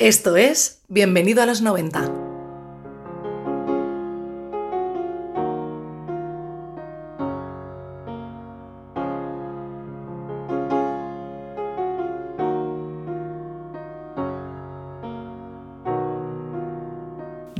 Esto es Bienvenido a los 90.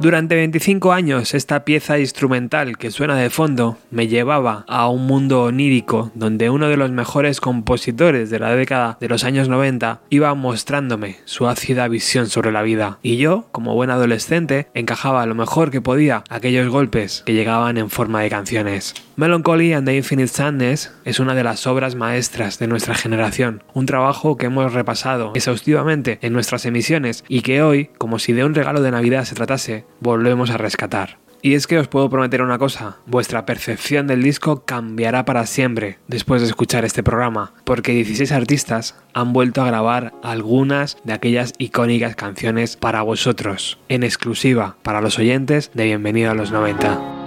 Durante 25 años esta pieza instrumental que suena de fondo me llevaba a un mundo onírico donde uno de los mejores compositores de la década de los años 90 iba mostrándome su ácida visión sobre la vida y yo, como buen adolescente, encajaba lo mejor que podía aquellos golpes que llegaban en forma de canciones. Melancholy and the Infinite Sadness es una de las obras maestras de nuestra generación, un trabajo que hemos repasado exhaustivamente en nuestras emisiones y que hoy, como si de un regalo de Navidad se tratase, volvemos a rescatar. Y es que os puedo prometer una cosa, vuestra percepción del disco cambiará para siempre después de escuchar este programa, porque 16 artistas han vuelto a grabar algunas de aquellas icónicas canciones para vosotros, en exclusiva para los oyentes de Bienvenido a los 90.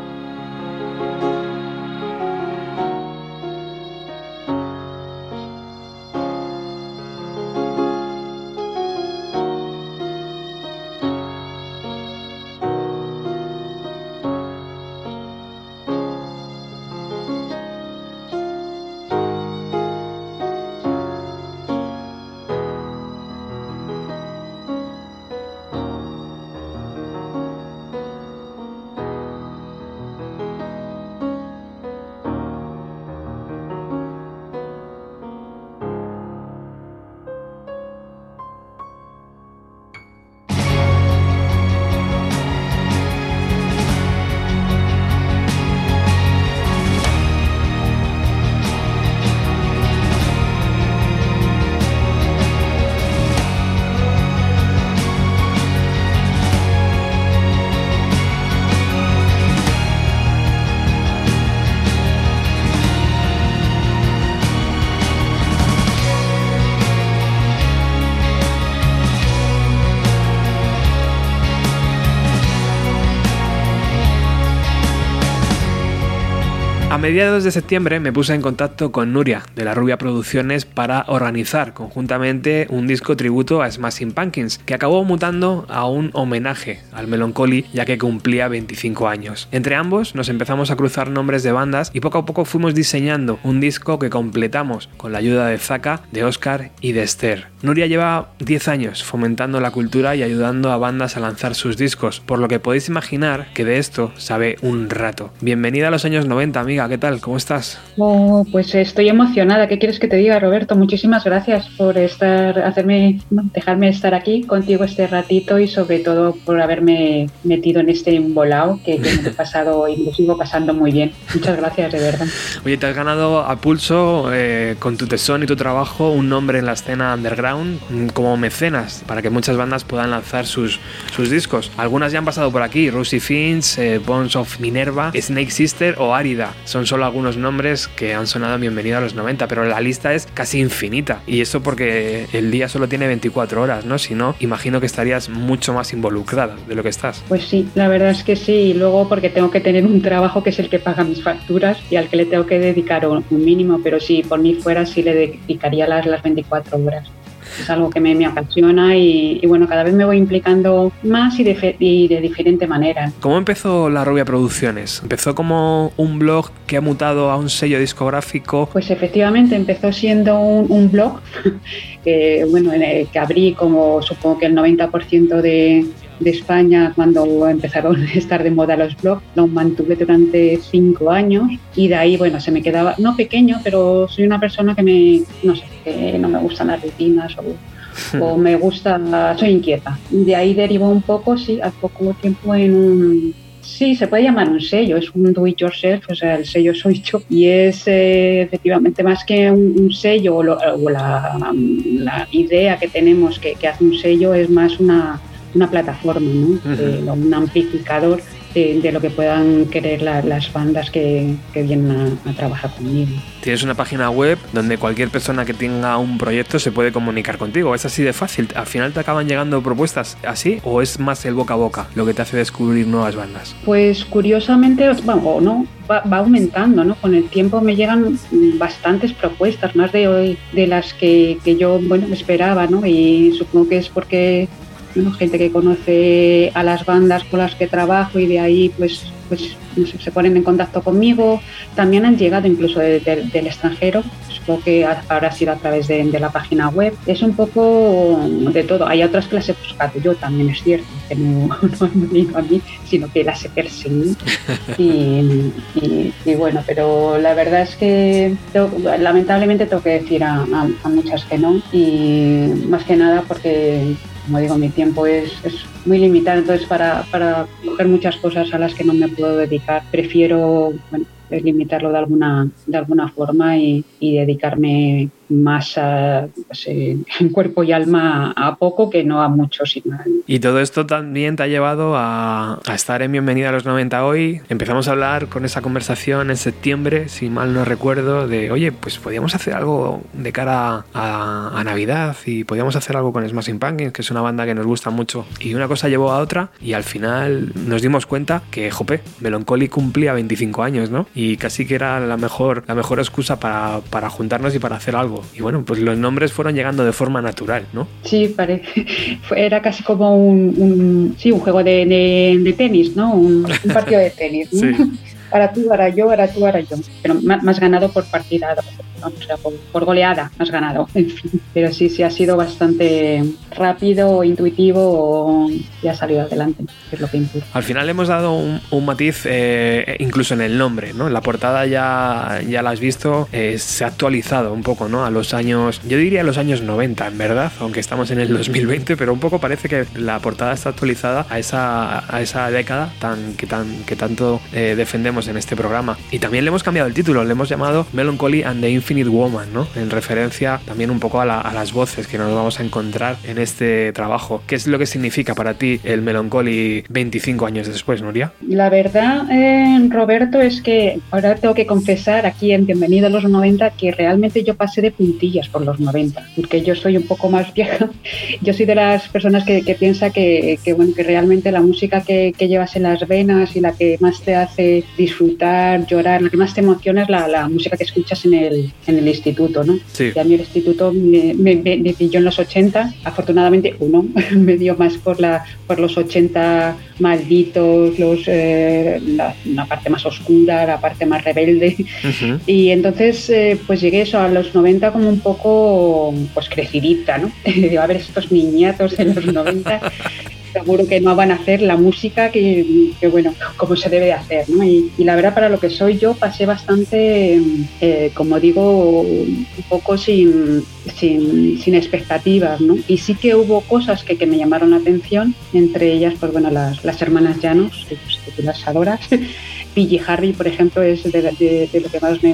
Mediados de septiembre me puse en contacto con Nuria de la Rubia Producciones para organizar conjuntamente un disco tributo a Smashing Pumpkins que acabó mutando a un homenaje al Melancholy ya que cumplía 25 años. Entre ambos nos empezamos a cruzar nombres de bandas y poco a poco fuimos diseñando un disco que completamos con la ayuda de Zaka, de Oscar y de Esther. Nuria lleva 10 años fomentando la cultura y ayudando a bandas a lanzar sus discos, por lo que podéis imaginar que de esto sabe un rato. Bienvenida a los años 90, amiga. ¿qué tal? ¿Cómo estás? Oh, pues estoy emocionada. ¿Qué quieres que te diga, Roberto? Muchísimas gracias por estar, hacerme, dejarme estar aquí contigo este ratito y sobre todo por haberme metido en este embolado que, me he pasado y sigo pasando muy bien. Muchas gracias, de verdad. Oye, te has ganado a pulso eh, con tu tesón y tu trabajo un nombre en la escena underground como mecenas para que muchas bandas puedan lanzar sus, sus discos. Algunas ya han pasado por aquí, Rosie Finch, eh, Bones of Minerva, Snake Sister o Árida. Son son solo algunos nombres que han sonado bienvenido a los 90, pero la lista es casi infinita. Y eso porque el día solo tiene 24 horas, ¿no? Si no, imagino que estarías mucho más involucrada de lo que estás. Pues sí, la verdad es que sí. Y luego porque tengo que tener un trabajo que es el que paga mis facturas y al que le tengo que dedicar un mínimo, pero si por mí fuera sí le dedicaría las, las 24 horas es algo que me, me apasiona y, bueno, cada vez me voy implicando más y de, y de, diferente manera. ¿Cómo empezó La Rubia Producciones? ¿Empezó como un blog que ha mutado a un sello discográfico? Pues efectivamente empezó siendo un, blog que, bueno, que abrí como supongo que el 90% de, de España cuando empezaron a estar de moda los blogs. Lo mantuve durante cinco años y de ahí, bueno, se me quedaba, no pequeño, pero soy una persona que me, no sé, que no me gustan las rutinas o, me gusta, soy inquieta. De ahí derivó un poco, sí, al poco tiempo en un, Sí, se puede llamar un sello, es un do it yourself, o sea, el sello soy yo. Y es eh, efectivamente más que un, sello o, la, la, idea que tenemos que, que, hace un sello, es más una, una plataforma, ¿no? un amplificador de, lo que puedan querer las bandas que, vienen a, trabajar conmigo. Tienes una página web donde cualquier persona que tenga un proyecto se puede comunicar contigo. ¿Es así de fácil? ¿Al final te acaban llegando propuestas así o es más el boca a boca lo que te hace descubrir nuevas bandas? Pues curiosamente, bueno, o no, va, aumentando, ¿no? Con el tiempo me llegan bastantes propuestas, más de hoy de las que, que yo, bueno, esperaba, ¿no? Y supongo que es porque gente que conoce a las bandas con las que trabajo y de ahí pues pues se ponen en contacto conmigo. También han llegado incluso del extranjero, supongo que ahora ha sido a través de, la página web. Es un poco de todo. Hay otras que las he buscado yo también, es cierto, que no, han venido a mí, sino que las he perseguido. Y, bueno, pero la verdad es que lamentablemente tengo que decir a, a muchas que no. Y más que nada porque como digo, mi tiempo es, es muy limitado, entonces para, para, coger muchas cosas a las que no me puedo dedicar, prefiero limitarlo de alguna, de alguna forma y dedicarme más a, en cuerpo y alma a poco que no a mucho. Y todo esto también te ha llevado a, estar en Bienvenida a los 90 hoy. Empezamos a hablar con esa conversación en septiembre, si mal no recuerdo, de oye, pues podíamos hacer algo de cara a, Navidad y podíamos hacer algo con Smashing Pumpkins, que es una banda que nos gusta mucho. Y una cosa llevó a otra y al final nos dimos cuenta que, jope, Melancholy cumplía 25 años, ¿no? Y casi que era la mejor, la mejor excusa para, para juntarnos y para hacer algo. Y bueno, pues los nombres fueron llegando de forma natural, ¿no? Sí, parece. Era casi como un, sí, un juego de, tenis, ¿no? Un, partido de tenis. Sí. Para tú, para yo, para tú, para yo. Pero más ganado por partida o sea, por, goleada has ganado. Pero sí, sí ha sido bastante rápido, intuitivo y ha salido adelante, es lo que importa. Al final hemos dado un, matiz eh, incluso en el nombre, ¿no? La portada ya, ya la has visto, eh, se ha actualizado un poco, ¿no? A los años, yo diría a los años 90, en verdad, aunque estamos en el 2020, pero un poco parece que la portada está actualizada a esa, a esa década tan, que, tan, que tanto eh, defendemos en este programa. Y también le hemos cambiado el título, le hemos llamado Melancholy and the Infinite Infinite Woman, ¿no? En referencia también un poco a, las voces que nos vamos a encontrar en este trabajo. ¿Qué es lo que significa para ti el Melancholy 25 años después, Nuria? La verdad, eh, Roberto, es que ahora tengo que confesar aquí en Bienvenido a los 90 que realmente yo pasé de puntillas por los 90, porque yo soy un poco más vieja. Yo soy de las personas que, piensa que, bueno, que realmente la música que, llevas en las venas y la que más te hace disfrutar, llorar, la que más te emociona es la, la música que escuchas en el, en el instituto, ¿no? Sí. Y a mí el instituto me, me, pilló en los 80, afortunadamente uno, me dio más por, la, por los 80 malditos, los, eh, la, parte más oscura, la parte más rebelde. Y entonces, eh, pues llegué eso a los 90 como un poco, pues crecidita, ¿no? a ver, estos niñatos de los 90 seguro que no van a hacer la música que, bueno, como se debe de hacer. Y, la verdad, para lo que soy yo, pasé bastante, eh, como digo, un poco sin, sin, expectativas, ¿no? Y sí que hubo cosas que, que, me llamaron la atención, entre ellas, pues bueno, las, las hermanas Llanos, que, tú las adoras, PG Harvey, por ejemplo, es de, lo que más me,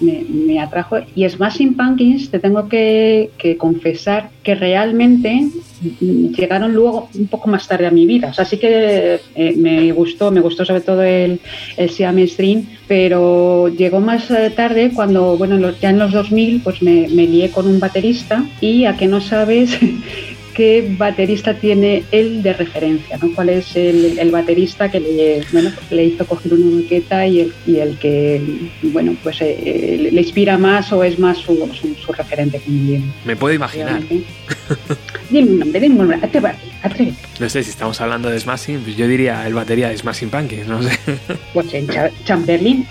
me, me, atrajo. Y Smashing Pumpkins, te tengo que, confesar que realmente llegaron luego un poco más tarde a mi vida. O sea, sí que eh, me gustó, me gustó sobre todo el, el Siam Stream, pero llegó más eh, tarde cuando, bueno, ya en los 2000, pues me, me lié con un baterista y a que no sabes qué baterista tiene él de referencia, ¿no? ¿Cuál es el, baterista que le, bueno, le hizo coger una maqueta y el, y el que, bueno, pues eh, le inspira más o es más su, su, referente? Me puedo imaginar. dime un nombre, dime un nombre, atrévete, No sé, si estamos hablando de Smashing, pues yo diría el batería de Smashing Pumpkins, no sé. Pues en Chamberlain,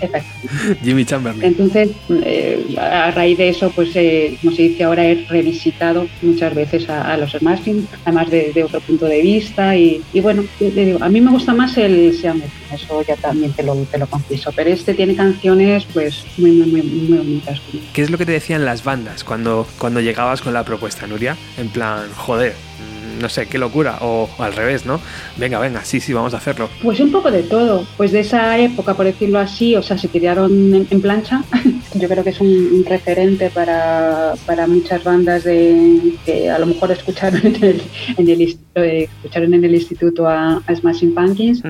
Jimmy Chamberlain. Entonces, eh, a raíz de eso, pues eh, como se dice ahora, he revisitado muchas veces a, los Smashing, además de, otro punto de vista. Y, bueno, digo, a mí me gusta más el Sean eso ya también te lo, te lo confieso. Pero este tiene canciones pues muy, muy, muy, muy bonitas. ¿Qué es lo que te decían las bandas cuando, cuando llegabas con la propuesta, Nuria? En plan, joder, no sé, qué locura, o, al revés, ¿no? Venga, venga, sí, sí, vamos a hacerlo. Pues un poco de todo, pues de esa época, por decirlo así, o sea, se quedaron en, plancha. Yo creo que es un, referente para, para, muchas bandas de, que a lo mejor escucharon en el, en el, eh, escucharon en el instituto a, Smashing Pumpkins.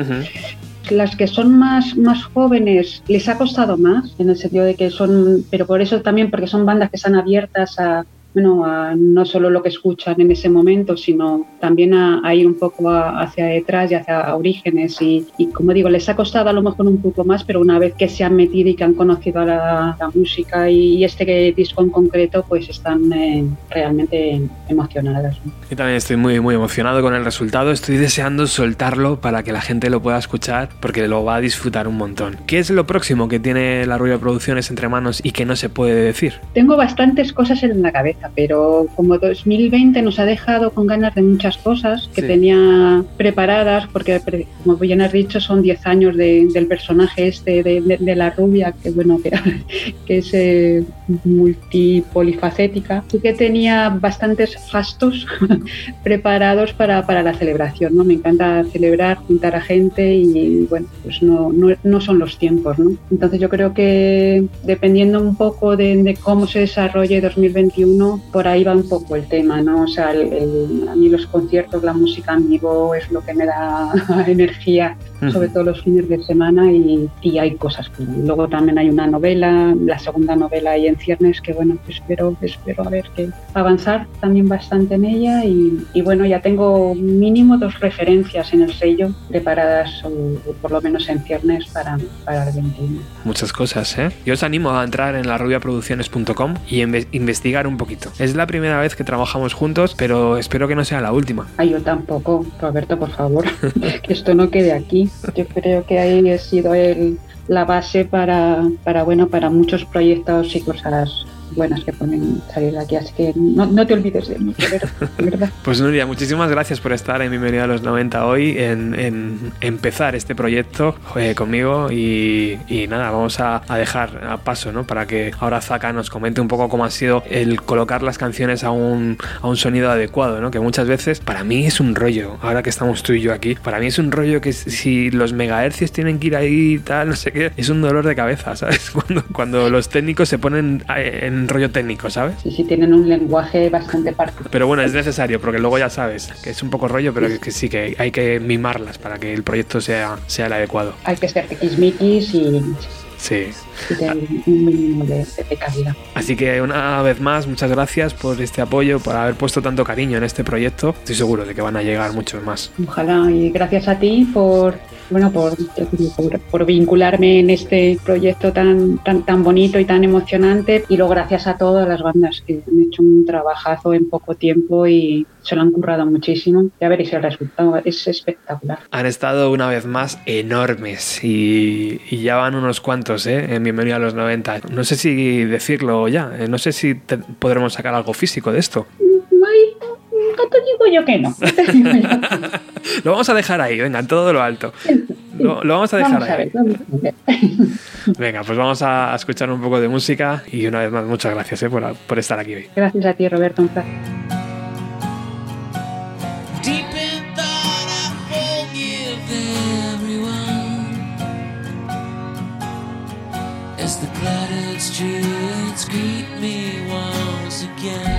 las que son más, más jóvenes les ha costado más, en el sentido de que son, pero por eso también porque son bandas que están abiertas a, bueno, a no solo lo que escuchan en ese momento, sino también a, ir un poco hacia detrás y hacia orígenes. Y, como digo, les ha costado a lo mejor un poco más, pero una vez que se han metido y que han conocido la, música y, este disco en concreto, pues están eh, realmente emocionadas. Yo también estoy muy, muy emocionado con el resultado. Estoy deseando soltarlo para que la gente lo pueda escuchar, porque lo va a disfrutar un montón. ¿Qué es lo próximo que tiene la Rubia Producciones entre manos y que no se puede decir? Tengo bastantes cosas en la cabeza pero como 2020 nos ha dejado con ganas de muchas cosas que tenía preparadas, porque como bien has dicho, son 10 años del personaje este de, la rubia, que bueno, que, que es eh, multipolifacética, y que tenía bastantes fastos preparados para, para, la celebración, ¿no? Me encanta celebrar, juntar a gente y bueno, pues no, no, no son los tiempos, ¿no? Entonces yo creo que dependiendo un poco de, de cómo se desarrolle 2021, por ahí va un poco el tema, ¿no? O sea, a mí los conciertos, la música en vivo es lo que me da energía, sobre todo los fines de semana y, hay cosas. Luego también hay una novela, la segunda novela ahí en ciernes que, bueno, espero, espero a ver que avanzar también bastante en ella y, bueno, ya tengo mínimo dos referencias en el sello preparadas, o, por lo menos en ciernes para, para el 21. Muchas cosas, ¿eh? Yo os animo a entrar en la rubiaproducciones.com y investigar un poquito. Es la primera vez que trabajamos juntos, pero espero que no sea la última. Ay, yo tampoco, Roberto, por favor, que esto no quede aquí. Yo creo que ahí ha sido el, la base para, para, bueno, para muchos proyectos y cosas buenas que pueden salir de aquí, así que no, te olvides de mí, ¿verdad? pues Nuria, muchísimas gracias por estar en Bienvenido a los 90 hoy, en, empezar este proyecto eh, conmigo y, nada, vamos a, dejar a paso, ¿no? Para que ahora Zaka nos comente un poco cómo ha sido el colocar las canciones a un, a un sonido adecuado, ¿no? Que muchas veces para mí es un rollo, ahora que estamos tú y yo aquí, para mí es un rollo que si los megahercios tienen que ir ahí y tal, no sé qué, es un dolor de cabeza, ¿sabes? Cuando, cuando los técnicos se ponen eh, en rollo técnico, ¿sabes? Sí, sí, tienen un lenguaje bastante particular. Pero bueno, es necesario, porque lugo ya sabes que es un poco rollo, pero que sí que hay que mimarlas para que el proyecto sea, sea el adecuado. Hay que ser tiquismiquis y Sí. Un mínimo de, calidad. Así que una vez más, muchas gracias por este apoyo, por haber puesto tanto cariño en este proyecto. Estoy seguro de que van a llegar muchos más. Ojalá y gracias a ti por bueno por, por, vincularme en este proyecto tan, tan tan bonito y tan emocionante y luego gracias a todas las bandas que han hecho un trabajazo en poco tiempo y se lo han currado muchísimo. Ya veréis el resultado, es espectacular. Han estado una vez más enormes y, ya van unos cuantos ¿eh? en Bienvenido a los 90. No sé si decirlo ya, eh, no sé si podremos sacar algo físico de esto. no te digo yo que no. lo vamos a dejar ahí, venga, en todo lo alto. Lo, vamos a dejar ahí. venga, pues vamos a escuchar un poco de música y una vez más muchas gracias ¿eh? por, por estar aquí hoy. Gracias a ti, Roberto. Un placer. Again.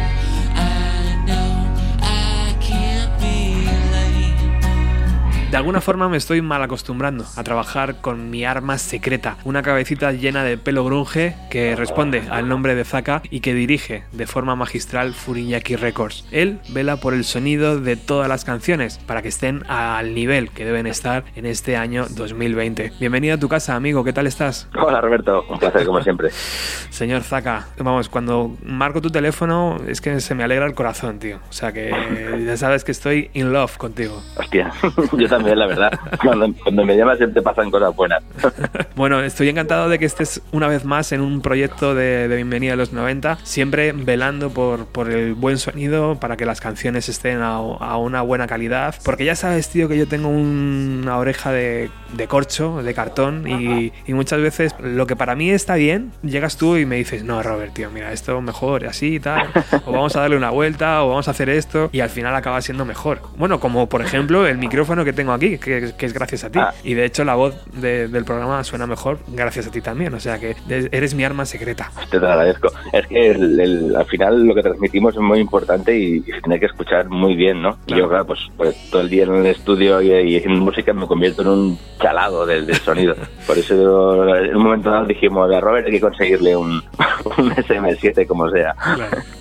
De alguna forma me estoy mal acostumbrando a trabajar con mi arma secreta, una cabecita llena de pelo grunge que responde al nombre de Zaka y que dirige de forma magistral Furinyaki Records. Él vela por el sonido de todas las canciones para que estén al nivel que deben estar en este año 2020. Bienvenido a tu casa, amigo, ¿qué tal estás? Hola Roberto, un placer como siempre. Señor Zaka, vamos, cuando marco tu teléfono es que se me alegra el corazón, tío. O sea que ya sabes que estoy in love contigo. Hostia, yo también la verdad. Cuando, me llamas siempre pasan cosas buenas. bueno, estoy encantado de que estés una vez más en un proyecto de, Bienvenida a los 90, siempre velando por, por, el buen sonido, para que las canciones estén a, una buena calidad. Porque ya sabes, tío, que yo tengo una oreja de, de corcho, de cartón, y, y, muchas veces lo que para mí está bien, llegas tú y me dices, no, Robert, tío, mira, esto mejor, así y tal, o vamos a darle una vuelta, o vamos a hacer esto, y al final acaba siendo mejor. Bueno, como por ejemplo el micrófono que tengo aquí, que, es gracias a ti. Ah. Y de hecho la voz del programa suena mejor gracias a ti también, o sea que eres mi arma secreta. Te lo agradezco. Es que al final lo que transmitimos es muy importante y, se tiene que escuchar muy bien, ¿no? Y yo, claro, pues, pues, todo el día en el estudio y, haciendo música me convierto en un chalado del, sonido. Por eso en un momento dado dijimos, a Robert hay que conseguirle un, un SM7 como sea.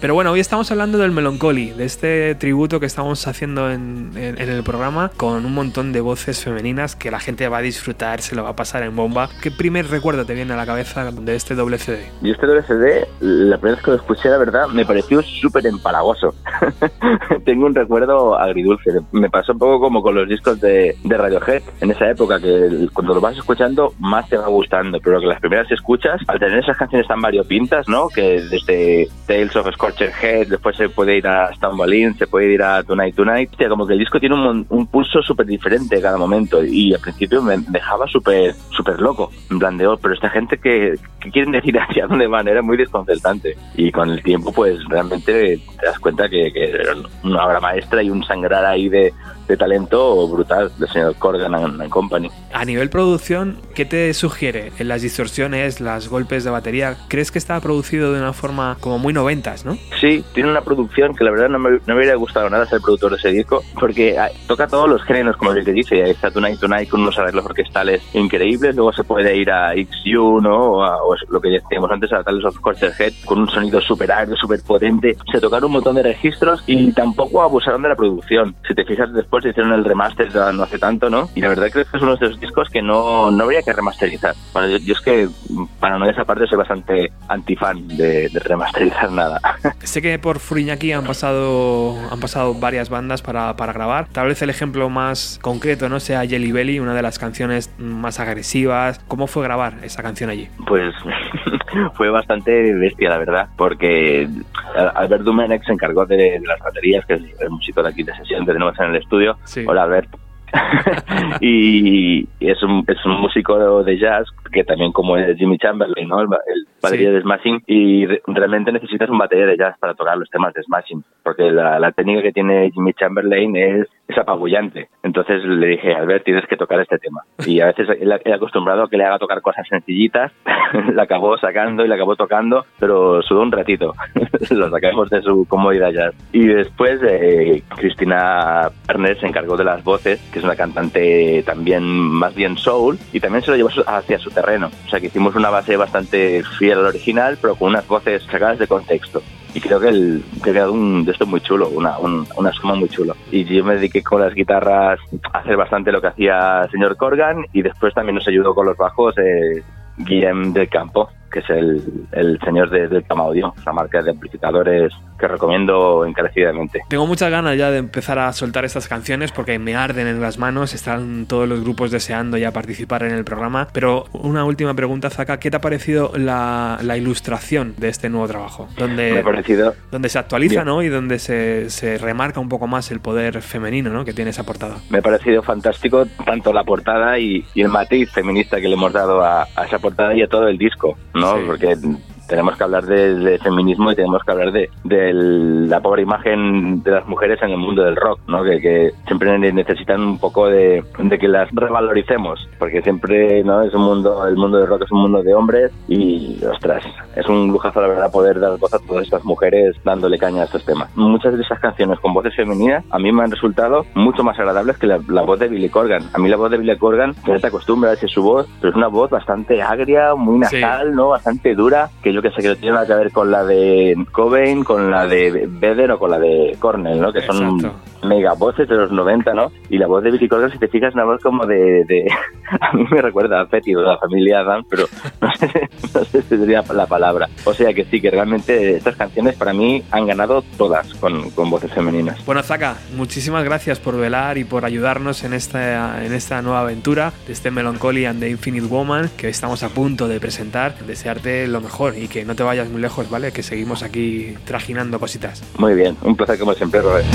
Pero bueno, hoy estamos hablando del Melancholy, de este tributo que estamos haciendo en, en, el programa con un montón de voces femeninas que la gente va a disfrutar, se lo va a pasar en bomba. ¿Qué primer recuerdo te viene a la cabeza de este doble CD? Y este doble CD, la primera vez que lo escuché, la verdad, me pareció súper empalagoso. Tengo un recuerdo agridulce. Me pasó un poco como con los discos de, de Radiohead en esa época, que cuando lo vas escuchando más te va gustando, pero que las primeras escuchas, al tener esas canciones tan variopintas, ¿no? Que desde Tales of Scorcher Head, después se puede ir a Stumble se puede ir a Tonight Tonight, como que el disco tiene un, un pulso súper diferente cada momento. Y al principio me dejaba súper súper loco, en plan de, oh, pero esta gente que, quieren decir hacia dónde van era muy desconcertante. Y con el tiempo pues realmente te das cuenta que, que era una obra maestra y un sangrar ahí de, de talento brutal del señor Corgan and, Company. A nivel producción, ¿qué te sugiere? En las distorsiones, los golpes de batería, ¿crees que está producido de una forma como muy noventas, no? Sí, tiene una producción que la verdad no me, no me hubiera gustado nada ser productor de ese disco, porque ah, toca todos los géneros, como el que dice, está Tonight Tonight con unos arreglos orquestales increíbles, luego se puede ir a XU, ¿no? O, lo que decíamos antes, a Tales of Head, con un sonido súper agrio, súper potente. Se tocaron un montón de registros y tampoco abusaron de la producción. Si te fijas después, después hicieron el remaster no hace tanto, ¿no? Y la verdad creo que es uno de esos discos que no, no habría que remasterizar. Bueno, yo, es que para no esa parte soy bastante antifan de, de remasterizar nada. sé que por Furiñaki han pasado, han pasado varias bandas para, para grabar. Tal vez el ejemplo más concreto no sea Jelly Belly, una de las canciones más agresivas. ¿Cómo fue grabar esa canción allí? Pues fue bastante bestia, la verdad, porque Albert Dumenek se encargó de, las baterías, que es el músico de aquí de sesión que tenemos en el estudio. Hola, Albert. y es un, es un músico de jazz que también como es Jimmy Chamberlain, ¿no? El, batería de Smashing y realmente necesitas un batería de jazz para tocar los temas de Smashing porque la, la técnica que tiene Jimmy Chamberlain es, es apabullante. Entonces le dije, Albert, tienes que tocar este tema. Y a veces he acostumbrado a que le haga tocar cosas sencillitas, la acabó sacando y la acabó tocando, pero sudó un ratito. Lo sacamos de su comodidad jazz. Y después eh, Cristina Ernest se encargó de las voces, que es una cantante también más bien soul, y también se lo llevó hacia su terreno. O sea que hicimos una base bastante fiel al original, pero con unas voces sacadas de contexto y creo que, el, que ha quedado un de esto muy chulo, una, una suma muy chulo. Y yo me dediqué con las guitarras a hacer bastante lo que hacía el señor Corgan y después también nos ayudó con los bajos eh, Guillem del Campo, que es el, el señor de, del Audio, la marca de amplificadores que recomiendo encarecidamente. Tengo muchas ganas ya de empezar a soltar estas canciones porque me arden en las manos, están todos los grupos deseando ya participar en el programa. Pero una última pregunta, Zaka, ¿qué te ha parecido la, la ilustración de este nuevo trabajo? Donde, me ha parecido donde se actualiza ¿no? y donde se, se, remarca un poco más el poder femenino ¿no? que tiene esa portada. Me ha parecido fantástico tanto la portada y, y el matiz feminista que le hemos dado a, a esa portada y a todo el disco. ¿No? Porque tenemos que hablar de, feminismo y tenemos que hablar de, de, la pobre imagen de las mujeres en el mundo del rock, ¿no? Que, siempre necesitan un poco de, que las revaloricemos, porque siempre no es un mundo, el mundo del rock es un mundo de hombres y ostras, es un lujazo la verdad poder dar voz a todas estas mujeres dándole caña a estos temas. Muchas de esas canciones con voces femeninas a mí me han resultado mucho más agradables que la, voz de Billy Corgan. A mí la voz de Billy Corgan, que te acostumbras a su voz, pero es una voz bastante agria, muy nasal, ¿no? Bastante dura, que yo que sé que tiene nada que ver con la de Cobain, con la de Vedder o con la de Cornell, ¿no? Que son mega voces de los 90, ¿no? Y la voz de Billy Corgan, si te fijas, es una voz como de, de... a mí me recuerda a Petty, de la familia Adam, pero no sé, no sé si sería la palabra. O sea que sí, que realmente estas canciones para mí han ganado todas con, con voces femeninas. Bueno, Zaka, muchísimas gracias por velar y por ayudarnos en esta, en esta nueva aventura de este Melancholy and the Infinite Woman que estamos a punto de presentar. Desearte lo mejor y que no te vayas muy lejos, ¿vale? Que seguimos aquí trajinando cositas. Muy bien, un placer como siempre, Robert.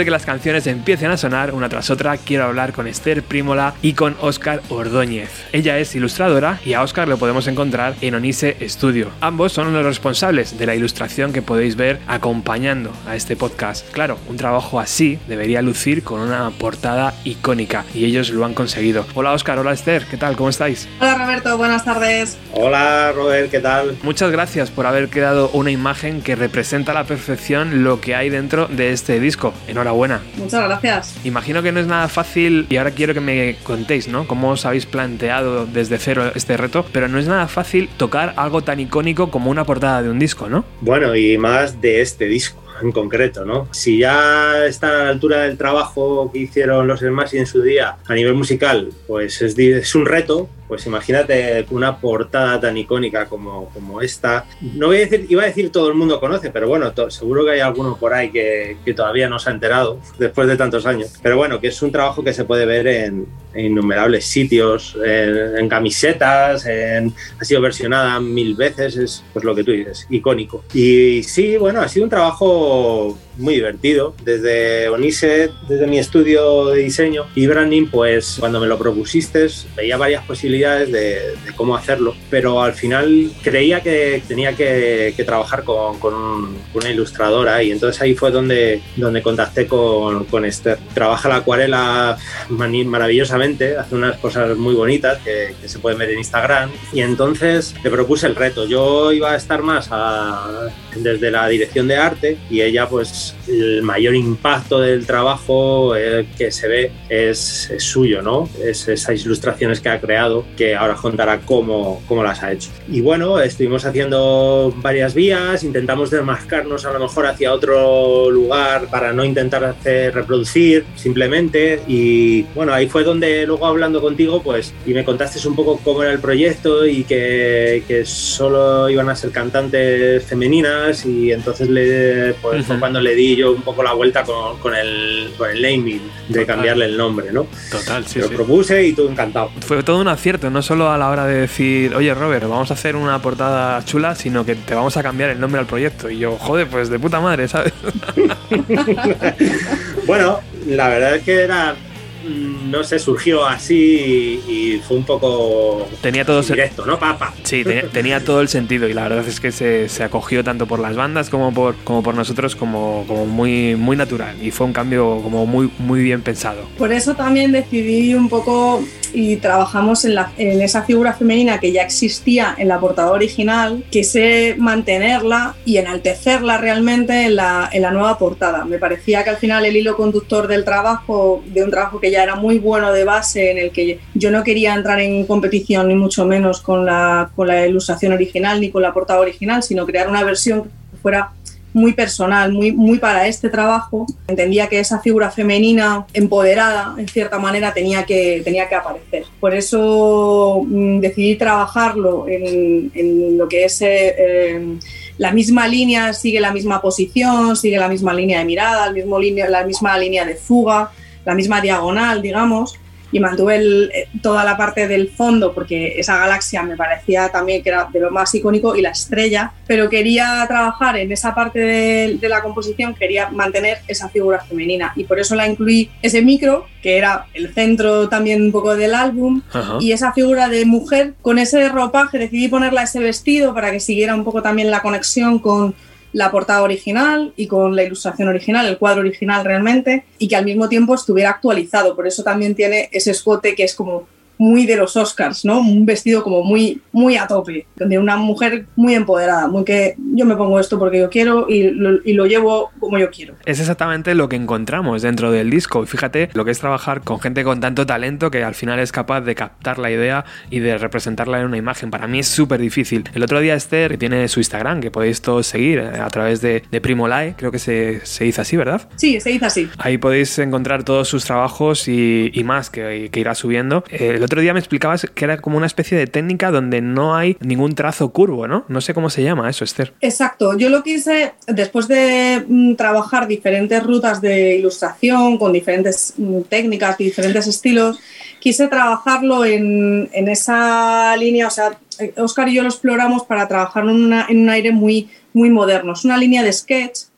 De que las canciones empiecen a sonar una tras otra, quiero hablar con Esther Prímola y con Óscar Ordóñez. Ella es ilustradora y a Óscar lo podemos encontrar en Onise Studio. Ambos son los responsables de la ilustración que podéis ver acompañando a este podcast. Claro, un trabajo así debería lucir con una portada icónica y ellos lo han conseguido. Hola Óscar, hola Esther, ¿qué tal? ¿Cómo estáis? Hola Roberto, buenas tardes. Hola Robert, ¿qué tal? Muchas gracias por haber creado una imagen que representa a la perfección lo que hay dentro de este disco. Enhorabuena. Muchas gracias. Imagino que no es nada fácil y ahora quiero que me contéis, ¿no? Cómo os habéis planteado desde cero este reto, pero no es nada fácil tocar algo tan icónico como una portada de un disco, ¿no? Bueno, y más de este disco en concreto, ¿no? Si ya está a la altura del trabajo que hicieron los Hermanos en su día a nivel musical, pues es, es un reto, pues imagínate una portada tan icónica como, como esta. No voy a decir, iba a decir todo el mundo conoce, pero bueno, seguro que hay alguno por ahí que, que, todavía no se ha enterado después de tantos años. Pero bueno, que es un trabajo que se puede ver en, en innumerables sitios, en, camisetas, ha sido versionada mil veces, es pues lo que tú dices, icónico. Y sí, bueno, ha sido un trabajo muy divertido. Desde Onise, desde mi estudio de diseño y branding, pues cuando me lo propusiste, veía varias posibilidades de, de cómo hacerlo, pero al final creía que tenía que, que trabajar con, con, un, con, una ilustradora y entonces ahí fue donde, donde contacté con, con Esther. Trabaja la acuarela maravillosamente, hace unas cosas muy bonitas que, que, se pueden ver en Instagram y entonces le propuse el reto. Yo iba a estar más a, desde la dirección de arte y ella pues el mayor impacto del trabajo eh, que se ve es, es, suyo, ¿no? Es esas ilustraciones que ha creado, que ahora contará cómo, cómo las ha hecho. Y bueno, estuvimos haciendo varias vías, intentamos desmascarnos a lo mejor hacia otro lugar para no intentar hacer reproducir simplemente. Y bueno, ahí fue donde luego hablando contigo, pues, y me contaste un poco cómo era el proyecto y que, que solo iban a ser cantantes femeninas y entonces le, pues, uh -huh. fue cuando le di yo un poco la vuelta con, con, el, con el naming, de Total. cambiarle el nombre, ¿no? Total, sí. Lo sí. propuse y todo encantado. Fue todo un acierto, no solo a la hora de decir, oye Robert, vamos a hacer una portada chula, sino que te vamos a cambiar el nombre al proyecto. Y yo, joder, pues de puta madre, ¿sabes? bueno, la verdad es que era no sé, surgió así y, y fue un poco tenía todo directo, ¿no, papa? Sí, tenía, tenía, todo el sentido y la verdad es que se, se, acogió tanto por las bandas como por, como por nosotros como, como muy, muy natural y fue un cambio como muy, muy bien pensado. Por eso también decidí un poco y trabajamos en, la, esa figura femenina que ya existía en la portada original, que sé mantenerla y enaltecerla realmente en la, en la nueva portada. Me parecía que al final el hilo conductor del trabajo, de un trabajo que ya era muy bueno de base, en el que yo no quería entrar en competición ni mucho menos con la, con la ilustración original ni con la portada original, sino crear una versión que fuera muy personal, muy, muy para este trabajo. Entendía que esa figura femenina empoderada, en cierta manera, tenía que, tenía que aparecer. Por eso mmm, decidí trabajarlo en, en, lo que es... Eh, eh, la misma línea, sigue la misma posición, sigue la misma línea de mirada, línea, la misma línea de fuga, la misma diagonal, digamos, y mantuve el, eh, toda la parte del fondo porque esa galaxia me parecía también que era de lo más icónico y la estrella, pero quería trabajar en esa parte de, de, la composición, quería mantener esa figura femenina y por eso la incluí ese micro, que era el centro también un poco del álbum, Ajá. y esa figura de mujer con ese ropaje, decidí ponerla ese vestido para que siguiera un poco también la conexión con la portada original y con la ilustración original, el cuadro original realmente, y que al mismo tiempo estuviera actualizado. Por eso también tiene ese escote que es como muy de los Oscars, ¿no? Un vestido como muy, muy a tope, de una mujer muy empoderada, muy que yo me pongo esto porque yo quiero y lo, y lo, llevo como yo quiero. Es exactamente lo que encontramos dentro del disco. Fíjate lo que es trabajar con gente con tanto talento que al final es capaz de captar la idea y de representarla en una imagen. Para mí es súper difícil. El otro día Esther tiene su Instagram, que podéis todos seguir eh, a través de, de Primo Live, creo que se, se dice así, ¿verdad? Sí, se dice así. Ahí podéis encontrar todos sus trabajos y, y más que, que irá subiendo. Eh, el otro día me explicabas que era como una especie de técnica donde no hay ningún trazo curvo, ¿no? No sé cómo se llama eso, Esther. Exacto. Yo lo quise, después de mm, trabajar diferentes rutas de ilustración con diferentes mm, técnicas, diferentes estilos, quise trabajarlo en, en, esa línea, o sea, Oscar y yo lo exploramos para trabajar en, una, en un aire muy, muy moderno. Es una línea de sketch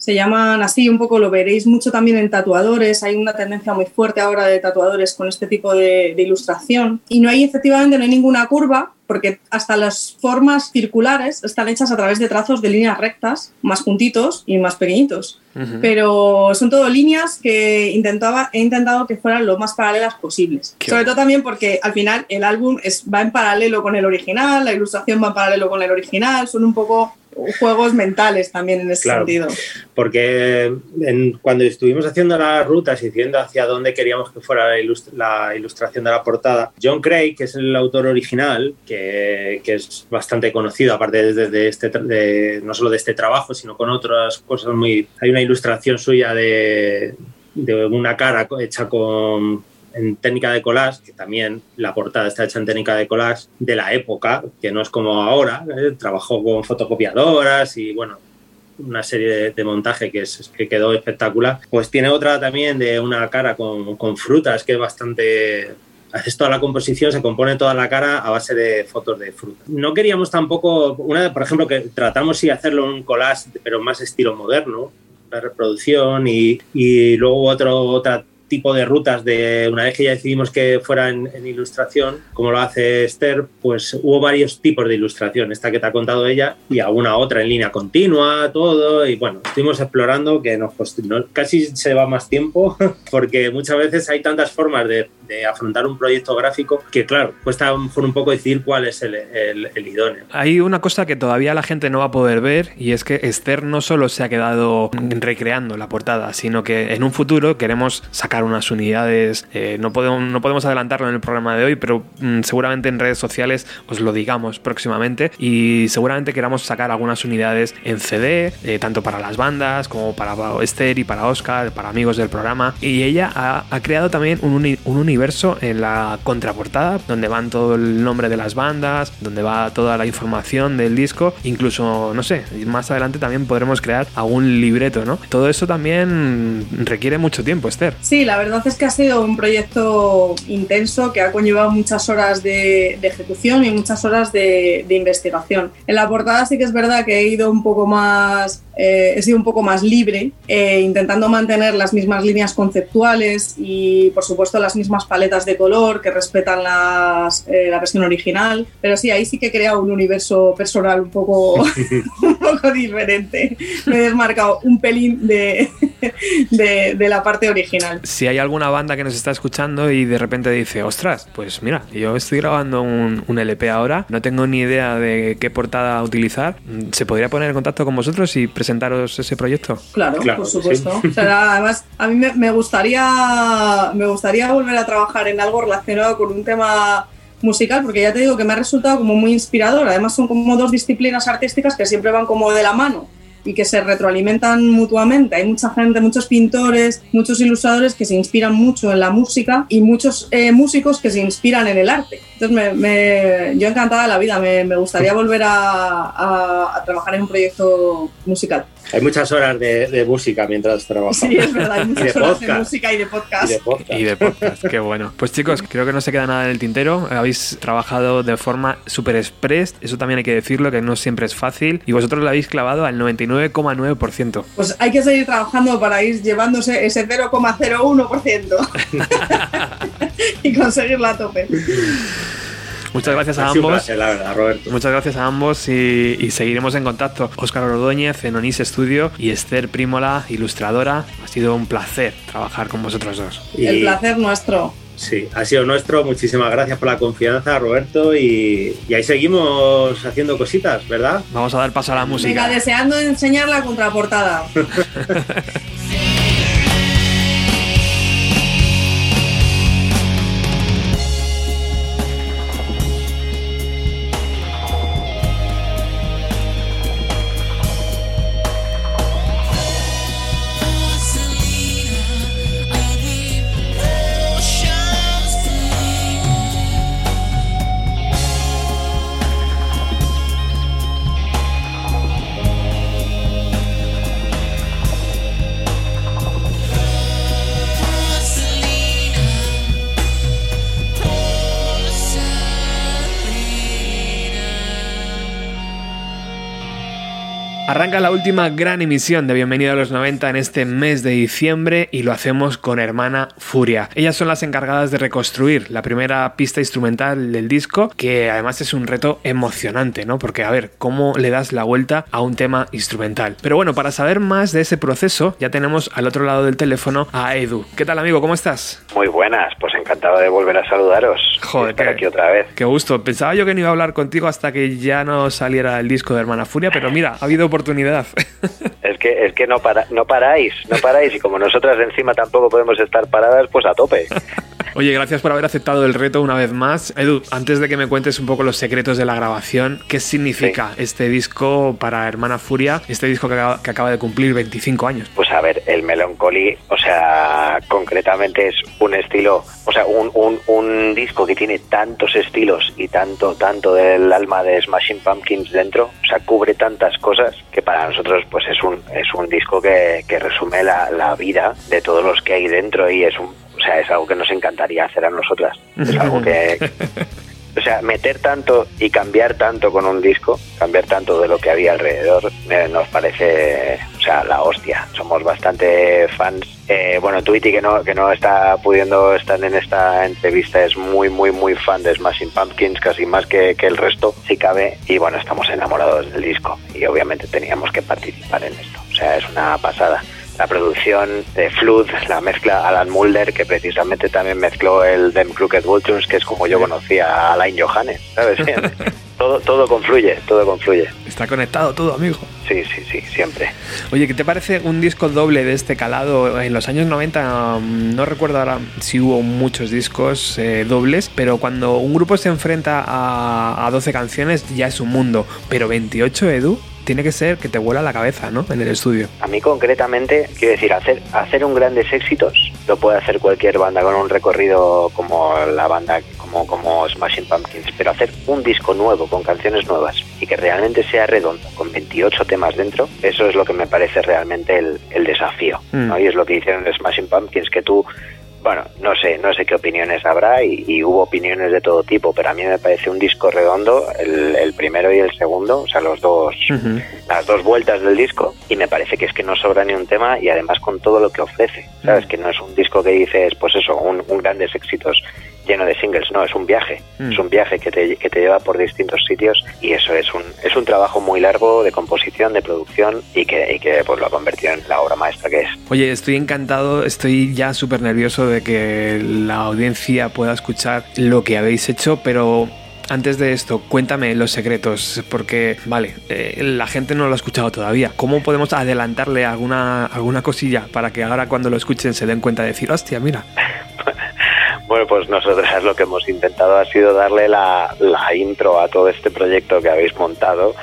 se llaman así, un poco lo veréis mucho también en tatuadores, hay una tendencia muy fuerte ahora de tatuadores con este tipo de, de ilustración y no hay efectivamente no hay ninguna curva porque hasta las formas circulares están hechas a través de trazos de líneas rectas, más juntitos y más pequeñitos. Pero son todo líneas que intentaba, he intentado que fueran lo más paralelas posibles. Qué Sobre todo también porque al final el álbum es, va en paralelo con el original, la ilustración va en paralelo con el original, son un poco juegos mentales también en ese Claro. sentido. Porque en- cuando estuvimos haciendo las rutas y diciendo hacia dónde queríamos que fuera la, ilust- la ilustración de la portada, John Craig, que es el autor original, que, que es bastante conocido, aparte de, de este, de- no solo de este trabajo, sino con otras cosas muy... Hay una ilustración suya de, de una cara hecha con en técnica de collage, que también la portada está hecha en técnica de collage de la época, que no es como ahora, ¿eh? trabajó con fotocopiadoras y bueno, una serie de, montaje que, es, que quedó espectacular. Pues tiene otra también de una cara con, con frutas que es bastante... Haces toda la composición, se compone toda la cara a base de fotos de fruta. No queríamos tampoco, una, por ejemplo, que tratamos sí hacerlo un collage, pero más estilo moderno, la reproducción y, y luego otro, otra tipo de rutas de una vez que ya decidimos que fuera en, ilustración, como lo hace Esther, pues hubo varios tipos de ilustración, esta que te ha contado ella y alguna otra en línea continua, todo, y bueno, estuvimos explorando que nos cost- no- casi se va más tiempo porque muchas veces hay tantas formas de, de afrontar un proyecto gráfico que claro, cuesta mejor un poco decir cuál es el, el- el idóneo. Hay una cosa que todavía la gente no va a poder ver y es que Esther no solo se ha quedado recreando la portada, sino que en un futuro queremos sacar unas unidades. eh, no, podemos, no podemos adelantarlo en el programa de hoy, pero mm, seguramente en redes sociales os lo digamos próximamente y seguramente queramos sacar algunas unidades en CD, eh, tanto para las bandas como para Esther y para Oscar, para amigos del programa. Y ella ha, creado también un universo en la contraportada donde van todo el nombre de las bandas, donde va toda la información del disco, incluso, no sé, más adelante también podremos crear algún libreto, ¿no? Todo eso también requiere mucho tiempo, Esther. Sí, la verdad es que ha sido un proyecto intenso que ha conllevado muchas horas de, de ejecución y muchas horas de, de investigación. En la portada sí que es verdad que he ido un poco más, eh, he sido un poco más libre, eh, intentando mantener las mismas líneas conceptuales y por supuesto las mismas paletas de color que respetan las, eh, la versión original. Pero sí, ahí sí que he creado un universo personal un poco, un poco diferente. Me he desmarcado un pelín de, de, de la parte original. Si hay alguna banda que nos está escuchando y de repente dice, ostras, pues mira, yo estoy grabando un, un LP ahora, no tengo ni idea de qué portada utilizar, ¿se podría poner en contacto con vosotros y presentaros ese proyecto? Claro, Claro, por sí. supuesto. O sea, además, a mí me, me gustaría me gustaría volver a trabajar en algo relacionado con un tema musical, porque ya te digo que me ha resultado como muy inspirador. Además, son como dos disciplinas artísticas que siempre van como de la mano y que se retroalimentan mutuamente. Hay mucha gente, muchos pintores, muchos ilustradores que se inspiran mucho en la música y muchos eh, músicos que se inspiran en el arte. Entonces, me, me- yo encantada de la vida, me, me gustaría volver a, trabajar en un proyecto musical. Hay muchas horas de, de música mientras trabajamos. Sí, es verdad, hay muchas de horas de podcast. música y de podcast. Y de podcast. Y de podcast, qué bueno. Pues chicos, creo que no se queda nada en el tintero. Habéis trabajado de forma super express, eso también hay que decirlo, que no siempre es fácil. Y vosotros lo habéis clavado al 99,9%. Pues hay que seguir trabajando para ir llevándose ese 0,01% y conseguirlo a tope. Muchas gracias a ambos. placer, la verdad, Roberto. Muchas gracias a ambos y, y seguiremos en contacto. Óscar Ordóñez en Onís Studio y Esther Prímola, ilustradora. Ha sido un placer trabajar con vosotros dos. Y- El placer nuestro. Sí, ha sido nuestro. Muchísimas gracias por la confianza, Roberto. Y, y ahí seguimos haciendo cositas, ¿verdad? Vamos a dar paso a la música. Venga, deseando enseñar la contraportada. La última gran emisión de Bienvenido a los 90 en este mes de diciembre y lo hacemos con Hermana Furia. Ellas son las encargadas de reconstruir la primera pista instrumental del disco, que además es un reto emocionante, ¿no? Porque a ver, ¿cómo le das la vuelta a un tema instrumental? Pero bueno, para saber más de ese proceso, ya tenemos al otro lado del teléfono a Edu. ¿Qué tal amigo? ¿Cómo estás? Muy buenas, pues encantado de volver a saludaros. Joder, estar aquí otra vez. Qué gusto. Pensaba yo que no iba a hablar contigo hasta que ya no saliera el disco de Hermana Furia, pero mira, ha habido oportunidad. es que es que no para, no paráis, no paráis y como nosotras encima tampoco podemos estar paradas, pues a tope. Oye, gracias por haber aceptado el reto una vez más. Edu, antes de que me cuentes un poco los secretos de la grabación, ¿qué significa este disco para Hermana Furia, este disco que acaba, que acaba, de cumplir 25 años? Pues a ver, el Melancholy, o sea, concretamente es un estilo, o sea, un, un, un disco que tiene tantos estilos y tanto, tanto del alma de Smashing Pumpkins dentro, o sea, cubre tantas cosas que para nosotros pues es un, es un disco que, que resume la, la vida de todos los que hay dentro y es un o sea, es algo que nos encantaría hacer a nosotras. Es algo que... O sea, meter tanto y cambiar tanto con un disco, cambiar tanto de lo que había alrededor, eh, nos parece, o sea, la hostia. Somos bastante fans. Eh, bueno, Tweety, que no, que no está pudiendo estar en esta entrevista, es muy, muy, muy fan de Smashing Pumpkins, casi más que, que el resto, si cabe. Y bueno, estamos enamorados del disco y obviamente teníamos que participar en esto. O sea, es una pasada la producción de Flood, la mezcla Alan Mulder, que precisamente también mezcló el Them Crooked Vultures, que es como yo conocía a Alain Johannes, ¿sabes? todo, todo confluye, todo confluye. Está conectado todo, amigo. Sí, sí, sí, siempre. Oye, ¿qué te parece un disco doble de este calado? En los años 90, no recuerdo ahora si hubo muchos discos eh, dobles, pero cuando un grupo se enfrenta a, a 12 canciones ya es un mundo. Pero 28, Edu, tiene que ser que te vuela la cabeza, ¿no? En el estudio. A mí concretamente, quiero decir, hacer, hacer un grandes éxitos lo puede hacer cualquier banda con un recorrido como la banda como, como Smashing Pumpkins, pero hacer un disco nuevo con canciones nuevas y que realmente sea redondo, con 28 temas dentro, eso es lo que me parece realmente el, el desafío. ¿no? Y es lo que hicieron Smashing Pumpkins, que tú bueno, no sé, no sé qué opiniones habrá y, y, hubo opiniones de todo tipo, pero a mí me parece un disco redondo, el, el primero y el segundo, o sea, los dos, uh -huh. las dos vueltas del disco, y me parece que es que no sobra ni un tema y además con todo lo que ofrece, ¿sabes? Uh -huh. Que no es un disco que dices, pues eso, un, un grandes éxitos lleno de singles, no, es un viaje, mm. es un viaje que te, que te lleva por distintos sitios y eso es un, es un trabajo muy largo de composición, de producción y que, y que pues lo ha convertido en la obra maestra que es. Oye, estoy encantado, estoy ya súper nervioso de que la audiencia pueda escuchar lo que habéis hecho, pero antes de esto, cuéntame los secretos, porque, vale, eh, la gente no lo ha escuchado todavía. ¿Cómo podemos adelantarle alguna, alguna cosilla para que ahora cuando lo escuchen se den cuenta de decir, hostia, mira? Bueno, pues nosotras lo que hemos intentado ha sido darle la, la, intro a todo este proyecto que habéis montado,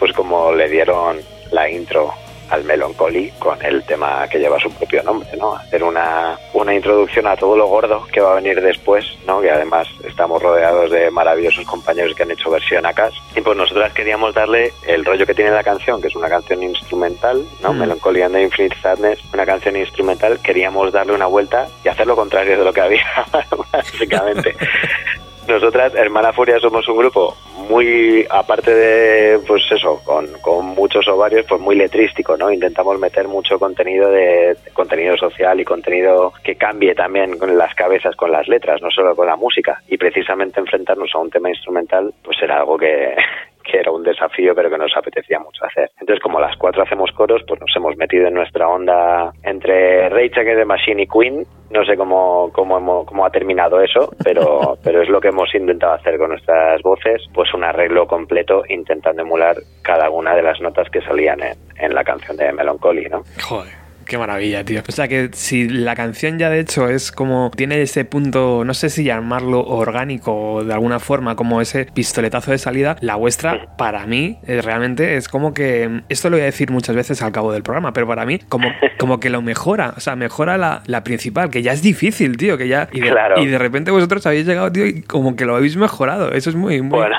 pues como le dieron la intro al Melancholy con el tema que lleva su propio nombre, ¿no? Hacer una, una introducción a todo lo gordo que va a venir después, ¿no? Que además estamos rodeados de maravillosos compañeros que han hecho versión acá. Y pues nosotras queríamos darle el rollo que tiene la canción, que es una canción instrumental, ¿no? Mm. Melancholy and the Infinite Sadness, una canción instrumental, queríamos darle una vuelta y hacer lo contrario de lo que había, básicamente. Nosotras, Hermana Furia, somos un grupo muy, aparte de, pues eso, con, con, muchos ovarios, pues muy letrístico, ¿no? Intentamos meter mucho contenido de, de, contenido social y contenido que cambie también con las cabezas, con las letras, no solo con la música. Y precisamente enfrentarnos a un tema instrumental, pues era algo que, que era un desafío, pero que nos apetecía mucho hacer. Entonces, como las cuatro hacemos coros, pues nos hemos metido en nuestra onda entre Rage Against the Machine y Queen. No sé cómo, cómo, hemos, cómo ha terminado eso, pero, pero es lo que hemos intentado hacer con nuestras voces, pues un arreglo completo intentando emular cada una de las notas que salían en, en la canción de Melancholy, ¿no? Joder. Qué maravilla, tío. O sea que si la canción ya de hecho es como tiene ese punto, no sé si llamarlo orgánico o de alguna forma, como ese pistoletazo de salida, la vuestra para mí eh, realmente es como que, esto lo voy a decir muchas veces al cabo del programa, pero para mí como, como que lo mejora, o sea, mejora la, la principal, que ya es difícil, tío, que ya... Y de, claro. y de repente vosotros habéis llegado, tío, y como que lo habéis mejorado. Eso es muy... muy... Bueno.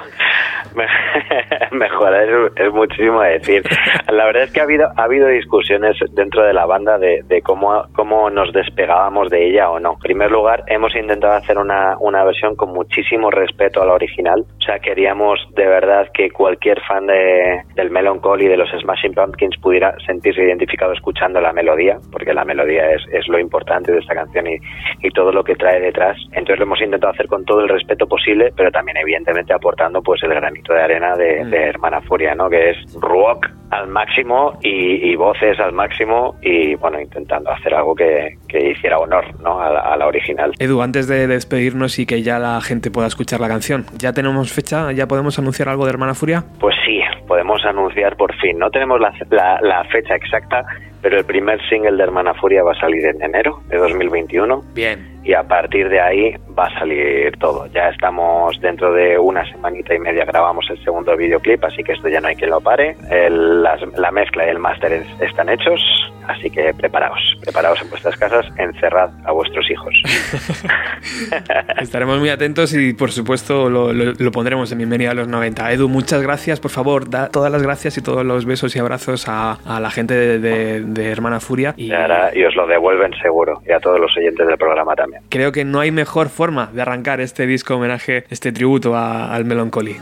Mejorar es, muchísimo decir. La verdad es que ha habido, ha habido discusiones dentro de la banda de, cómo, cómo nos despegábamos de ella o no. En primer lugar, hemos intentado hacer una, una versión con muchísimo respeto a la original. O sea, queríamos de verdad que cualquier fan de, del Melancholy, de los Smashing Pumpkins, pudiera sentirse identificado escuchando la melodía, porque la melodía es, es lo importante de esta canción y, y todo lo que trae detrás. Entonces lo hemos intentado hacer con todo el respeto posible, pero también evidentemente aportando pues el granito de arena de, mm. Hermana Furia, ¿no? Que es rock al máximo y, voces al máximo y bueno, intentando hacer algo que, hiciera honor ¿no? a, la, original. Edu, antes de despedirnos y que ya la gente pueda escuchar la canción, ¿ya tenemos fecha? ¿Ya podemos anunciar algo de Hermana Furia? Pues sí, podemos anunciar por fin. No tenemos la, la fecha exacta, pero el primer single de Hermana Furia va a salir en enero de 2021. Bien. Y a partir de ahí va a salir todo. Ya estamos dentro de una semanita y media grabamos el segundo videoclip, así que esto ya no hay quien lo pare. la, mezcla y el máster están hechos, así que preparaos, preparaos en vuestras casas, encerrad a vuestros hijos. Estaremos muy atentos y por supuesto lo, pondremos en Bienvenida a los 90. Edu, muchas gracias, por favor, da todas las gracias y todos los besos y abrazos a, la gente de de Hermana Furia. Y, y os lo devuelven seguro, y a todos los oyentes del programa también. Creo que no hay mejor forma de arrancar este disco homenaje, este tributo al Melancholy.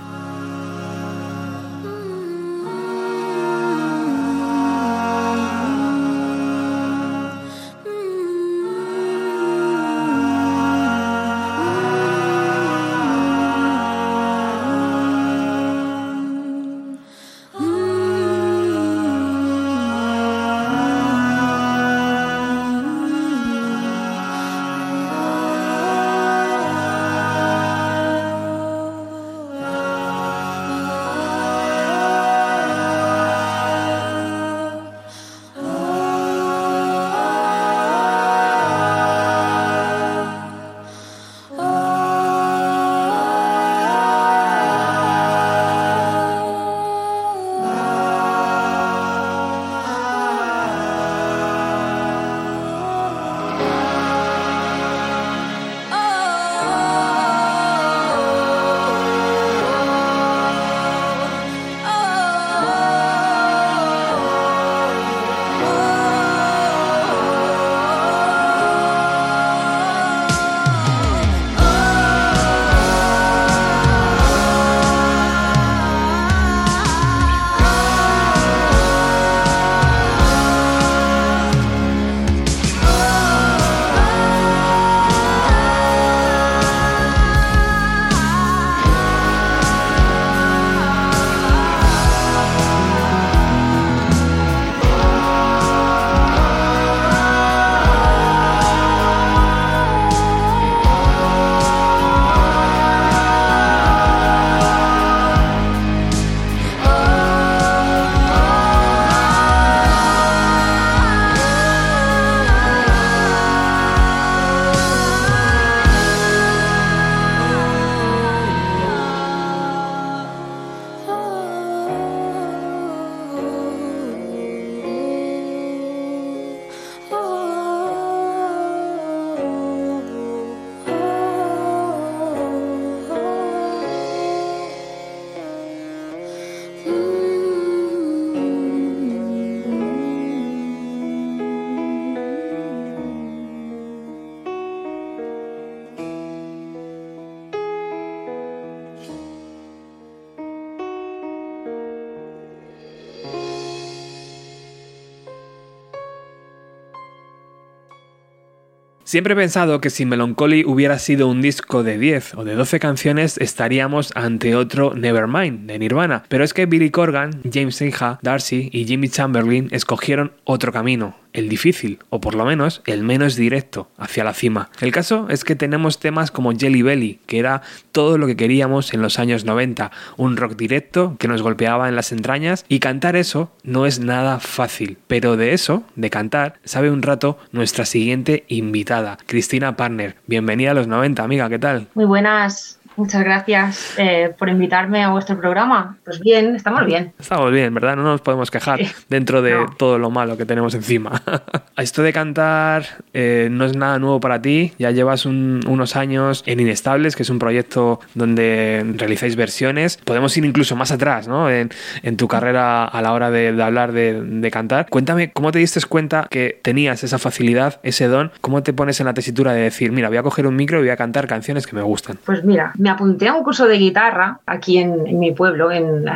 Siempre he pensado que si Melancholy hubiera sido un disco de 10 o de 12 canciones, estaríamos ante otro Nevermind de Nirvana. Pero es que Billy Corgan, James Inha, Darcy y Jimmy Chamberlain escogieron otro camino, el difícil, o por lo menos el menos directo, hacia la cima. El caso es que tenemos temas como Jelly Belly, que era todo lo que queríamos en los años 90, un rock directo que nos golpeaba en las entrañas, y cantar eso no es nada fácil, pero de eso, de cantar, sabe un rato nuestra siguiente invitada, Cristina Partner. Bienvenida a los 90, amiga, ¿qué tal? Muy buenas. Muchas gracias eh, por invitarme a vuestro programa. Pues bien, estamos bien. Estamos bien, ¿verdad? No nos podemos quejar dentro de todo lo malo que tenemos encima. Esto de cantar eh, no es nada nuevo para ti. Ya llevas unos años en Inestables, que es un proyecto donde realizáis versiones. Podemos ir incluso más atrás, ¿no? En, tu carrera a la hora de, hablar de, de, cantar. Cuéntame, ¿cómo te diste cuenta que tenías esa facilidad, ese don? ¿Cómo te pones en la tesitura de decir, mira, voy a coger un micro y voy a cantar canciones que me gustan? Pues mira, me apunté a un curso de guitarra aquí en, mi pueblo, en, la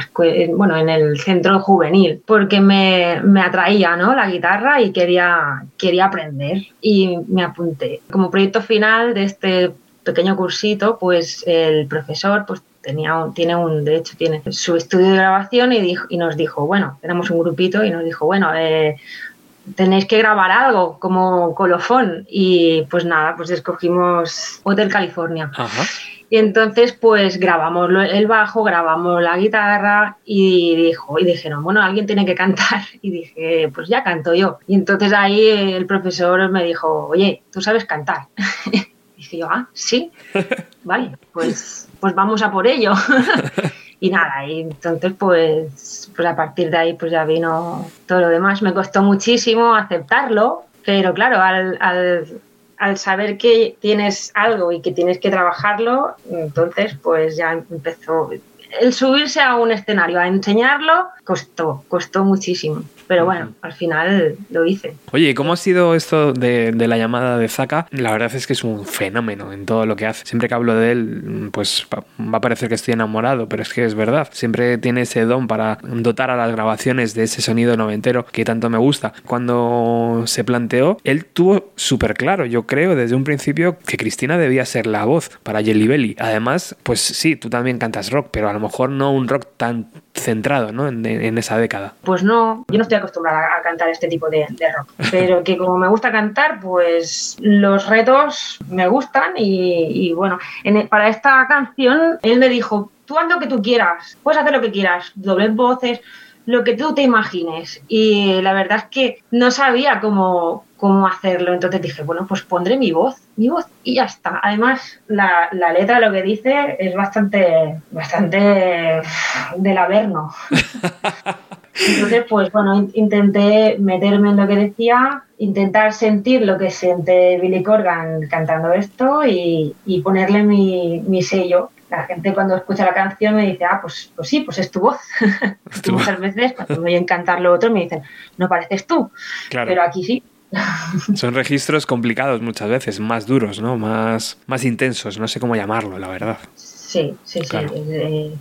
bueno, en el centro juvenil, porque me, me, atraía ¿no? la guitarra y quería, quería aprender y me apunté. Como proyecto final de este pequeño cursito, pues el profesor pues tenía tiene un, de hecho tiene su estudio de grabación y, dijo, y nos dijo, bueno, éramos un grupito y nos dijo, bueno, eh, tenéis que grabar algo como colofón y pues nada, pues escogimos Hotel California. Y entonces pues grabamos el bajo, grabamos la guitarra y dijo, y dijeron, bueno, alguien tiene que cantar. Y dije, pues ya canto yo. Y entonces ahí el profesor me dijo, oye, ¿tú sabes cantar? y dije yo, ah, sí, vale, pues, pues vamos a por ello. y nada, y entonces pues, pues a partir de ahí pues ya vino todo lo demás. Me costó muchísimo aceptarlo, pero claro, al, al, al saber que tienes algo y que tienes que trabajarlo, entonces pues ya empezó el subirse a un escenario a enseñarlo costó, costó muchísimo. Pero bueno, al final lo hice. Oye, ¿cómo ha sido esto de, la llamada de Zaka? La verdad es que es un fenómeno en todo lo que hace. Siempre que hablo de él, pues va a parecer que estoy enamorado, pero es que es verdad. Siempre tiene ese don para dotar a las grabaciones de ese sonido noventero que tanto me gusta. Cuando se planteó, él tuvo súper claro, yo creo, desde un principio, que Cristina debía ser la voz para Jelly Belly. Además, pues sí, tú también cantas rock, pero a lo mejor no un rock tan centrado ¿no? en, esa década. Pues no, yo no estoy acostumbrada a cantar este tipo de, rock, pero que como me gusta cantar, pues los retos me gustan y, bueno, e, para esta canción él me dijo, tú haz lo que tú quieras, puedes hacer lo que quieras, dobles voces, lo que tú te imagines. Y la verdad es que no sabía cómo, cómo hacerlo. Entonces dije, bueno, pues pondré mi voz, mi voz y ya está. Además, la, la letra lo que dice es bastante, bastante del averno. Entonces, pues bueno, intenté meterme en lo que decía, intentar sentir lo que siente Billy Corgan cantando esto y, y ponerle mi, mi sello la gente cuando escucha la canción me dice, ah, pues, pues sí, pues es tu voz. muchas veces cuando me voy a cantar lo otro me dicen, no pareces tú, pero aquí sí. Son registros complicados muchas veces, más duros, ¿no? Más, más intensos, no sé cómo llamarlo, la verdad. Sí, sí, sí. Eh,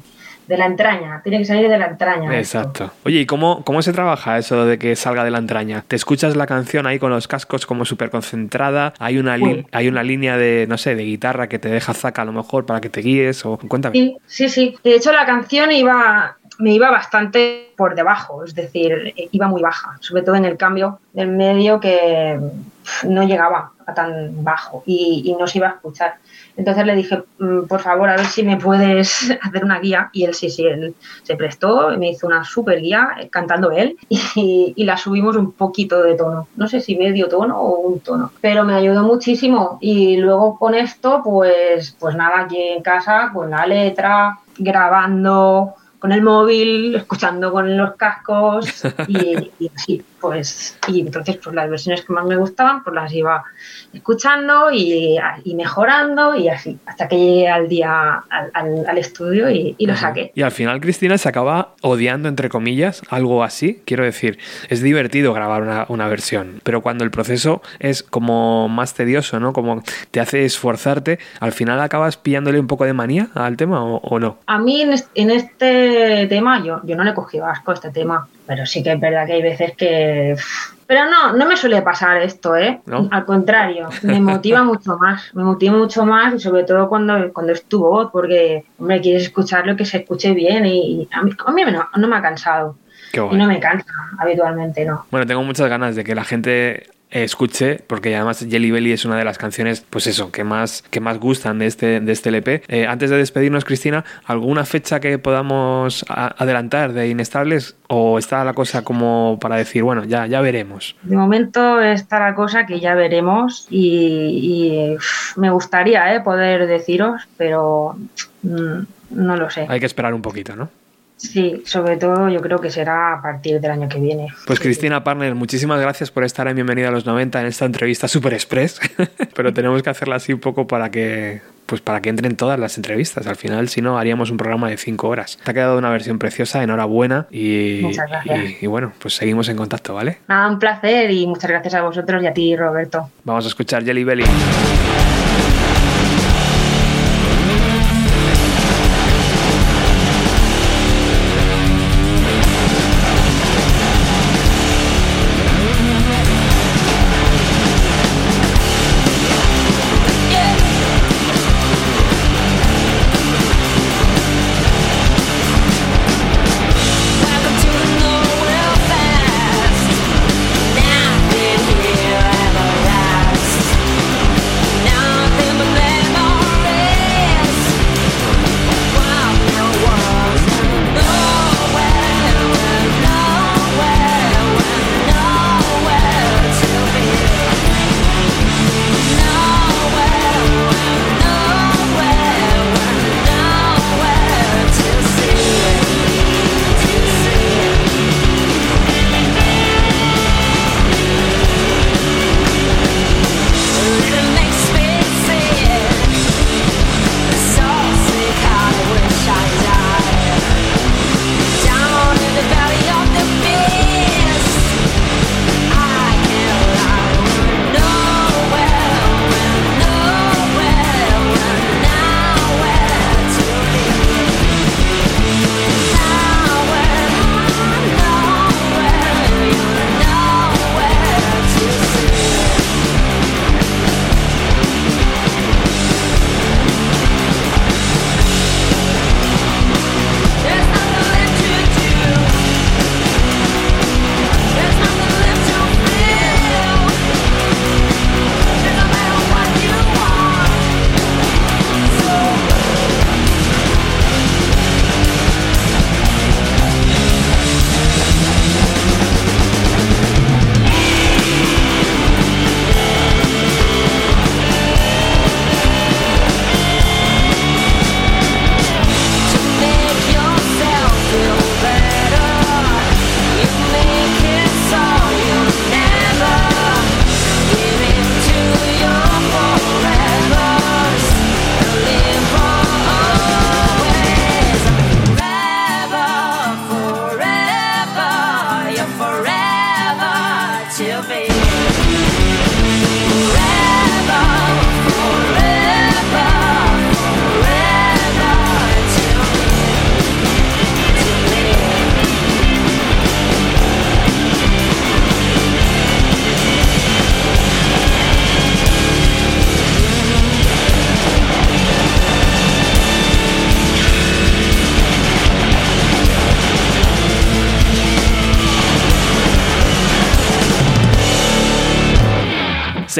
de la entraña, tiene que salir de la entraña. Exacto. Oye, ¿y cómo, cómo se trabaja eso de que salga de la entraña? ¿Te escuchas la canción ahí con los cascos como súper concentrada? ¿Hay una, ¿Hay una línea de, no sé, de guitarra que te deja zaca a lo mejor para que te guíes? O, cuéntame. Sí, sí, sí. De hecho, la canción iba, me iba bastante por debajo, es decir, iba muy baja, sobre todo en el cambio del medio que no llegaba a tan bajo y, y no se iba a escuchar. Entonces le dije, mm, por favor, a ver si me puedes hacer una guía. Y él sí, sí, él se prestó, me hizo una super guía eh, cantando él y, la subimos un poquito de tono. No sé si medio tono o un tono, pero me ayudó muchísimo. Y luego con esto, pues, pues nada, aquí en casa, con la letra, grabando con el móvil, escuchando con los cascos y, y así, pues, y entonces pues las versiones que más me gustaban, pues las iba escuchando y, mejorando y así, hasta que llegué al día al, estudio y, lo saqué. Y al final Cristina se acaba odiando, entre comillas, algo así. Quiero decir, es divertido grabar una, versión, pero cuando el proceso es como más tedioso, ¿no? Como te hace esforzarte, al final acabas pillándole un poco de manía al tema o, no. A mí en este, tema, yo, yo no le cogido asco a este tema, pero sí que es verdad que hay veces que pero no, no me suele pasar esto, ¿eh? Al contrario, me motiva mucho más, me motiva mucho más y sobre todo cuando, cuando es tu voz, porque, hombre, quieres escuchar lo que se escuche bien y, a mí, a mí no, me ha cansado. Y no me cansa, habitualmente no. Bueno, tengo muchas ganas de que la gente escuche, porque además Jelly Belly es una de las canciones, pues eso, que más, que más gustan de este, de este LP. Eh, antes de despedirnos, Cristina, ¿alguna fecha que podamos adelantar de Inestables? ¿O está la cosa como para decir, bueno, ya, ya veremos? De momento está la cosa que ya veremos y, me gustaría ¿eh? poder deciros, pero mm, no lo sé. Hay que esperar un poquito, ¿no? Sí, sobre todo yo creo que será a partir del año que viene. Pues Cristina Partner, muchísimas gracias por estar en Bienvenida a los 90 en esta entrevista super express, pero tenemos que hacerla así un poco para que pues para que entren todas las entrevistas. Al final, si no, haríamos un programa de cinco horas. Te ha quedado una versión preciosa, enhorabuena y, muchas gracias. y, y bueno, pues seguimos en contacto, ¿vale? Nada, un placer y muchas gracias a vosotros y a ti, Roberto. Vamos a escuchar Jelly Belly.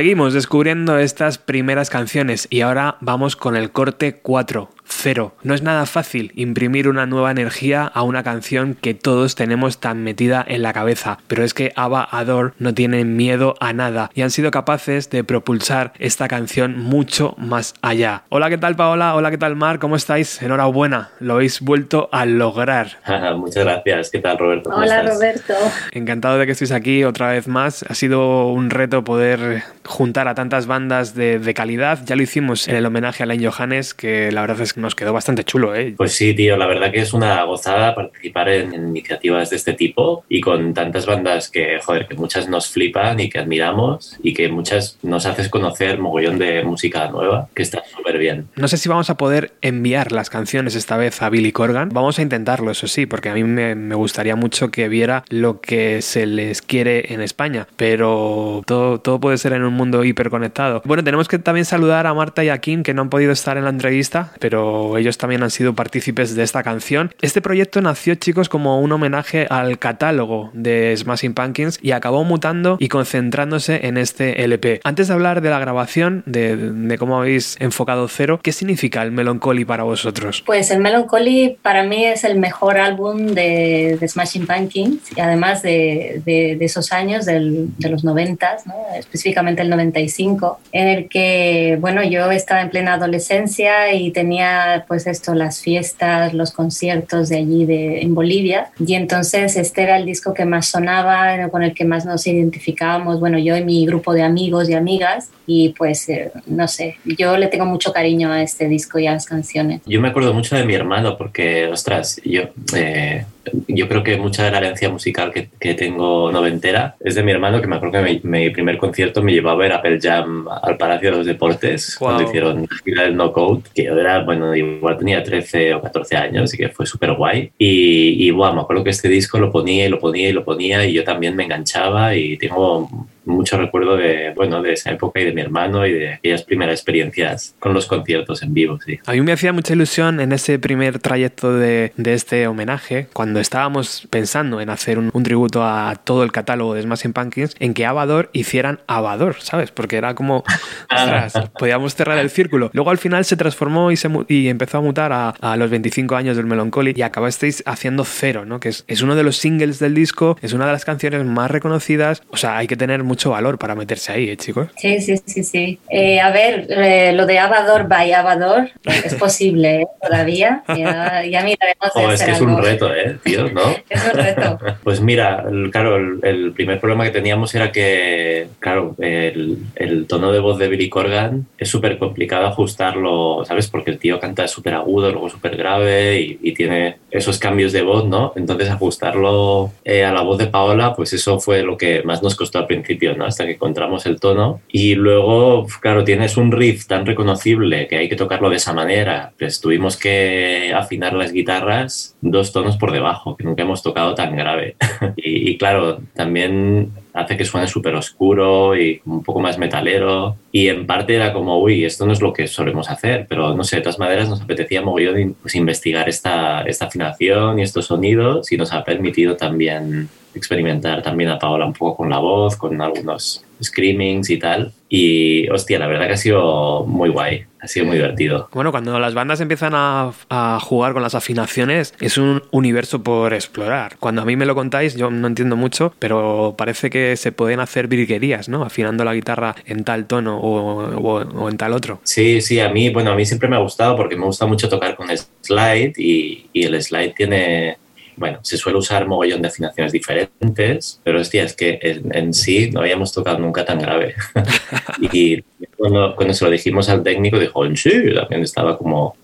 Seguimos descubriendo estas primeras canciones y ahora vamos con el corte 4. Cero. No es nada fácil imprimir una nueva energía a una canción que todos tenemos tan metida en la cabeza, pero es que Ava Ador no tienen miedo a nada y han sido capaces de propulsar esta canción mucho más allá. Hola, ¿qué tal Paola? Hola, ¿qué tal Mar? ¿Cómo estáis? Enhorabuena, lo habéis vuelto a lograr. Muchas gracias. ¿Qué tal, Roberto? ¿Cómo Hola estás? Roberto. Encantado de que estéis aquí otra vez más. Ha sido un reto poder juntar a tantas bandas de, de calidad. Ya lo hicimos en el homenaje a Len Johannes, que la verdad es que nos quedó bastante chulo, ¿eh? Pues sí, tío, la verdad que es una gozada participar en, en iniciativas de este tipo y con tantas bandas que, joder, que muchas nos flipan y que admiramos y que muchas nos haces conocer mogollón de música nueva, que está súper bien. No sé si vamos a poder enviar las canciones esta vez a Billy Corgan. Vamos a intentarlo, eso sí, porque a mí me, me gustaría mucho que viera lo que se les quiere en España, pero todo, todo puede ser en un mundo hiperconectado. Bueno, tenemos que también saludar a Marta y a Kim, que no han podido estar en la entrevista, pero ellos también han sido partícipes de esta canción. Este proyecto nació, chicos, como un homenaje al catálogo de Smashing Pumpkins y acabó mutando y concentrándose en este LP. Antes de hablar de la grabación, de, de cómo habéis enfocado Cero. ¿Qué significa el Melancholy para vosotros? Pues el Melancholy para mí es el mejor álbum de, de Smashing Pumpkins y además de, de- de esos años del- de los 90, ¿no? específicamente el 95, en el que, bueno, yo estaba en plena adolescencia y tenía pues esto, las fiestas, los conciertos de allí de, en Bolivia y entonces este era el disco que más sonaba, con el que más nos identificábamos, bueno, yo y mi grupo de amigos y amigas y pues, eh, no sé, yo le tengo mucho cariño a este disco y a las canciones. Yo me acuerdo mucho de mi hermano porque, ostras, yo, eh, yo creo que mucha de la herencia musical que, que tengo noventera es de mi hermano, que me acuerdo que mi, mi primer concierto me llevó a ver Apple Jam al Palacio de los Deportes Guau. cuando hicieron gira del Knockout, que yo era, bueno, igual tenía 13 o 14 años y que fue súper guay. Y, y bueno, me acuerdo que este disco lo ponía y lo ponía y lo ponía y yo también me enganchaba y tengo mucho recuerdo de, bueno, de esa época y de mi hermano y de aquellas primeras experiencias con los conciertos en vivo, sí. A mí me hacía mucha ilusión en ese primer trayecto de, de este homenaje, cuando estábamos pensando en hacer un, un tributo a todo el catálogo de Smashing Pumpkins, en que Abador hicieran Abador, ¿sabes? Porque era como, ostras, podíamos cerrar el círculo. Luego al final se transformó y, se, y empezó a mutar a, a los 25 años del Melancholy y acabasteis haciendo Cero, ¿no? Que es, es uno de los singles del disco, es una de las canciones más reconocidas, o sea, hay que tener mucho valor para meterse ahí, ¿eh, chicos? Sí, sí, sí, sí. Eh, a ver, eh, lo de Abador by Abador es posible ¿eh? todavía. Ya, ya miraremos de Oh, es que es un reto, ¿eh, tío? ¿No? Es un reto. Pues mira, claro, el, el primer problema que teníamos era que, claro, el, el tono de voz de Billy Corgan es súper complicado ajustarlo, ¿sabes? Porque el tío canta súper agudo, luego súper grave y, y tiene esos cambios de voz, ¿no? Entonces ajustarlo eh, a la voz de Paola, pues eso fue lo que más nos costó al principio, ¿no? Hasta que encontramos el tono. Y luego, claro, tienes un riff tan reconocible que hay que tocarlo de esa manera. Pues tuvimos que afinar las guitarras dos tonos por debajo, que nunca hemos tocado tan grave. y, claro, también hace que suene súper oscuro y un poco más metalero. Y en parte era como, uy, esto no es lo que solemos hacer, pero no sé, de todas maneras nos apetecía mogollón pues, investigar esta, esta afinación y estos sonidos y nos ha permitido también experimentar también a Paola un poco con la voz, con algunos screamings y tal. Y hostia, la verdad que ha sido muy guay, ha sido muy divertido. Bueno, cuando las bandas empiezan a, a jugar con las afinaciones, es un universo por explorar. Cuando a mí me lo contáis, yo no entiendo mucho, pero parece que se pueden hacer virguerías, ¿no? Afinando la guitarra en tal tono o, o- o en tal otro. Sí, sí, a mí, bueno, a mí siempre me ha gustado porque me gusta mucho tocar con slide y, y el slide tiene, bueno, se suele usar mogollón de afinaciones diferentes, pero hostia, es que en, en sí no habíamos tocado nunca tan grave. y cuando, cuando se lo dijimos al técnico dijo, en sí, también estaba como,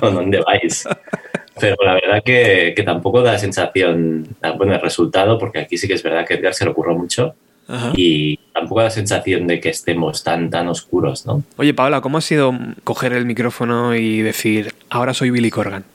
¿dónde vais? Pero la verdad que, que tampoco da sensación, bueno, el resultado, porque aquí sí que es verdad que Edgar se le ocurrió mucho y tampoco da sensación de que estemos tan, tan oscuros, ¿no? Oye, Paola, ¿cómo ha sido coger el micrófono y decir, ahora soy Billy Corgan?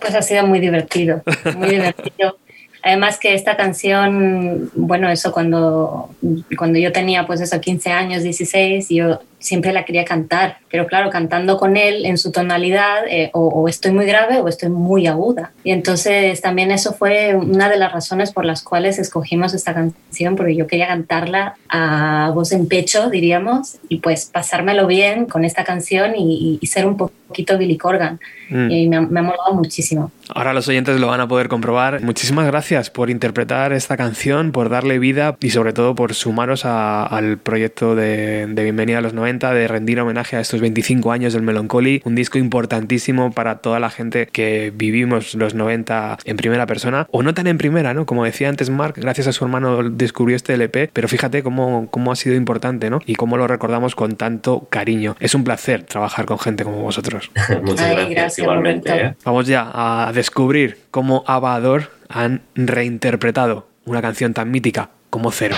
Pues ha sido muy divertido, muy divertido. Además que esta canción, bueno, eso cuando, cuando yo tenía pues eso, 15 años, 16, yo siempre la quería cantar, pero claro, cantando con él en su tonalidad, eh, o, o estoy muy grave o estoy muy aguda. Y entonces también eso fue una de las razones por las cuales escogimos esta canción, porque yo quería cantarla a voz en pecho, diríamos, y pues pasármelo bien con esta canción y, y- ser un poquito Billy Corgan. Mm. Y me ha, me ha molado muchísimo. Ahora los oyentes lo van a poder comprobar. Muchísimas gracias por interpretar esta canción, por darle vida y sobre todo por sumaros a- al proyecto de, de Bienvenida a los 90, de rendir homenaje a estos 25 años del Melancholy, un disco importantísimo para toda la gente que vivimos los 90 en primera persona, o no tan en primera, ¿no? Como decía antes Mark, gracias a su hermano descubrió este LP, pero fíjate cómo, cómo ha sido importante, ¿no? Y cómo lo recordamos con tanto cariño. Es un placer trabajar con gente como vosotros. Muchas Ay, gracias, gracias, igualmente. Roberto. ¿eh? Vamos ya a descubrir cómo Abador han reinterpretado una canción tan mítica como Cero.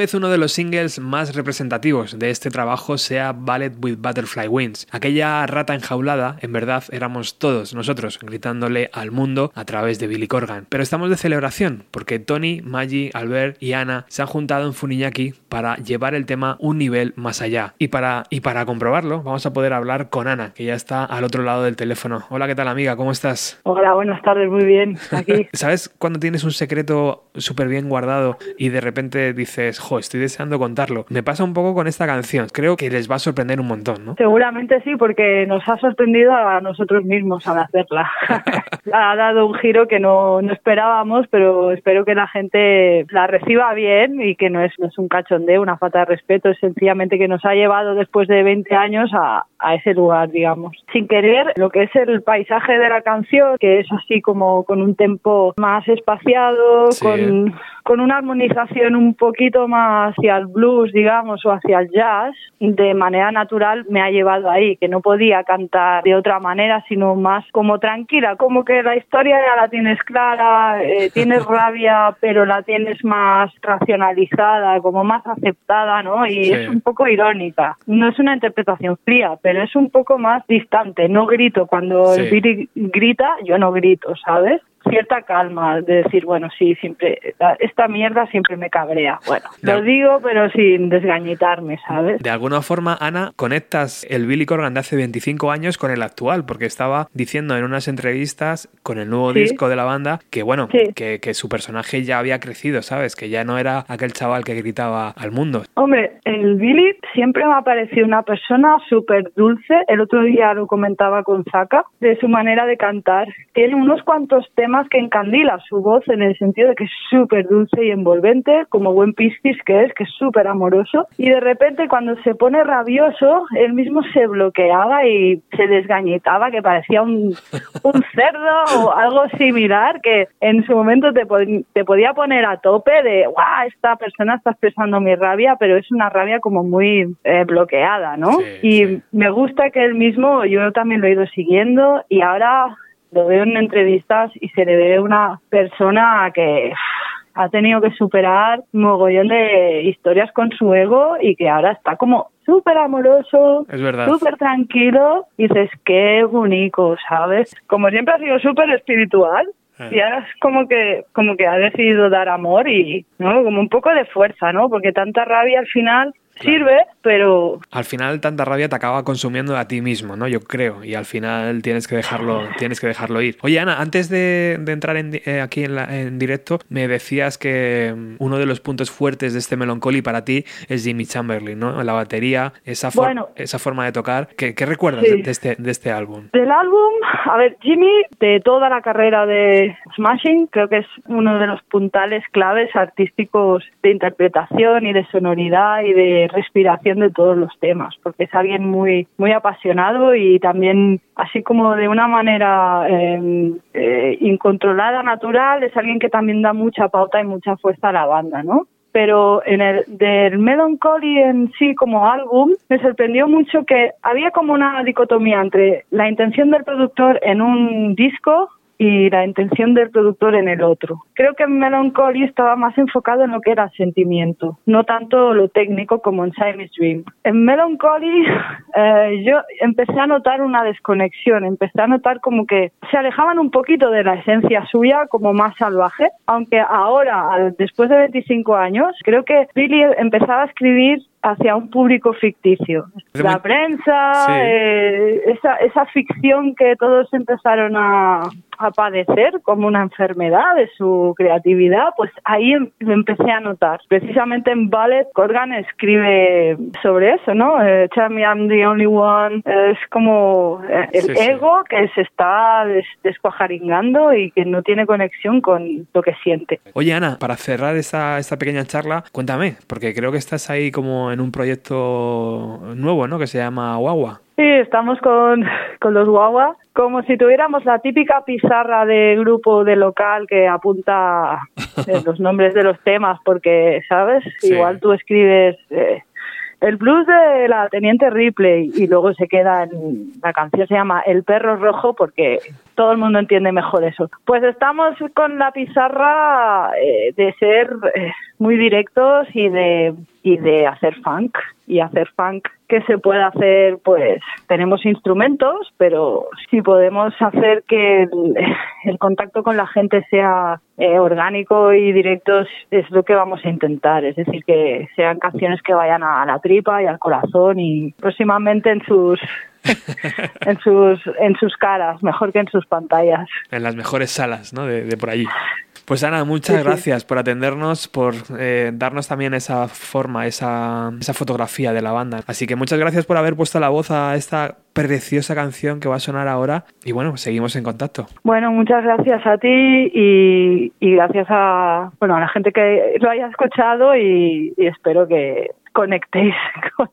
Vez uno de los singles más representativos de este trabajo sea Ballet with Butterfly Wings. Aquella rata enjaulada, en verdad, éramos todos nosotros gritándole al mundo a través de Billy Corgan. Pero estamos de celebración, porque Tony, Maggie, Albert y Ana se han juntado en Funiñaki para llevar el tema un nivel más allá. Y para, y para comprobarlo, vamos a poder hablar con Ana, que ya está al otro lado del teléfono. Hola, ¿qué tal amiga? ¿Cómo estás? Hola, buenas tardes, muy bien. Aquí. ¿Sabes cuando tienes un secreto súper bien guardado y de repente dices, jo, estoy deseando contarlo? Me pasa un poco con esta canción. Creo que les va a sorprender un montón, ¿no? Seguramente sí, porque nos ha sorprendido a nosotros mismos al hacerla. ha dado un giro que no, no esperábamos, pero espero que la gente la reciba bien y que no es, no es un cachondeo, una falta de respeto, es sencillamente que nos ha llevado después de 20 años a, a ese lugar, digamos. Sin querer, lo que es el paisaje de la canción, que es así como con un tempo más espaciado, Sí. con, con una armonización un poquito más hacia el blues, digamos, o hacia el jazz, de manera natural me ha llevado ahí, que no podía cantar de otra manera, sino más como tranquila, como que la historia ya la tienes clara, eh, tienes rabia, pero la tienes más racionalizada, como más aceptada, ¿no? Y Sí. es un poco irónica. No es una interpretación fría, pero es un poco más distante. No grito cuando Sí. el Billy grita, yo no grito, ¿sabes? Cierta calma de decir, bueno, sí, siempre, esta mierda siempre me cabrea. Bueno, lo digo, pero sin desgañitarme, ¿sabes? De alguna forma, Ana, conectas el Billy Corgan de hace 25 años con el actual, porque estaba diciendo en unas entrevistas con el nuevo Sí. disco de la banda que, bueno, Sí. que, que su personaje ya había crecido, ¿sabes? Que ya no era aquel chaval que gritaba al mundo. Hombre, el Billy siempre me ha parecido una persona súper dulce. El otro día lo comentaba con Zaka, de su manera de cantar. Tiene unos cuantos temas que encandila su voz en el sentido de que es súper dulce y envolvente, como buen piscis que es, que es súper amoroso. Y de repente cuando se pone rabioso, él mismo se bloqueaba y se desgañitaba, que parecía un, un cerdo o algo similar, que en su momento te, te podía poner a tope de, guau, esta persona está expresando mi rabia, pero es una rabia como muy eh, bloqueada, ¿no? y me gusta que él mismo, yo también lo he ido siguiendo y ahora lo veo en entrevistas y se le ve una persona que ha tenido que superar un mogollón de historias con su ego y que ahora está como súper amoroso, súper tranquilo y dices, qué bonito, ¿sabes? Como siempre ha sido súper espiritual y ahora es como que, como que ha decidido dar amor y, ¿no? Como un poco de fuerza, ¿no? Porque tanta rabia al final sirve, pero Al final tanta rabia te acaba consumiendo a ti mismo, ¿no? Yo creo. Y al final tienes que dejarlo, tienes que dejarlo ir. Oye, Ana, antes de, de entrar en eh, aquí en, la- en directo, me decías que mm, uno de los puntos fuertes de este Melancholy para ti es Jimmy Chamberlain, ¿no? La batería, esa, for- Bueno. esa forma de tocar. ¿Qué, qué recuerdas Sí. de, de este, de este álbum? Del álbum, a ver, Jimmy, de toda la carrera de Smashing, creo que es uno de los puntales claves artísticos de interpretación y de sonoridad y de respiración de todos los temas, porque es alguien muy, muy apasionado y también, así como de una manera eh, eh, incontrolada, natural, es alguien que también da mucha pauta y mucha fuerza a la banda, ¿no? pero en el del Melancholy en sí como álbum me sorprendió mucho que había como una dicotomía entre la intención del productor en un disco y la intención del productor en el otro. Creo que en Melancholy estaba más enfocado en lo que era sentimiento, no tanto lo técnico como en Siamese Dream. En Melancholy eh, yo empecé a notar una desconexión, empecé a notar como que se alejaban un poquito de la esencia suya como más salvaje, aunque ahora, después de 25 años, creo que Billy empezaba a escribir hacia un público ficticio. La prensa, Sí. eh, esa, esa ficción que todos empezaron a, a padecer como una enfermedad de su creatividad, pues ahí em- lo empecé a notar. Precisamente en Ballet, Corgan escribe sobre eso, ¿no? Eh, Tell me I'm the only one. Es como eh, el Sí, sí. ego que se está des- descuajaringando y que no tiene conexión con lo que siente. Oye, Ana, para cerrar esta, esta pequeña charla, cuéntame, porque creo que estás ahí como en un proyecto nuevo, ¿no? Que se llama Guagua. Sí, estamos con, con los guagua, como si tuviéramos la típica pizarra de grupo de local que apunta los nombres de los temas, porque, ¿sabes? Sí. Igual tú escribes eh, el blues de la Teniente Ripley y luego se queda en. La canción se llama El perro rojo porque todo el mundo entiende mejor eso. Pues estamos con la pizarra eh, de ser eh, muy directos y de, y de hacer funk. Y hacer funk que se puede hacer, pues tenemos instrumentos, pero si podemos hacer que el, el contacto con la gente sea eh, orgánico y directo, es- lo que vamos a intentar. Es decir, que sean canciones que vayan a la tripa y al corazón y próximamente en sus en sus en sus caras, mejor que en sus pantallas. En las mejores salas, ¿no? De, de por allí. Pues Ana, muchas Sí, sí. gracias por atendernos, por eh, darnos también esa forma, esa, esa fotografía de la banda. Así que muchas gracias por haber puesto la voz a esta preciosa canción que va a sonar ahora. Y bueno, seguimos en contacto. Bueno, muchas gracias a ti y, y gracias a bueno a la gente que lo haya escuchado y, y espero que conectéis con,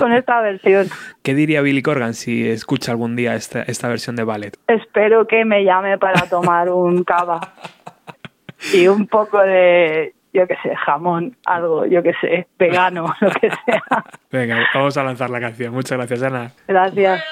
con esta versión. ¿Qué diría Billy Corgan si escucha algún día esta, esta versión de ballet? Espero que me llame para tomar un cava y un poco de yo qué sé, jamón, algo, yo qué sé, vegano, lo que sea. Venga, vamos a lanzar la canción. Muchas gracias, Ana. Gracias.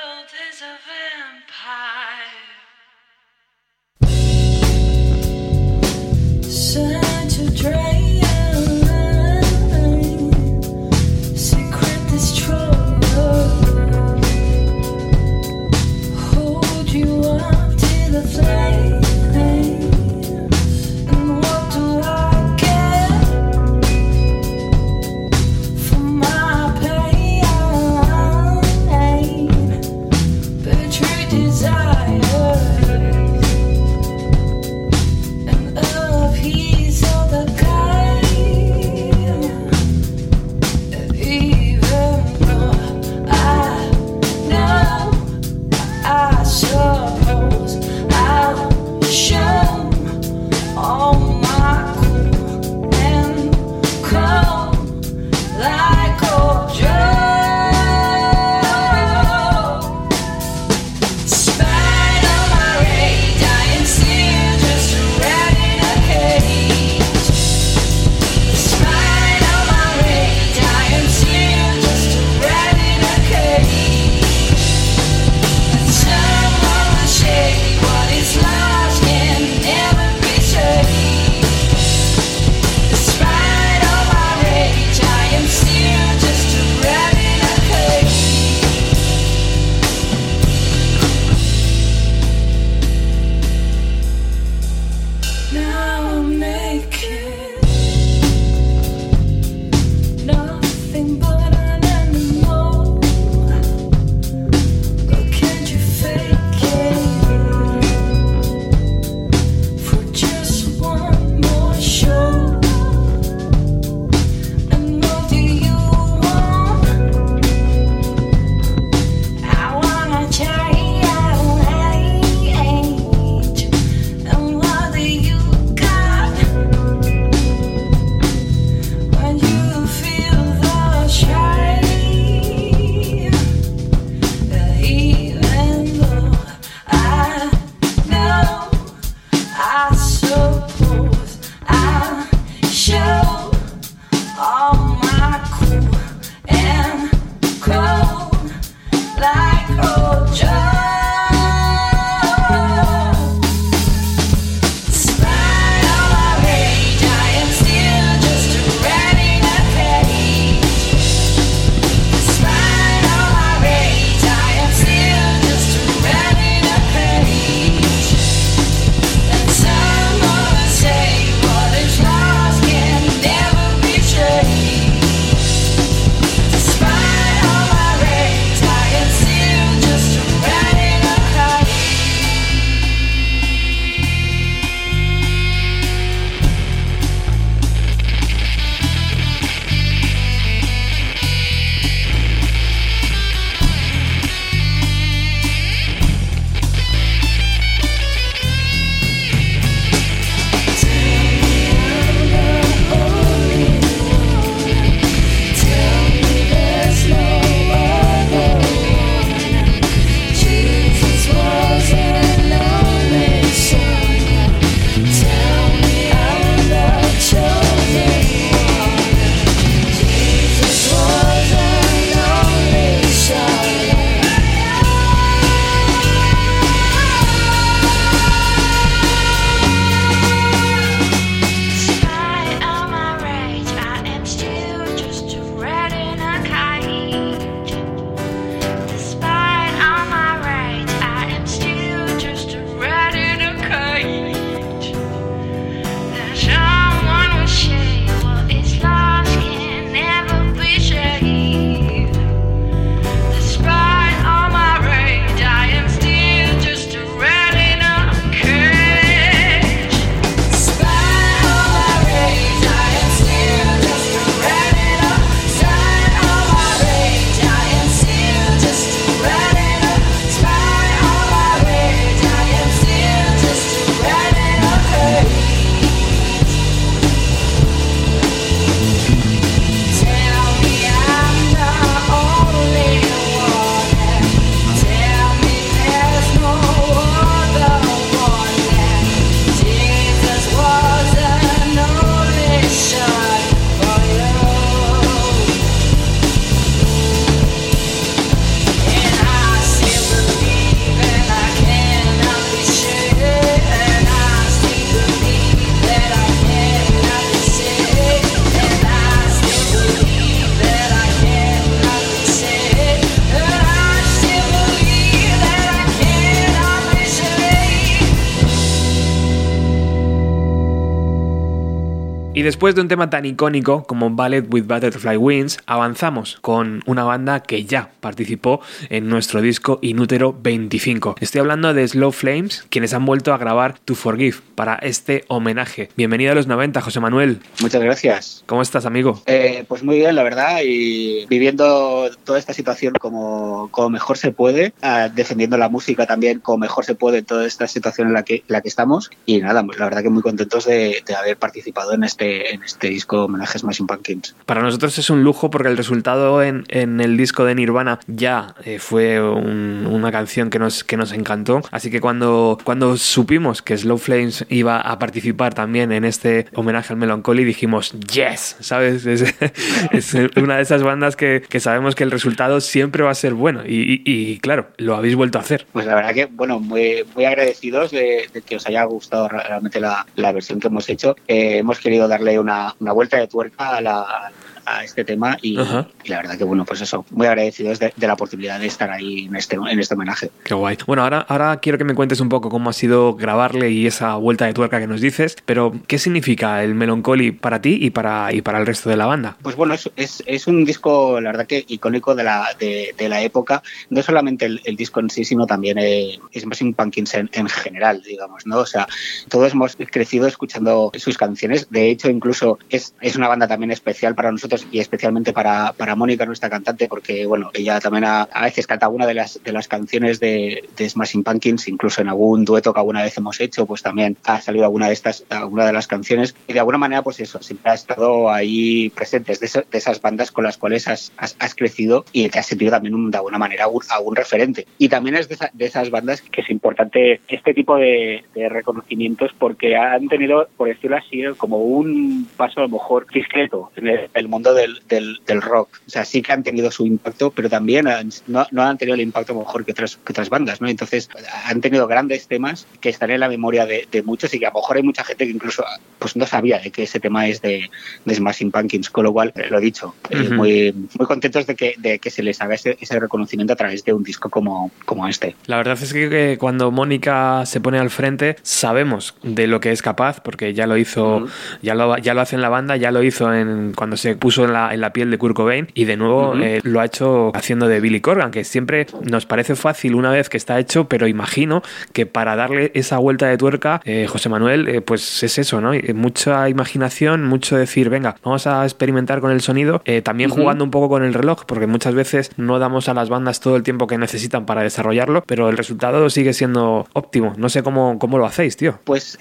Y después de un tema tan icónico como Ballet with Butterfly Wings, avanzamos con una banda que ya participó en nuestro disco Inútero 25. Estoy hablando de Slow Flames, quienes han vuelto a grabar To Forgive para este homenaje. Bienvenido a los 90, José Manuel. Muchas gracias. ¿Cómo estás, amigo? Eh, pues muy bien, la verdad, y viviendo toda esta situación como, como mejor se puede, eh, defendiendo la música también como mejor se puede en toda esta situación en la que, la que estamos. Y nada, la verdad que muy contentos de, de haber participado en este, en este disco homenaje Smashing Pumpkins. Para nosotros es un lujo porque el resultado en, en el disco de Nirvana ya eh, fue un- una canción que nos, que nos encantó. Así que cuando, cuando supimos que Slow Flames iba a participar también en este homenaje al Melancholy, dijimos, yes, ¿sabes? Es, es una de esas bandas que, que sabemos que el resultado siempre va a ser bueno. Y, y- claro, lo habéis vuelto a hacer. Pues la verdad que, bueno, muy, muy agradecidos de, que os haya gustado re- realmente la, la versión que hemos hecho. Eh, hemos querido darle una, una vuelta de tuerca a, la, a este tema y, la verdad que, bueno, pues eso, muy agradecidos de, de la oportunidad de estar ahí en este, en este homenaje. Qué guay. Bueno, ahora, ahora quiero que me cuentes un poco cómo ha sido grabarle y esa vuelta de tuerca que nos dices, pero ¿qué significa el Melancholy para ti y para, y para el resto de la banda? Pues bueno, es, es, es un disco, la verdad que icónico de la, de, de la época, no solamente el, el disco en sí, sino también eh, Smashing Pumpkins en, en general, digamos, ¿no? O sea, todos hemos crecido escuchando sus canciones, de hecho incluso es, es una banda también especial para nosotros y especialmente para, para Mónica, nuestra cantante, porque bueno, ella también a, a veces canta alguna de las, de las canciones de, de Smashing Pumpkins, incluso en algún dueto que alguna vez hemos hecho, pues también ha salido alguna de estas, alguna de las canciones y de alguna manera pues eso, siempre ha estado ahí presentes de, eso- de esas bandas con las cuales has, has, has crecido y te has sentido también un- de alguna manera un, algún referente. Y también es de, esa- de esas bandas que es importante este tipo de, de reconocimientos porque han tenido, por decirlo así, como un paso a lo mejor discreto en el, el mundo del, del, del rock. O sea, sí que han tenido su impacto, pero también han- no, no han tenido el impacto mejor que otras, que otras bandas, ¿no? Entonces han tenido grandes temas que están en la memoria de, de muchos y que a lo mejor hay mucha gente que incluso pues no sabía de que ese tema es de, de Smashing Pumpkins, con lo cual, eh, lo he dicho, eh, Ujú. muy, muy contentos de que, de que se les haga ese, ese reconocimiento a través de un disco como, como este. La verdad es que, que cuando Mónica se pone al frente sabemos de lo que es capaz porque ya lo hizo, ya, lo, ya lo hace en la banda, ya lo hizo en, cuando se puso en la, en la piel de Kurt Cobain y de nuevo eh, lo ha hecho haciendo de Billy Corgan, que siempre nos parece fácil una vez que está hecho, pero imagino que para darle esa vuelta de tuerca, eh, José Manuel, eh, pues es eso, ¿no? Mucha imaginación, mucho decir, venga, vamos a experimentar con el sonido, también jugando un poco con el reloj, porque muchas veces no damos a las bandas todo el tiempo que necesitan para desarrollarlo, pero el resultado sigue siendo óptimo. No sé cómo, cómo lo hacéis, tío. Pues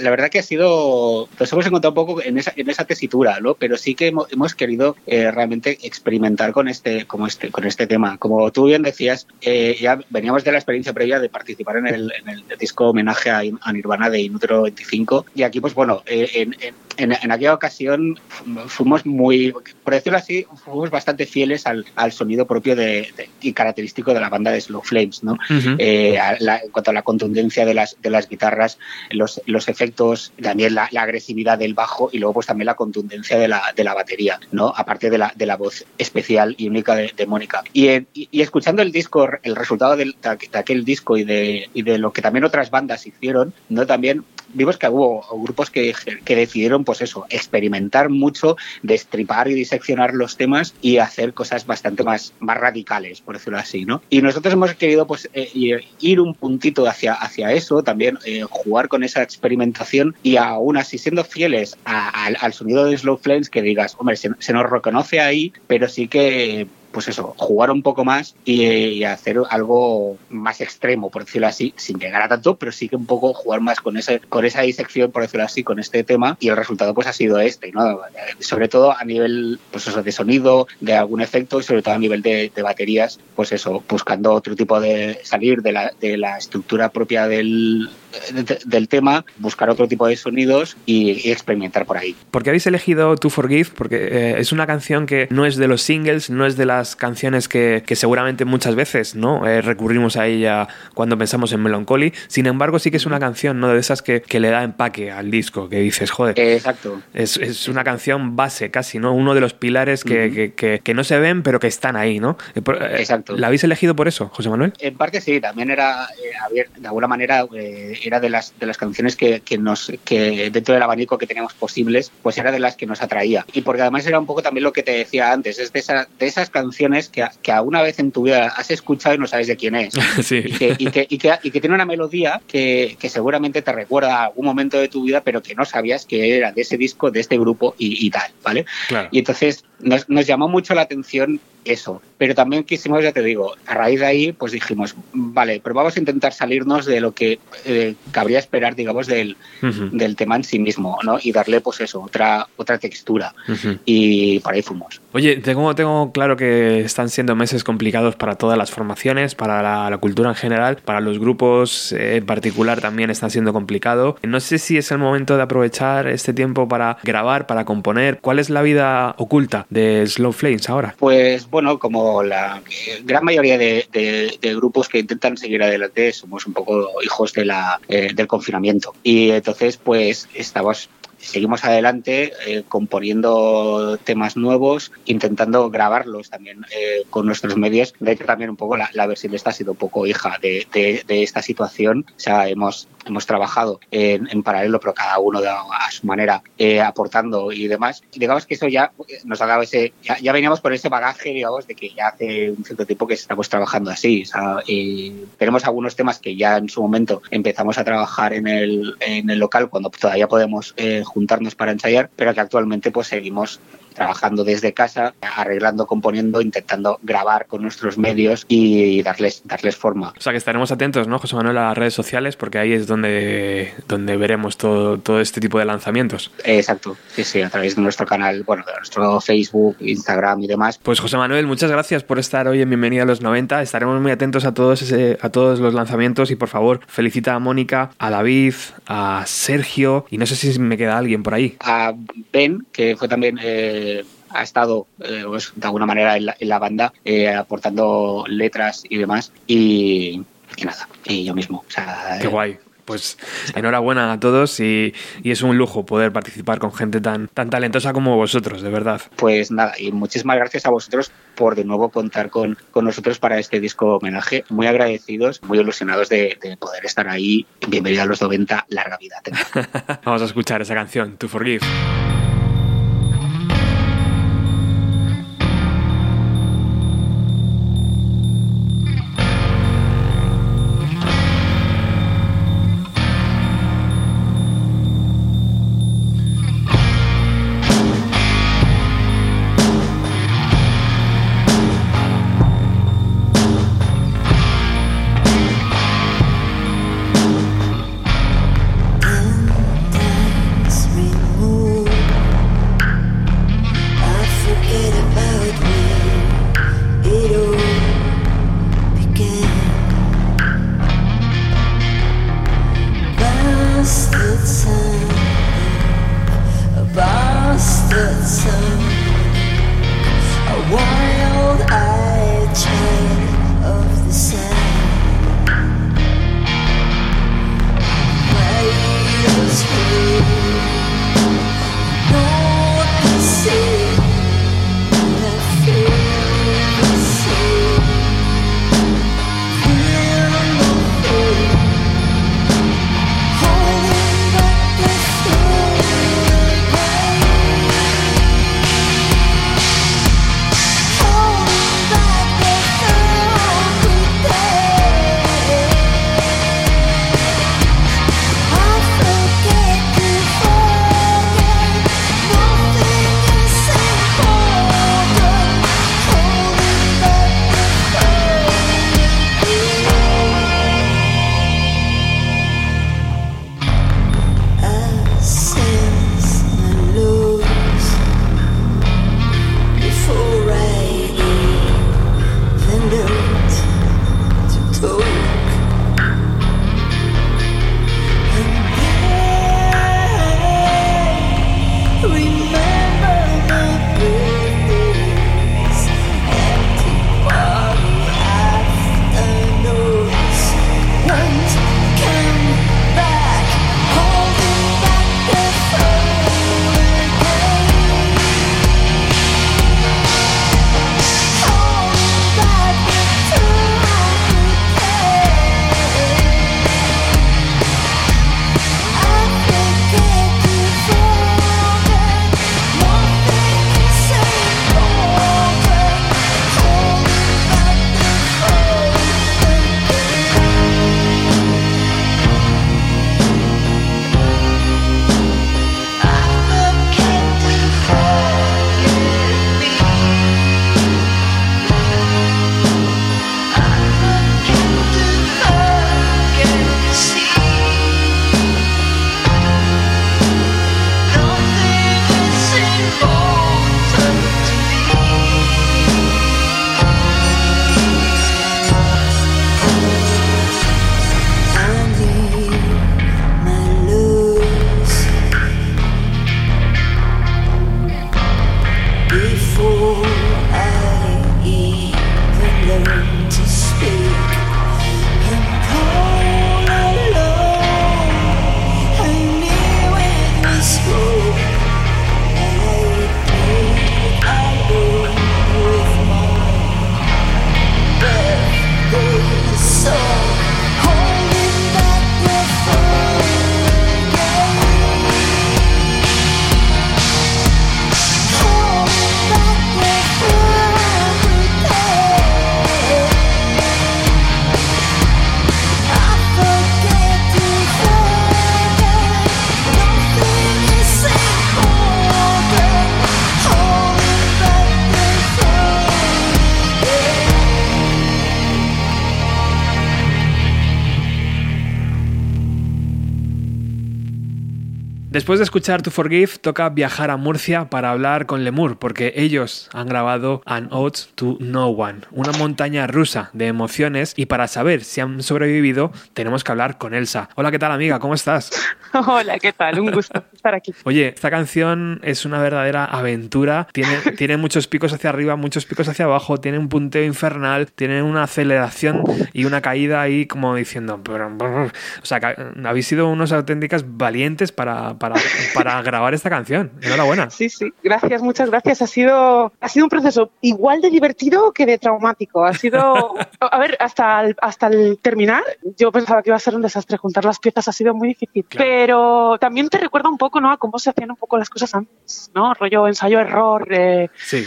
la verdad que ha sido, nos hemos encontrado un poco en esa, en esa tesitura, ¿no? Pero sí que hemos, hemos querido eh, realmente experimentar con este, como este, con este tema. Como tú bien decías, eh, ya veníamos de la experiencia previa de participar en el, en el disco homenaje a, a Nirvana de Inutero 25 y aquí, pues bueno, eh, en, en- en, en aquella ocasión fu- fuimos muy, por decirlo así, fuimos bastante fieles al, al sonido propio de, de- y característico de la banda de Slow Flames, ¿no? Ujú. A la- en cuanto a la contundencia de las, de las guitarras, los, los efectos, también la, la agresividad del bajo y luego pues también la contundencia de la, de la batería, ¿no? Aparte de la, de la voz especial y única de, Mónica. Y, y- y escuchando el disco, el resultado de aquel disco y de, y de lo que también otras bandas hicieron, ¿no? También vimos que hubo grupos que, que decidieron, pues eso, experimentar mucho, destripar y diseccionar los temas y hacer cosas bastante más, más radicales, por decirlo así, ¿no? Y nosotros hemos querido, pues, eh, ir- un puntito hacia, hacia eso, también eh, jugar con esa experimentación y aún así siendo fieles a- al, sonido de Slow Flames, que digas, hombre, se nos reconoce ahí, pero sí que pues eso, jugar un poco más y, hacer algo más extremo, por decirlo así, sin llegar a tanto, pero sí que un poco jugar más con ese, con esa disección, por decirlo así, con este tema, y el resultado pues ha sido este, ¿no? Sobre todo a nivel, pues eso, de sonido, de algún efecto, y sobre todo a nivel de, de baterías, pues eso, buscando otro tipo de salir de la, de la estructura propia del, de- del tema, buscar otro tipo de sonidos y, y experimentar por ahí. ¿Por qué habéis elegido To Forgive? Porque eh, es una canción que no es de los singles, no es de las canciones que, que seguramente muchas veces no Eh, recurrimos a ella cuando pensamos en Melancholy. Sin embargo, sí que es una canción ¿no? de esas que, que le da empaque al disco, que dices, joder. Exacto. Es, es una canción base casi, ¿no? Uno de los pilares que, que- que- que no se ven, pero que están ahí, ¿no? Eh, eh, Exacto. ¿La habéis elegido por eso, José Manuel? En parte sí, también era, eh, de alguna manera, eh, era de las, de las canciones que, que nos, que dentro del abanico que teníamos posibles, pues era de las que nos atraía. Y porque además era un poco también lo que te decía antes, es de, esa- de esas canciones que, que alguna vez en tu vida has escuchado y no sabes de quién es. Sí. Y, que, y, que, y, que, y que tiene una melodía que, que seguramente te recuerda a algún momento de tu vida, pero que no sabías que era de ese disco, de este grupo y, y tal, ¿vale? Claro. Y entonces nos, nos llamó mucho la atención eso. Pero también quisimos, ya te digo, a raíz de ahí, pues dijimos, vale, pero vamos a intentar salirnos de lo que eh, cabría esperar, digamos, del, del tema en sí mismo, ¿no? Y darle, pues eso, otra, otra textura. Y por ahí fuimos. Oye, tengo, tengo claro que están siendo meses complicados para todas las formaciones, para la, la cultura en general, para los grupos eh, en particular también están siendo complicado. No sé si es el momento de aprovechar este tiempo para grabar, para componer. ¿Cuál es la vida oculta de Slow Flames ahora? Pues bueno, como la gran mayoría de, de- de grupos que intentan seguir adelante, somos un poco hijos de la, eh, del confinamiento. Y entonces, pues estamos seguimos adelante eh, componiendo temas nuevos, intentando grabarlos también eh, con nuestros medios. De hecho, también un poco la, la versión de esta ha sido un poco hija de, de- de esta situación. O sea, hemos, hemos trabajado en, en paralelo, pero cada uno de- a su manera, eh, aportando y demás. Y digamos que eso ya eh, nos ha dado ese, ya, ya veníamos con ese bagaje, digamos, de que ya hace un cierto tiempo que estamos trabajando así. O sea, tenemos algunos temas que ya en su momento empezamos a trabajar en el, en el local cuando todavía podemos eh, juntarnos para ensayar, pero que actualmente pues seguimos trabajando desde casa, arreglando, componiendo, intentando grabar con nuestros medios y darles, darles forma. O sea que estaremos atentos, ¿no, José Manuel, a las redes sociales, porque ahí es donde, donde veremos todo, todo este tipo de lanzamientos. Exacto, sí, sí, a través de nuestro canal, bueno, de nuestro Facebook, Instagram y demás. Pues José Manuel, muchas gracias por estar hoy en Bienvenida a los 90. Estaremos muy atentos a todos, ese- a todos los lanzamientos y por favor felicita a Mónica, a David, a Sergio y no sé si me queda alguien por ahí. a Ben, que fue también eh, ha estado eh, pues, de alguna manera en la, en la banda eh, aportando letras y demás y, y nada, y yo mismo. O sea, Qué guay. Pues enhorabuena a todos y, y es un lujo poder participar con gente tan, tan talentosa como vosotros, de verdad. Pues nada, y muchísimas gracias a vosotros por de nuevo contar con, con nosotros para este disco homenaje. Muy agradecidos, muy ilusionados de, de poder estar ahí. Bienvenido a los 90, larga vida. Vamos a escuchar esa canción, To Forgive. Después de escuchar To Forgive, toca viajar a Murcia para hablar con Lemur, porque ellos han grabado An Ode to No One, una montaña rusa de emociones, y para saber si han sobrevivido, tenemos que hablar con Elsa. Hola, ¿qué tal, amiga? ¿Cómo estás? Hola, ¿qué tal? Un gusto estar aquí. Oye, esta canción es una verdadera aventura. Tiene, tiene muchos picos hacia arriba, muchos picos hacia abajo, tiene un punteo infernal, tiene una aceleración y una caída ahí como diciendo... O sea, habéis sido unos auténticas valientes para, para, para grabar esta canción. Enhorabuena. Sí, sí, gracias, muchas gracias. Ha sido, ha sido un proceso igual de divertido que de traumático. Ha sido, a ver, hasta el, hasta el terminar, yo pensaba que iba a ser un desastre. Juntar las piezas ha sido muy difícil. Pero también te recuerda un poco, ¿no? A cómo se hacían un poco las cosas antes, ¿no? Rollo ensayo-error. Eh, Sí.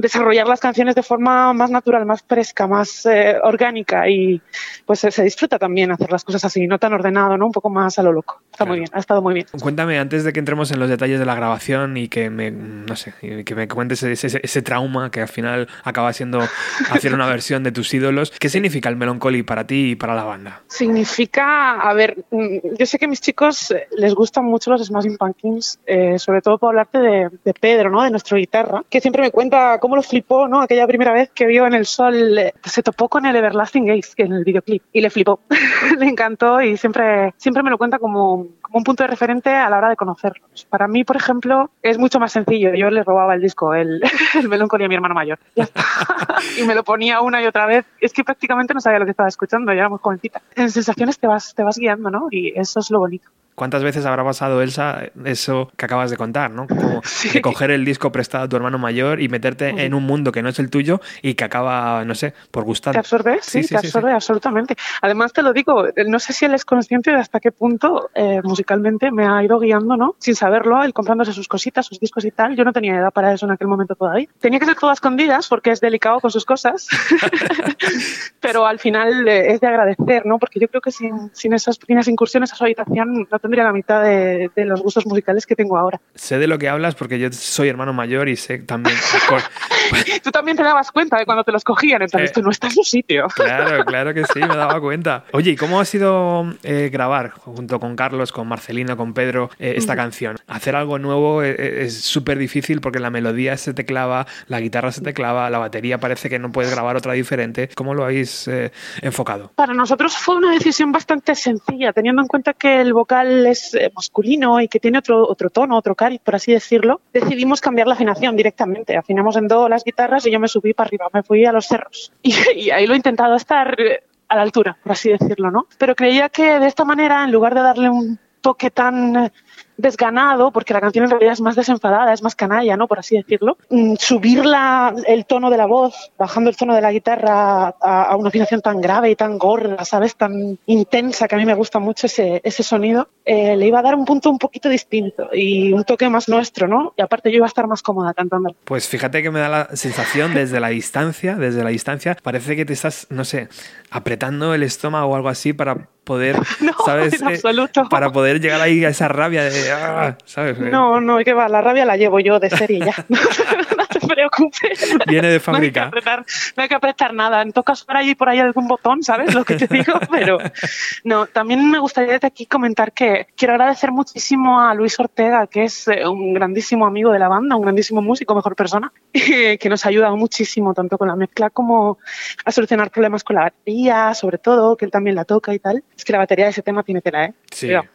Desarrollar las canciones de forma más natural, más fresca, más eh, orgánica y pues se, se disfruta también hacer las cosas así, no tan ordenado, ¿no? Un poco más a lo loco. Está muy bien, ha estado muy bien. Cuéntame, antes de que entremos en los detalles de la grabación y que me, no sé, que me cuentes ese, ese- ese trauma que al final acaba siendo hacer una versión de tus ídolos, ¿qué significa el Melancholy para ti y para la banda? Significa, a ver, mm, yo sé que a mis chicos eh, les gustan mucho los Smashing Pumpkins, eh, sobre todo por hablarte de, de Pedro, ¿no? De nuestro guitarra, que siempre me cuenta cómo lo flipó, ¿no? Aquella primera vez que vio en el sol, eh, se topó con el Everlasting Gaze en el videoclip y le flipó, le encantó y siempre, siempre me lo cuenta como, como un punto de referente a la hora de conocerlos. Para mí, por ejemplo, es mucho más sencillo. Yo le robaba el disco, el, el Melancholy a mi hermano mayor. Y me lo ponía una y otra vez. Es que prácticamente no sabía lo que estaba escuchando, ya era muy jovencita. En sensaciones te vas, te vas guiando, ¿no? Y eso es lo bonito. ¿Cuántas veces habrá pasado, Elsa, eso que acabas de contar, ¿no? Como de coger el disco prestado a tu hermano mayor y meterte en un mundo que no es el tuyo y que acaba, no sé, por gustar. Te absorbe, sí, te absorbe absolutamente. Además, te lo digo, no sé si él es consciente de hasta qué punto eh, musicalmente me ha ido guiando, ¿no? Sin saberlo, él comprándose sus cositas, sus discos y tal. Yo no tenía edad para eso en aquel momento todavía. Tenía que ser todo a escondidas porque es delicado con sus cosas, pero al final eh, es de agradecer, ¿no? Porque yo creo que sin, sin esas pequeñas incursiones a su habitación no tendría la mitad de, de los gustos musicales que tengo ahora. Sé de lo que hablas porque yo soy hermano mayor y sé también. Tú también te dabas cuenta de cuando te los cogían, entonces Eh, esto no está en su sitio. Claro, claro que sí, me daba cuenta. Oye, ¿y cómo ha sido eh, grabar junto con Carlos, con Marcelino, con Pedro eh, esta canción? Hacer algo nuevo eh, es súper difícil porque la melodía se te clava, la guitarra se te clava, la batería parece que no puedes grabar otra diferente. ¿Cómo lo habéis enfocado? Para nosotros fue una decisión bastante sencilla, teniendo en cuenta que el vocal es eh, masculino y que tiene otro, otro tono, otro cariz, por así decirlo. Decidimos cambiar la afinación directamente. Afinamos en do las guitarras y yo me subí para arriba, me fui a los cerros. Y, y ahí lo he intentado estar eh, a la altura, por así decirlo, ¿no? Pero creía que de esta manera, en lugar de darle un toque tan desganado, porque la canción en realidad es más desenfadada, es más canalla, ¿no? Por así decirlo. Mm, Subir la- el tono de la voz, bajando el tono de la guitarra a, a una afinación tan grave y tan gorda, ¿sabes? Tan intensa, que a mí me gusta mucho ese, ese sonido, eh, le iba a dar un punto un poquito distinto y un toque más nuestro, ¿no? Y aparte yo iba a estar más cómoda cantando. Pues fíjate que me da la sensación desde la distancia, desde la distancia, parece que te estás, no sé, apretando el estómago o algo así para poder, ¿sabes? en absoluto. para poder llegar ahí a esa rabia de, ah, ¿sabes? No, no, que va, la rabia la llevo yo de serie ya. preocupes. Viene de No hay, que fábrica. apretar, no hay que apretar nada. En tocas por ahí por ahí algún botón, ¿sabes lo que te digo? Pero no, también me gustaría desde aquí comentar que quiero agradecer muchísimo a Luis Ortega, que es eh, un grandísimo amigo de la banda, un grandísimo músico, mejor persona, que nos ha ayudado muchísimo tanto con la mezcla como a solucionar problemas con la batería, sobre todo, que él también la toca y tal. Es que la batería de ese tema tiene tela, ¿eh? Sí. Cuidado.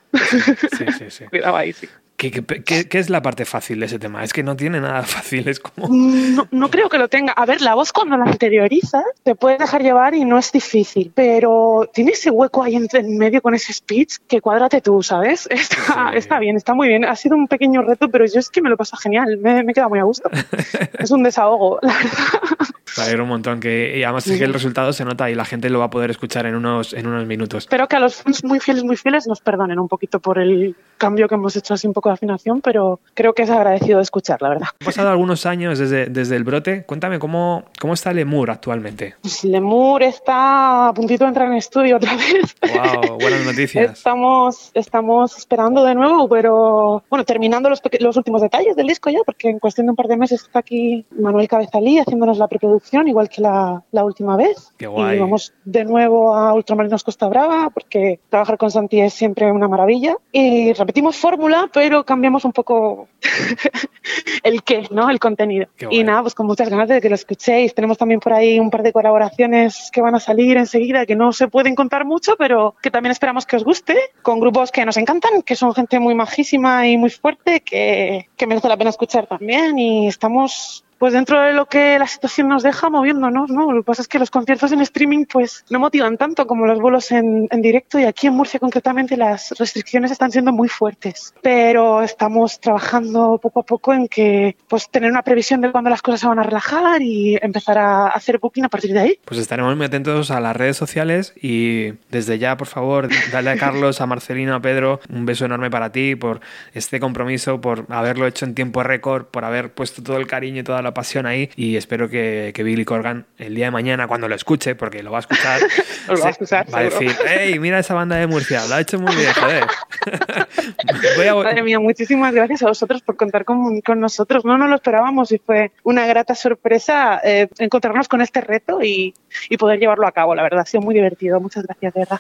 Sí, sí, sí. Cuidado ahí, sí. ¿Qué, qué, qué- qué es la parte fácil de ese tema? Es que no tiene nada fácil, es como... No, no creo que lo tenga. A ver, la voz cuando la interiorizas te puedes dejar llevar y no es difícil, pero tiene ese hueco ahí en medio con ese speech que cuádrate tú, ¿sabes? Está, está bien, está muy bien. Ha sido un pequeño reto, pero yo es que me lo paso genial. Me, me queda muy a gusto. es un desahogo, la verdad. Me alegro un montón que y además es que el resultado se nota y la gente lo va a poder escuchar en unos, en unos minutos. Espero que a los fans muy fieles, muy fieles nos perdonen un poquito por el cambio que hemos hecho así un poco de afinación, pero creo que es agradecido de escuchar, la verdad. Han pasado algunos años desde, desde el brote. Cuéntame cómo, cómo está Lemur actualmente. Pues Lemur está a puntito de entrar en estudio otra vez. Wow, buenas noticias. Estamos, estamos esperando de nuevo, pero bueno, terminando los, los últimos detalles del disco ya, porque en cuestión de un par de meses está aquí Manuel Cabezalí haciéndonos la preproducción igual que la, la última vez. Qué guay. Y vamos de nuevo a Ultramarinos Costa Brava, porque trabajar con Santi es siempre una maravilla. Y repetimos fórmula, pero cambiamos un poco el qué, ¿no? El contenido. Y nada, pues con muchas ganas de que lo escuchéis. Tenemos también por ahí un par de colaboraciones que van a salir enseguida, que no se pueden contar mucho, pero que también esperamos que os guste, con grupos que nos encantan, que son gente muy majísima y muy fuerte, que, que merece la pena escuchar también. Y estamos pues dentro de lo que la situación nos deja moviéndonos, ¿no? Lo que pasa es que los conciertos en streaming pues no motivan tanto como los vuelos en, en directo y aquí en Murcia concretamente las restricciones están siendo muy fuertes. Pero estamos trabajando poco a poco en que pues tener una previsión de cuándo las cosas se van a relajar y empezar a hacer booking a partir de ahí. Pues estaremos muy atentos a las redes sociales y desde ya, por favor, dale a Carlos, a Marcelino, a Pedro un beso enorme para ti por este compromiso, por haberlo hecho en tiempo récord, por haber puesto todo el cariño y toda pasión ahí y espero que, que Billy Corgan el día de mañana, cuando lo escuche, porque lo va a escuchar, Lo va a escuchar, va a decir, hey, mira esa banda de Murcia, lo ha hecho muy bien, joder. Voy a- Madre mía, muchísimas gracias a vosotros por contar con, con nosotros. No nos lo esperábamos y fue una grata sorpresa eh, encontrarnos con este reto y, y poder llevarlo a cabo. La verdad, ha sido muy divertido. Muchas gracias, de verdad.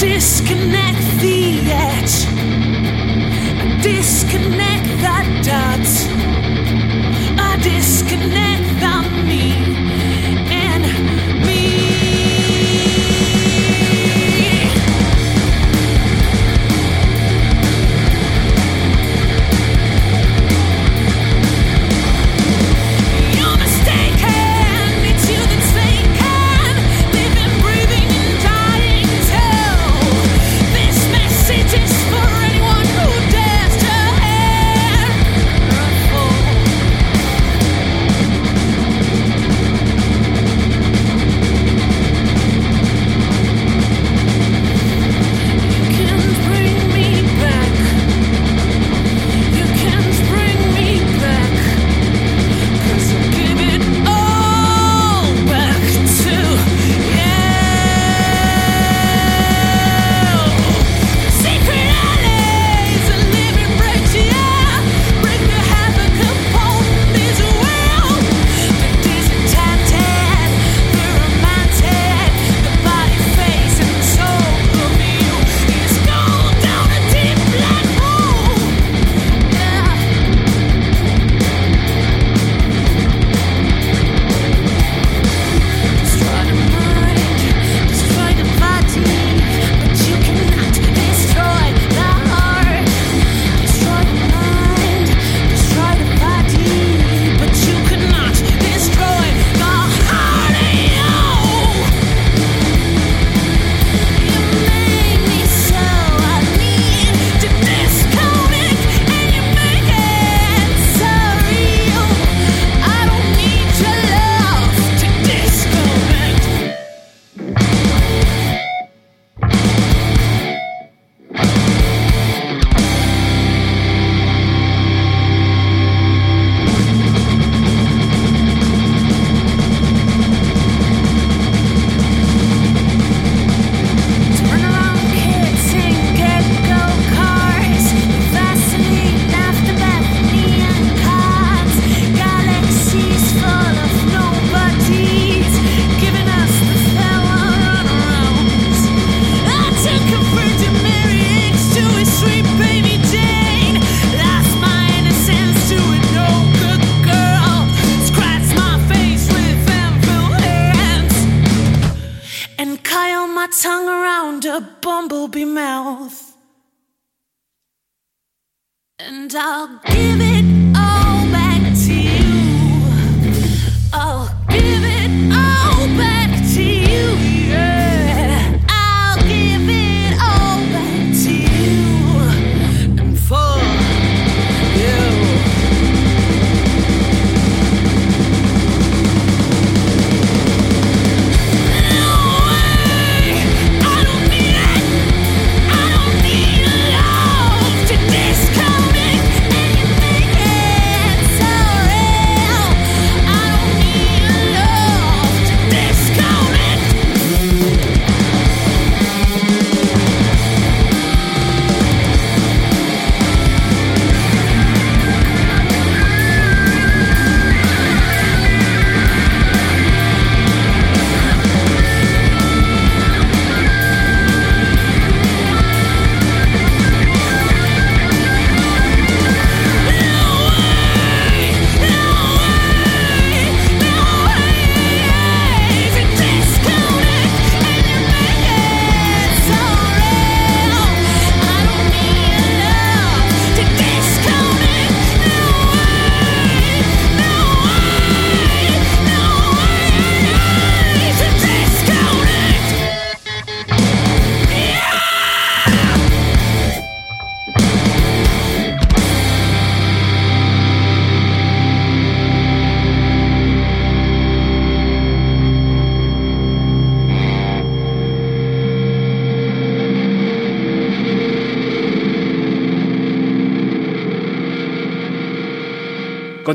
Disconnect the edge. Disconnect the dots. I disconnect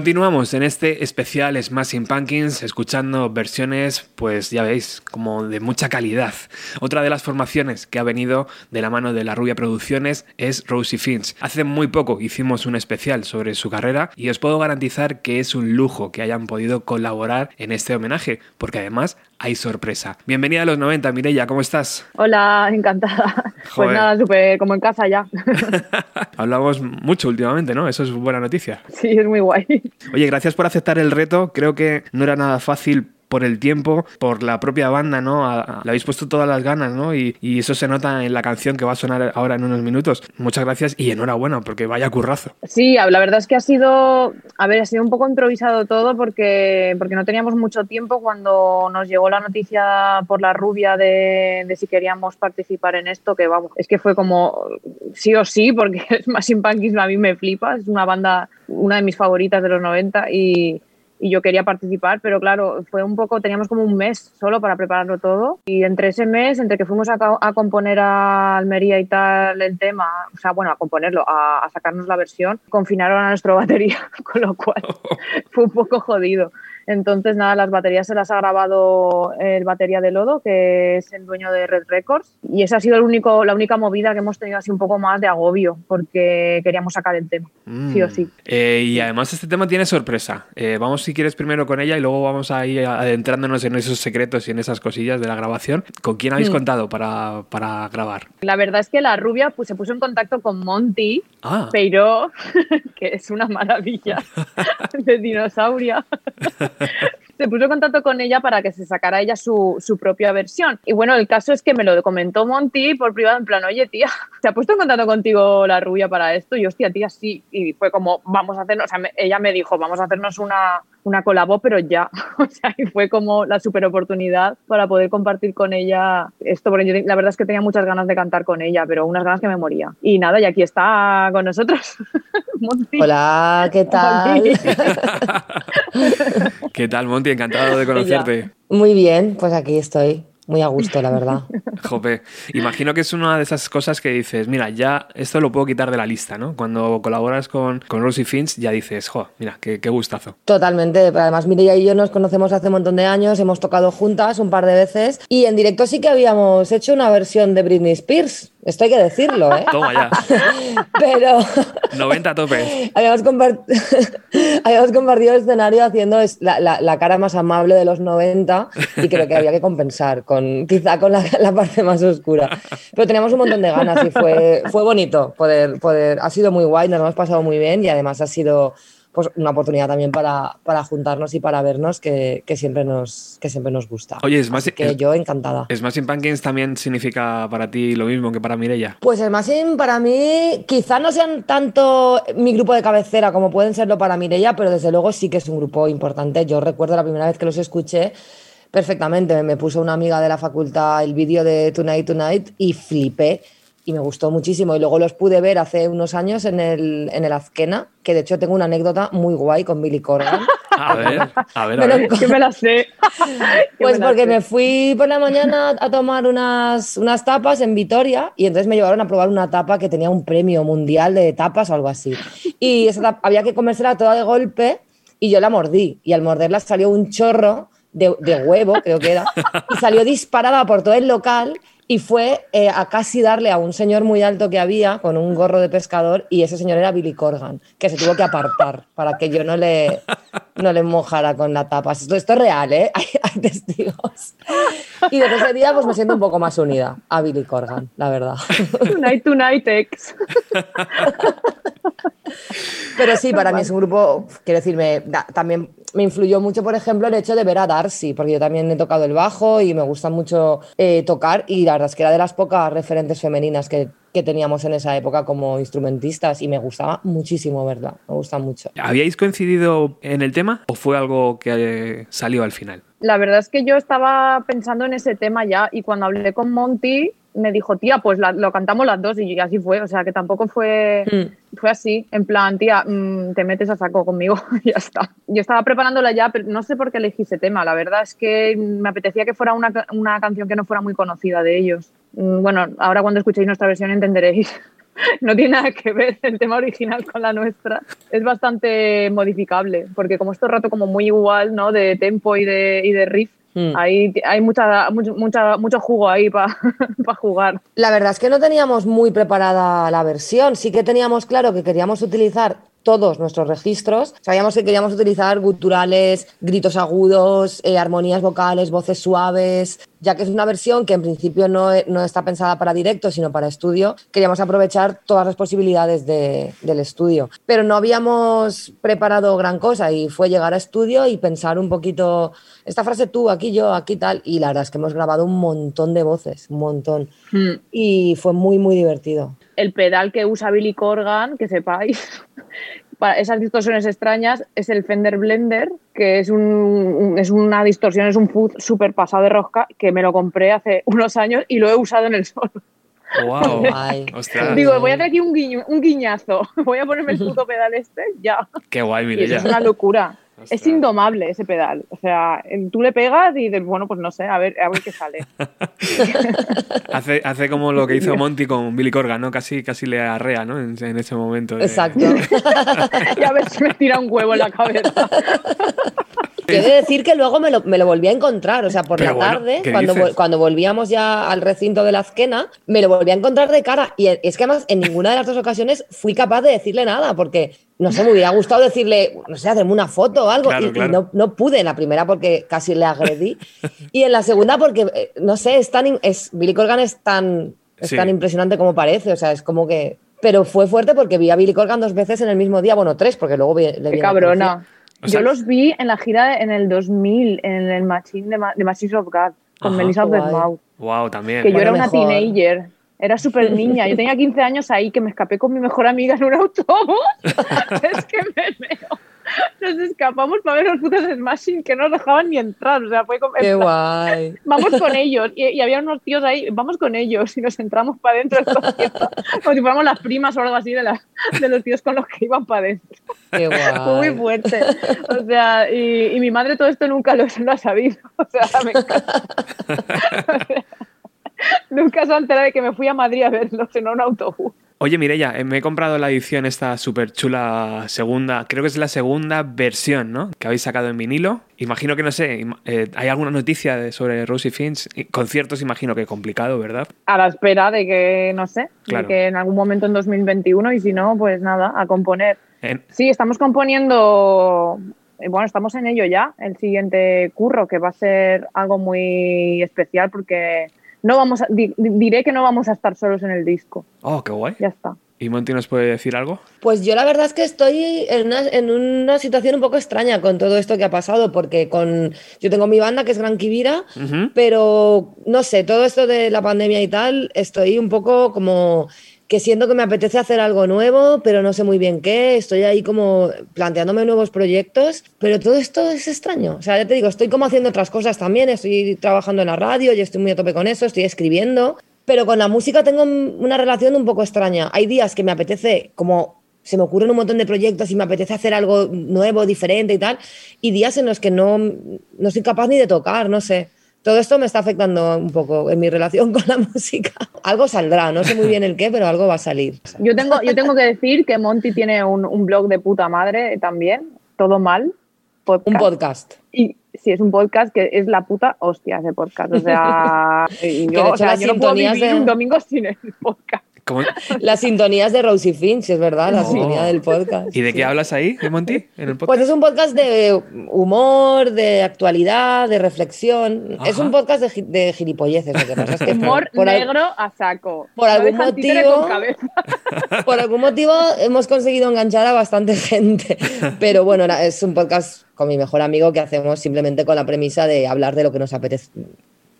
Continuamos en este especial Smashing Pumpkins escuchando versiones, pues ya veis, como de mucha calidad. Otra de las formaciones que ha venido de la mano de la Rubia Producciones es Rosie Finch. Hace muy poco hicimos un especial sobre su carrera y os puedo garantizar que es un lujo que hayan podido colaborar en este homenaje, porque además hay sorpresa. Bienvenida a los 90, Mireya, ¿cómo estás? Hola, encantada. Pues nada, súper como en casa ya. Hablamos mucho últimamente, ¿no? Eso es buena noticia. Sí, es muy guay. Oye, gracias por aceptar el reto. Creo que no era nada fácil por el tiempo, por la propia banda, ¿no? A- le habéis puesto todas las ganas, ¿no? Y, eso se nota en la canción que va a sonar ahora en unos minutos. Muchas gracias y enhorabuena, porque vaya currazo. Sí, la verdad es que ha sido, a ver, ha sido un poco improvisado todo porque, porque no teníamos mucho tiempo cuando nos llegó la noticia por la rubia de, si queríamos participar en esto, que vamos, es que fue como sí o sí, porque Smashing Pumpkins a mí me flipa, es una banda, una de mis favoritas de los 90 y, y yo quería participar, pero claro, fue un poco, teníamos como un mes solo para prepararlo todo y entre ese mes, entre que fuimos a, a componer a Almería y tal el tema, o sea, bueno, a componerlo, a, a sacarnos la versión, confinaron a nuestra batería, con lo cual fue un poco jodido. Entonces, nada, las baterías se las ha grabado el batería de Lodo, que es el dueño de Red Records, y esa ha sido el único, la única movida que hemos tenido así un poco más de agobio, porque queríamos sacar el tema, sí o sí. Eh, y además este tema tiene sorpresa. Eh, vamos si quieres primero con ella y luego vamos a ir adentrándonos en esos secretos y en esas cosillas de la grabación. ¿Con quién habéis Mm. contado para, para grabar? La verdad es que la rubia pues, se puso en contacto con Monty, Ah. pero que es una maravilla de dinosauria. se puso en contacto con ella para que se sacara ella su, su propia versión. Y bueno, el caso es que me lo comentó Monty por privado, en plan, oye, tía, ¿se ha puesto en contacto contigo la rubia para esto? Y hostia, tía, sí. Y fue como, vamos a hacernos, o sea, me- ella me dijo, vamos a hacernos una, una colabo, pero ya. O sea, y fue como la super oportunidad para poder compartir con ella esto, porque yo la verdad es que tenía muchas ganas de cantar con ella, pero unas ganas que me moría. Y nada, y aquí está con nosotros. Monty. Hola, ¿qué tal? Monty. ¿Qué tal, Monty? Encantado de conocerte. Muy bien, pues aquí estoy, muy a gusto, la verdad. Jope, imagino que es una de esas cosas que dices, mira, ya esto lo puedo quitar de la lista, ¿no? Cuando colaboras con, con Rosie Finch ya dices, jo, mira, qué, qué gustazo. Totalmente, pero además Mireia y yo nos conocemos hace un montón de años, hemos tocado juntas un par de veces y en directo sí que habíamos hecho una versión de Britney Spears, esto hay que decirlo, ¿eh? Toma ya, Pero 90 a tope. habíamos, compart- habíamos compartido el escenario haciendo la, la- la cara más amable de los 90 y creo que había que compensar con quizá con la, la parte más oscura. Pero teníamos un montón de ganas y fue, fue bonito poder, poder, ha sido muy guay, nos lo hemos pasado muy bien y además ha sido pues, una oportunidad también para, para juntarnos y para vernos que, que siempre, nos, que siempre nos gusta. Oye, es más, que yo encantada. Smashing Pumpkins también significa para ti lo mismo que para Mireia. Pues el Masin para mí quizá no sean tanto mi grupo de cabecera como pueden serlo para Mireia, pero desde luego sí que es un grupo importante. Yo recuerdo la primera vez que los escuché perfectamente. Me puso una amiga de la facultad el vídeo de Tonight Tonight y flipé y me gustó muchísimo. Y luego los pude ver hace unos años en el, en el Azquena, que de hecho tengo una anécdota muy guay con Billy Corgan. A ver, a ver, a ver. Que me la sé. Pues me porque sé. me fui por la mañana a tomar unas, unas tapas en Vitoria y entonces me llevaron a probar una tapa que tenía un premio mundial de tapas o algo así. Y esa tapa había que comérsela toda de golpe y yo la mordí. Y al morderla salió un chorro de, de huevo, creo que era, y salió disparada por todo el local y fue eh, a casi darle a un señor muy alto que había con un gorro de pescador y ese señor era Billy Corgan, que se tuvo que apartar para que yo no le, no le mojara con la tapa. Esto, esto es real, ¿eh? Hay, hay testigos. Y desde ese día pues me siento un poco más unida a Billy Corgan, la verdad. Tonight, tonight, ex. Pero sí, para mí es un grupo, quiero decir, me- da- también me influyó mucho, por ejemplo, el hecho de ver a Darcy, porque yo también he tocado el bajo y me gusta mucho eh, tocar y la verdad es que era de las pocas referentes femeninas que, que teníamos en esa época como instrumentistas y me gustaba muchísimo, ¿verdad? Me gusta mucho. ¿Habíais coincidido en el tema o fue algo que eh, salió al final? La verdad es que yo estaba pensando en ese tema ya y cuando hablé con Monty me dijo, tía, pues la- lo cantamos las dos y así fue. O sea, que tampoco fue, fue así. En plan, tía, mm, te metes a saco conmigo y ya está. Yo estaba preparándola ya, pero no sé por qué elegí ese tema. La verdad es que me apetecía que fuera una, una canción que no fuera muy conocida de ellos. Mm, Bueno, ahora cuando escuchéis nuestra versión entenderéis. no tiene nada que ver el tema original con la nuestra. Es bastante modificable, porque como es todo el rato como muy igual, ¿no? De tempo y de, y de riff, Mm. hay, hay mucha, mucho, mucha, mucho jugo ahí para jugar. La verdad es que no teníamos muy preparada la versión. Sí que teníamos claro que queríamos utilizar todos nuestros registros. Sabíamos que queríamos utilizar guturales, gritos agudos, eh, armonías vocales, voces suaves. Ya que es una versión que en principio no, e- no está pensada para directo, sino para estudio, queríamos aprovechar todas las posibilidades de- del estudio. Pero no habíamos preparado gran cosa y fue llegar a estudio y pensar un poquito, esta frase tú, aquí yo, aquí tal. Y la verdad es que hemos grabado un montón de voces, un montón. Y fue muy, muy divertido. El pedal que usa Billy Corgan, que sepáis, para esas distorsiones extrañas, es el Fender Blender, que es, un, es una distorsión, es un fuzz súper pasado de rosca, que me lo compré hace unos años y lo he usado en el solo. ¡Wow! Guay. Digo, voy a hacer aquí un, guiño- un guiñazo, voy a ponerme el puto pedal este, ya. qué guay, Mireia. es una locura. Es indomable ese pedal. O sea, tú le pegas y dices, bueno, pues no sé, a ver, a ver qué sale. Hace, hace como lo que hizo Monty con Billy Corgan, ¿no? Casi, casi le arrea, ¿no? En, en ese momento. de- Exacto. y a ver si me tira un huevo en la cabeza. Quiero decir que luego me lo, me lo volví a encontrar, o sea, por Pero la bueno, tarde, ¿qué cuando, vol- cuando volvíamos ya al recinto de la Azquena, me lo volví a encontrar de cara. Y es que además en ninguna de las dos ocasiones fui capaz de decirle nada, porque no sé, me hubiera gustado decirle, no sé, hacerme una foto o algo. Claro, y, no, no pude en la primera porque casi le agredí. y en la segunda porque, eh, no sé, es tan, es, Billy Corgan es tan, es Sí. tan impresionante como parece, o sea, es como que... Pero fue fuerte porque vi a Billy Corgan dos veces en el mismo día, bueno, tres, porque luego vi, le vi Qué cabrona. canción. O sea- Yo los vi en la gira de- en el 2000, en el Machine de, Ma- de Machines of God, con Ajá. Melissa Wow, también. que yo era una mejor. teenager. Era súper niña. Yo tenía 15 años ahí que me escapé con mi mejor amiga en un autobús. es que me veo. Nos escapamos para ver los putos Smashing que no nos dejaban ni entrar. O sea, fue como. Qué guay. Vamos con ellos. Y, y había unos tíos ahí, vamos con ellos. Y nos entramos para adentro. Como si fuéramos las primas o algo así de, la- de los tíos con los que iban para adentro. Qué Fue muy guay. fuerte. O sea, y, y mi madre todo esto nunca lo, lo ha sabido. O sea, me encanta. nunca se ha enterado de que me fui a Madrid a verlos en un autobús. Oye, Mireia, eh, me he comprado la edición esta súper chula segunda, creo que es la segunda versión, ¿no? Que habéis sacado en vinilo. Imagino que, no sé, eh, ¿hay alguna noticia de- sobre Rosie Finch? Conciertos, imagino que complicado, ¿verdad? A la espera de que, no sé, Claro. de que en algún momento en 2021 y si no, pues nada, a componer. En- Sí, estamos componiendo, eh, bueno, estamos en ello ya, el siguiente curro, que va a ser algo muy especial porque no vamos a, di- diré que no vamos a estar solos en el disco, Oh, qué guay. ya está. ¿Y Monty nos puede decir algo? Pues yo la verdad es que estoy en una, en una situación un poco extraña con todo esto que ha pasado, porque con yo tengo mi banda que es Gran Kibira, pero no sé, todo esto de la pandemia y tal, estoy un poco como que siento que me apetece hacer algo nuevo, pero no sé muy bien qué, estoy ahí como planteándome nuevos proyectos, pero todo esto es extraño, o sea, ya te digo, estoy como haciendo otras cosas también, estoy trabajando en la radio y estoy muy a tope con eso, estoy escribiendo, pero con la música tengo una relación un poco extraña. Hay días que me apetece como se me ocurren un montón de proyectos y me apetece hacer algo nuevo, diferente y tal, y días en los que no, no soy capaz ni de tocar, no sé. Todo esto me está afectando un poco en mi relación con la música. Algo saldrá, no sé muy bien el qué, pero algo va a salir. Yo tengo, yo tengo que decir que Monty tiene un, un blog de puta madre también, todo mal. Un podcast. Y sí, es un podcast que es la puta hostia ese podcast. O sea, Que yo, o sea, no puedo vivir de- un domingo sin el podcast. ¿Cómo- Las sintonías de Rosie Finch, es verdad, la Oh. sintonía del podcast. ¿Y de qué hablas ahí, Monty? ¿En el podcast? Pues es un podcast de humor, de actualidad, de reflexión. Es un podcast de, de gilipolleces. Lo que pasa es que Humor por, negro a saco. por No algún motivo- por algún motivo hemos conseguido enganchar a bastante gente. Pero bueno, es un podcast con mi mejor amigo que hacemos simplemente con la premisa de hablar de lo que nos apetece.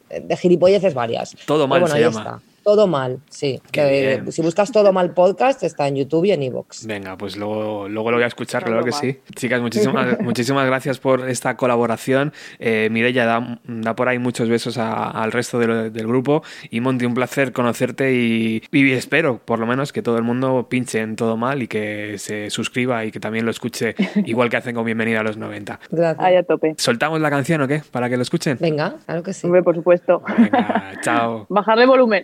De gilipolleces varias. Todo mal bueno, se llama. está. Todo mal, sí. Que, bien. si buscas todo mal podcast, está en YouTube y en Evox. Venga, pues luego, luego lo voy a escuchar, Todo claro que mal. sí. Chicas, muchísimas, muchísimas gracias por esta colaboración. Eh, Mireia, da, da por ahí muchos besos a- al resto de lo- del grupo. Y Monty, un placer conocerte y, y espero, por lo menos, que todo el mundo pinche en todo mal y que se suscriba y que también lo escuche igual que hacen con Bienvenida a los 90. Gracias. Ahí a tope. ¿Soltamos la canción o qué? Para que lo escuchen. Venga, claro que sí. Hombre, por supuesto. Venga, chao. Bajarle volumen.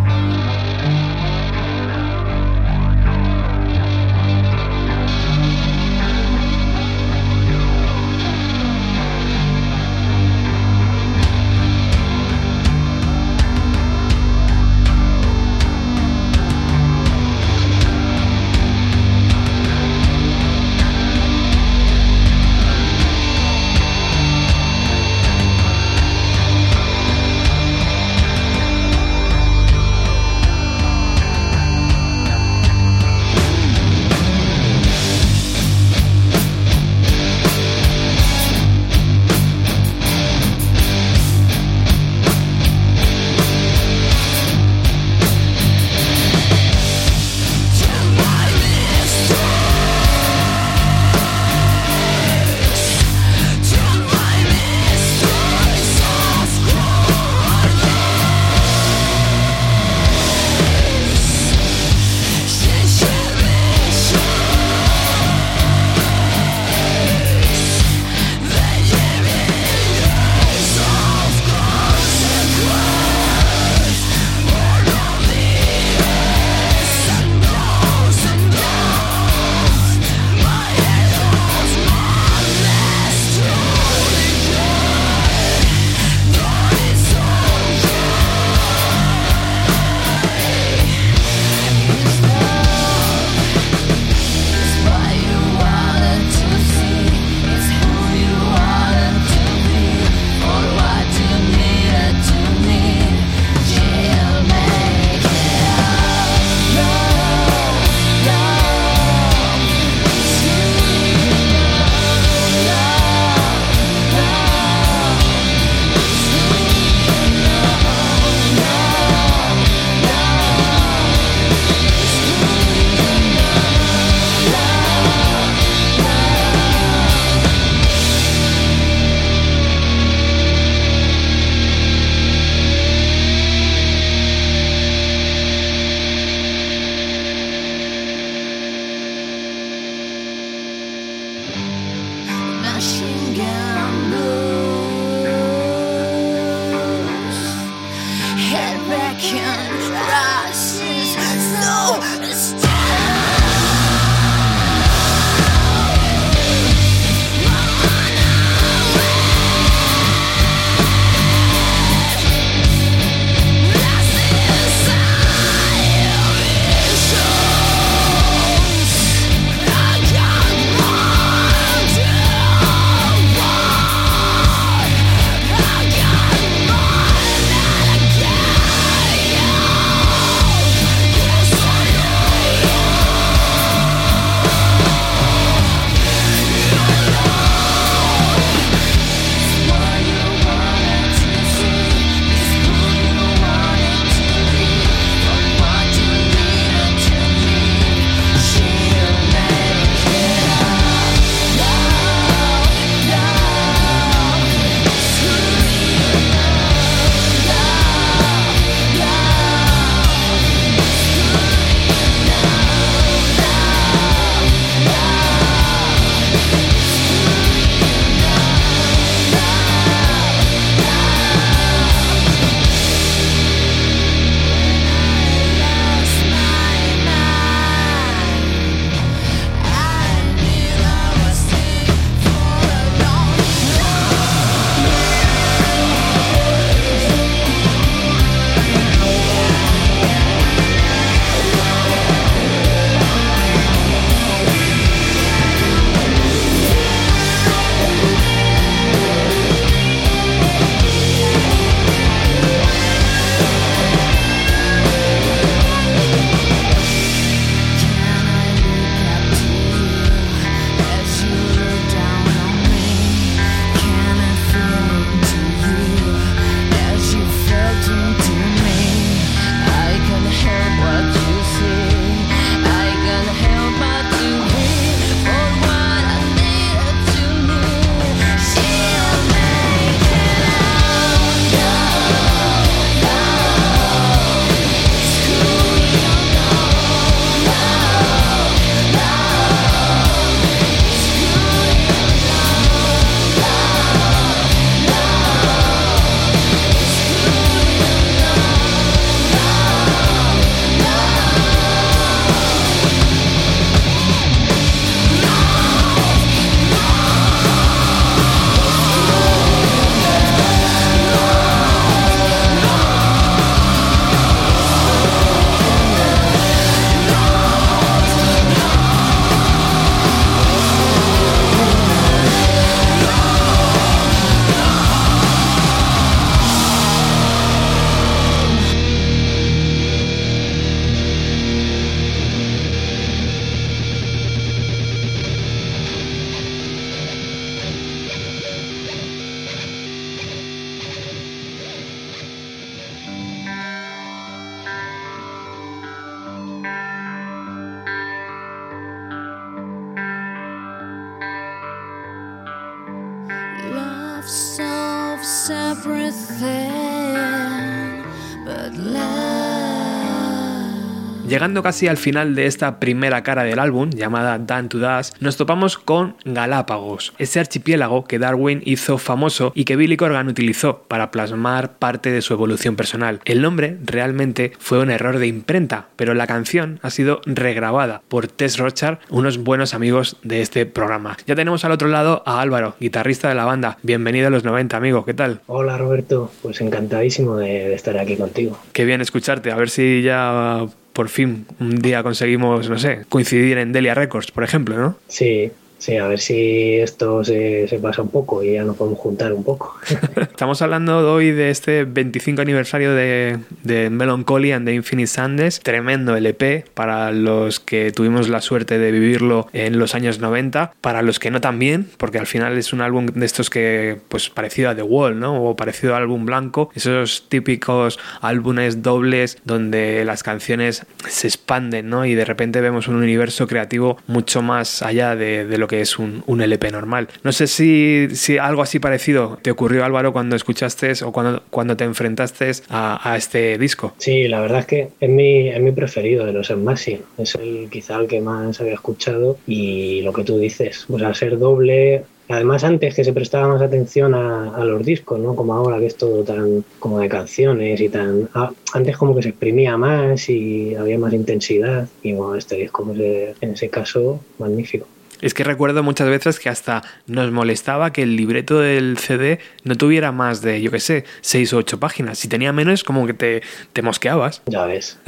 Llegando casi al final de esta primera cara del álbum, llamada Dan to Das, nos topamos con Galápagos, ese archipiélago que Darwin hizo famoso y que Billy Corgan utilizó para plasmar parte de su evolución personal. El nombre realmente fue un error de imprenta, pero la canción ha sido regrabada por Tess Rochard, unos buenos amigos de este programa. Ya tenemos al otro lado a Álvaro, guitarrista de la banda. Bienvenido a los 90, amigo, ¿qué tal? Hola Roberto, pues encantadísimo de, de estar aquí contigo. Qué bien escucharte, a ver si ya por fin un día conseguimos, no sé, coincidir en Delia Records, por ejemplo, ¿no? Sí, sí, a ver si esto se, se pasa un poco y ya nos podemos juntar un poco. Estamos hablando hoy de este 25 aniversario de, de Melancholy and the Infinite Sandes, tremendo LP para los que tuvimos la suerte de vivirlo en los años 90, para los que no también, porque al final es un álbum de estos que, pues parecido a The Wall, ¿no? O parecido al álbum blanco, esos típicos álbumes dobles donde las canciones se expanden, ¿no? Y de repente vemos un universo creativo mucho más allá de, de lo que es un, un LP normal. No sé si, si algo así parecido te ocurrió, Álvaro, cuando escuchaste o cuando, cuando te enfrentaste a, a este disco. Sí, la verdad es que es mi, es mi preferido de los Smashing. Es el quizá el que más había escuchado y lo que tú dices, pues al ser doble Además, antes que se prestaba más atención a, a los discos, ¿no? Como ahora que es todo tan como de canciones y tan... ah, antes como que se exprimía más y había más intensidad. Y bueno, este disco, pues, eh, en ese caso, magnífico. Es que recuerdo muchas veces que hasta nos molestaba que el libreto del CD no tuviera más de, yo qué sé, seis o ocho páginas. Si tenía menos, como que te, te mosqueabas. Ya ves.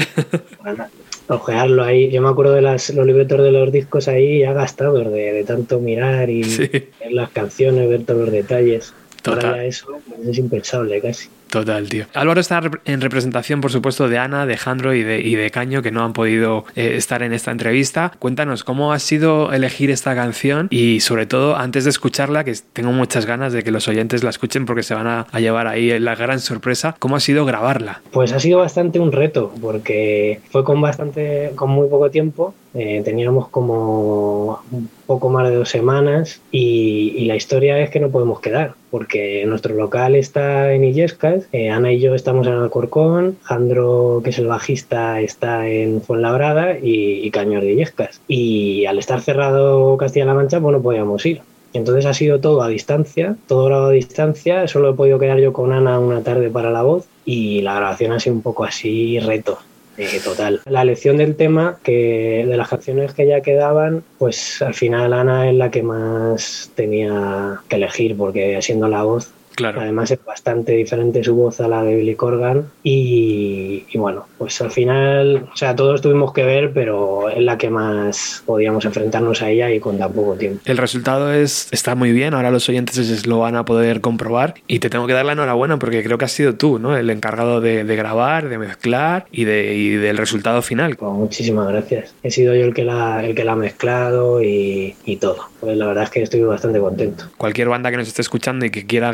Ojearlo ahí. Yo me acuerdo de las, los libretos de los discos ahí ya gastados de, de tanto mirar y ver las canciones, ver todos los detalles. Total. Ahora ya eso es impensable casi. Total, tío. Álvaro está en representación, por supuesto, de Ana, de Jandro y de, y de Caño, que no han podido eh, estar en esta entrevista. Cuéntanos cómo ha sido elegir esta canción y, sobre todo, antes de escucharla, que tengo muchas ganas de que los oyentes la escuchen porque se van a, a llevar ahí la gran sorpresa, cómo ha sido grabarla. Pues ha sido bastante un reto, porque fue con bastante, con muy poco tiempo. Eh, teníamos como un poco más de dos semanas y, y la historia es que no podemos quedar, porque nuestro local está en Illescas, eh, Ana y yo estamos en Alcorcón, Jandro, que es el bajista, está en Fuenlabrada y, y Cañor de Illescas. Y al estar cerrado Castilla-La Mancha, pues no podíamos ir. Entonces ha sido todo a distancia, todo grabado a distancia. Solo he podido quedar yo con Ana una tarde para la voz y la grabación ha sido un poco así reto. Eh, total. La elección del tema, que de las canciones que ya quedaban, pues al final Ana es la que más tenía que elegir, porque siendo la voz, Claro. además es bastante diferente su voz a la de Billy Corgan. Y, y bueno, pues al final, o sea, todos tuvimos que ver, pero es la que más podíamos enfrentarnos a ella y con tan poco tiempo. El resultado es, está muy bien, ahora los oyentes lo van a poder comprobar y te tengo que dar la enhorabuena porque creo que has sido tú, ¿no? El encargado de, de grabar, de mezclar y, de, y del resultado final. Pues muchísimas gracias. He sido yo el que la, el que la ha mezclado y, y todo. Pues la verdad es que estoy bastante contento. Cualquier banda que nos esté escuchando y que quiera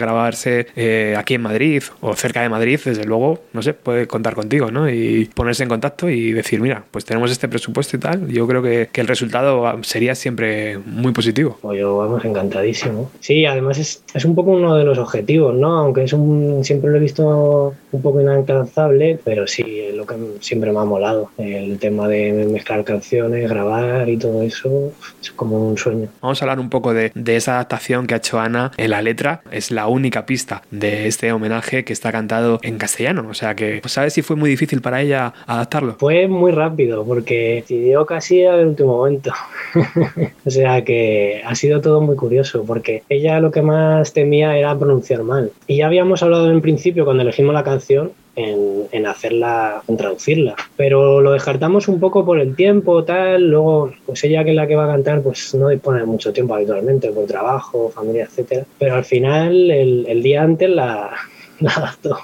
eh, aquí en Madrid o cerca de Madrid, desde luego, no sé, puede contar contigo, ¿no? Y ponerse en contacto y decir, mira, pues tenemos este presupuesto y tal. Yo creo que, que el resultado sería siempre muy positivo. Pues yo vamos encantadísimo. Sí, además es, es un poco uno de los objetivos, ¿no? Aunque es un, siempre lo he visto un poco inalcanzable, pero sí, es lo que siempre me ha molado. El tema de mezclar canciones, grabar y todo eso, es como un sueño. Vamos a hablar un poco de, de esa adaptación que ha hecho Ana en la letra. Es la única pista de este homenaje que está cantado en castellano. O sea que, ¿sabes si fue muy difícil para ella adaptarlo? Fue muy rápido porque decidió casi al último momento. o sea que ha sido todo muy curioso porque ella lo que más temía era pronunciar mal. Y ya habíamos hablado en principio cuando elegimos la canción en, en hacerla, en traducirla. Pero lo descartamos un poco por el tiempo, tal. Luego, pues ella que es la que va a cantar, pues no dispone de mucho tiempo habitualmente por trabajo, familia, etcétera. Pero al final, el, el día antes la, la adaptó.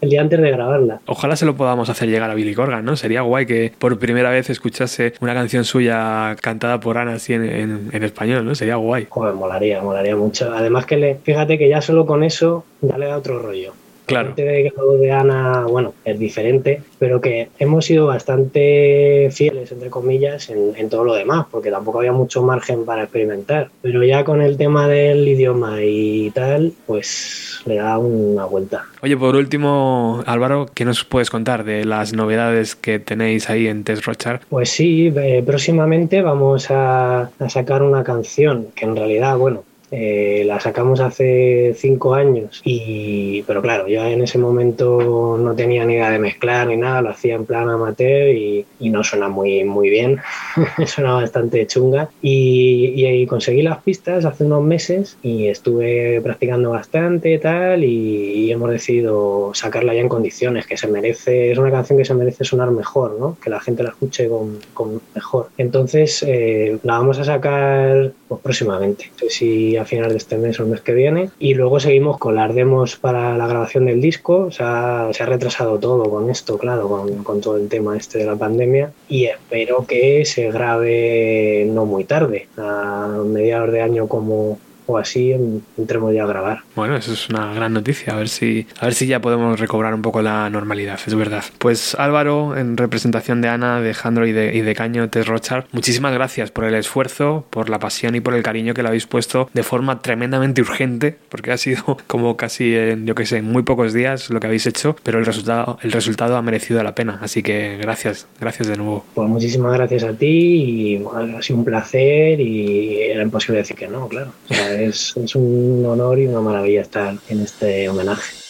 El día antes de grabarla. Ojalá se lo podamos hacer llegar a Billy Corgan, ¿no? Sería guay que por primera vez escuchase una canción suya cantada por Ana así en, en- en español, ¿no? Sería guay. Joder, molaría, molaría mucho. Además que le, fíjate que ya solo con eso ya le da otro rollo. Claro. Aparte de voz de Ana, bueno, es diferente, pero que hemos sido bastante fieles, entre comillas, en, en todo lo demás, porque tampoco había mucho margen para experimentar. Pero ya con el tema del idioma y tal, pues le da una vuelta. Oye, por último, Álvaro, ¿qué nos puedes contar de las novedades que tenéis ahí en Test Rochar? Pues sí, eh, próximamente vamos a, a sacar una canción que en realidad, bueno, eh, la sacamos hace cinco años y pero claro yo en ese momento no tenía ni idea de mezclar ni nada lo hacía en plan amateur y, y no suena muy muy bien. Suena bastante chunga. Y, y- conseguí las pistas hace unos meses y estuve practicando bastante tal y hemos decidido sacarla ya en condiciones que se merece es una canción que se merece sonar mejor ¿no? que la gente la escuche con, con mejor. Entonces eh, la vamos a sacar pues, próximamente. No sé si a finales de este mes o el mes que viene. Y luego seguimos con las demos para la grabación del disco. Se ha, se ha retrasado todo con esto claro con, con todo el tema este de la pandemia. Y espero que se grabe no muy tarde a mediados de año como o así en- entremos ya a grabar Bueno, eso es una gran noticia. A ver si, a ver si ya podemos recobrar un poco la normalidad, es verdad. Pues Álvaro, en representación de Ana, de Jandro y de, y de Caño, Tess Rochar, muchísimas gracias por el esfuerzo, por la pasión y por el cariño que le habéis puesto de forma tremendamente urgente, porque ha sido como casi en, yo que sé, en muy pocos días lo que habéis hecho, pero el resultado, el resultado ha merecido la pena. Así que gracias, gracias de nuevo. pues muchísimas gracias a ti y bueno, ha sido un placer y era imposible decir que no claro O sea, es, es un honor y una maravilla estar en este homenaje.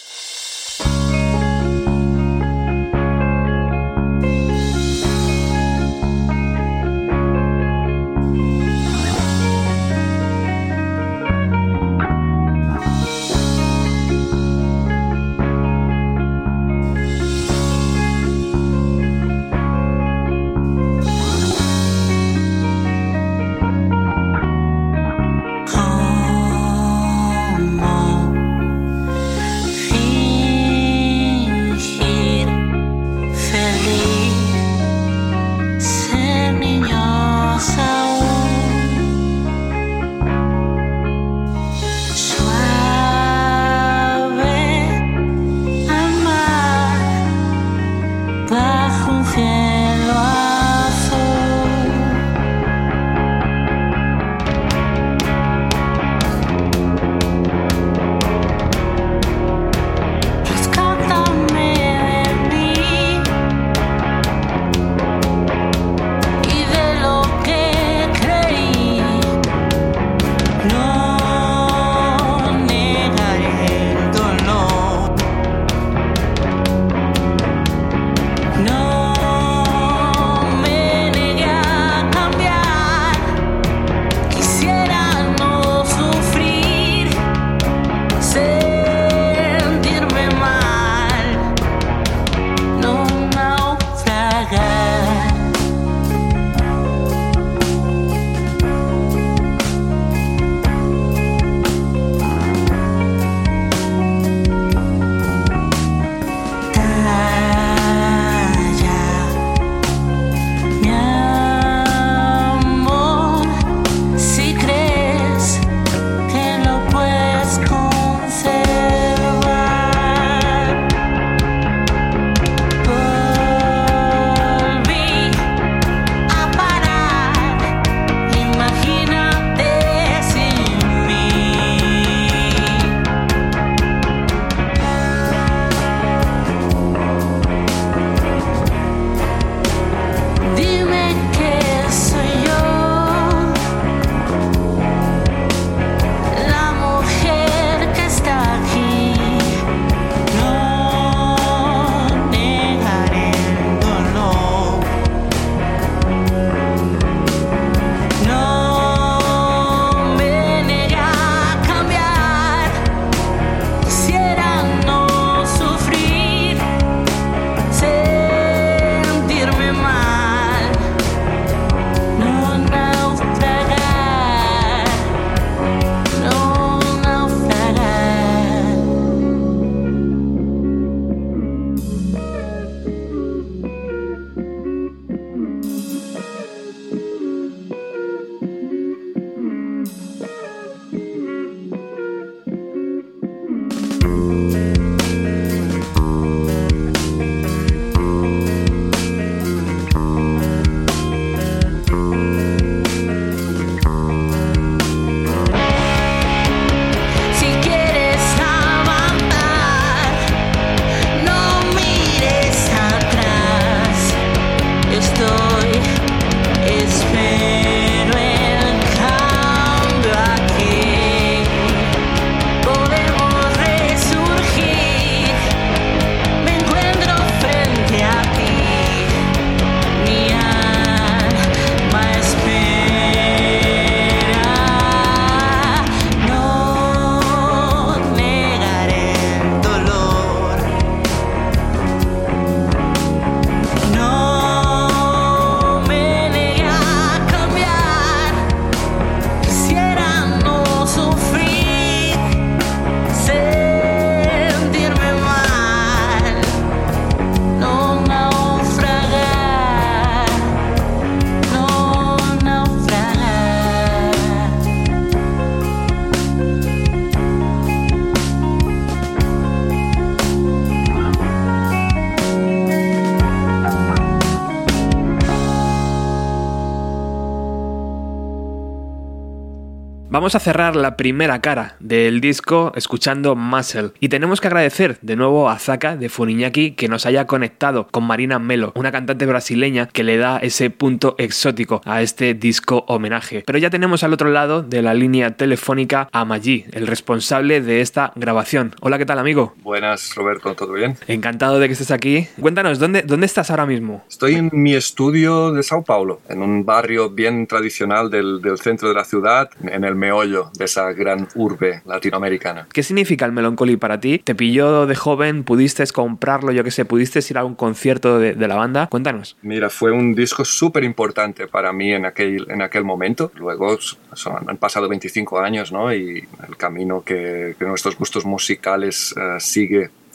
Vamos a cerrar la primera cara del disco escuchando Muscle y tenemos que agradecer de nuevo a Zaka de Funiñaki que nos haya conectado con Marina Melo, una cantante brasileña que le da ese punto exótico a este disco homenaje. Pero ya tenemos al otro lado de la línea telefónica a Maggi, el responsable de esta grabación. Hola, ¿qué tal amigo? Buenas, Roberto, ¿todo bien? Encantado de que estés aquí. Cuéntanos, ¿dónde, dónde estás ahora mismo? Estoy en mi estudio de Sao Paulo, en un barrio bien tradicional del, del centro de la ciudad, en el meollo de esa gran urbe latinoamericana. ¿Qué significa el Melancholy para ti? ¿Te pilló de joven? ¿Pudiste comprarlo? Yo qué sé, ¿pudiste ir a un concierto de, de la banda? Cuéntanos. Mira, fue un disco súper importante para mí en aquel, en aquel momento. Luego son, han pasado 25 años, ¿no? Y el camino que, que nuestros gustos musicales uh,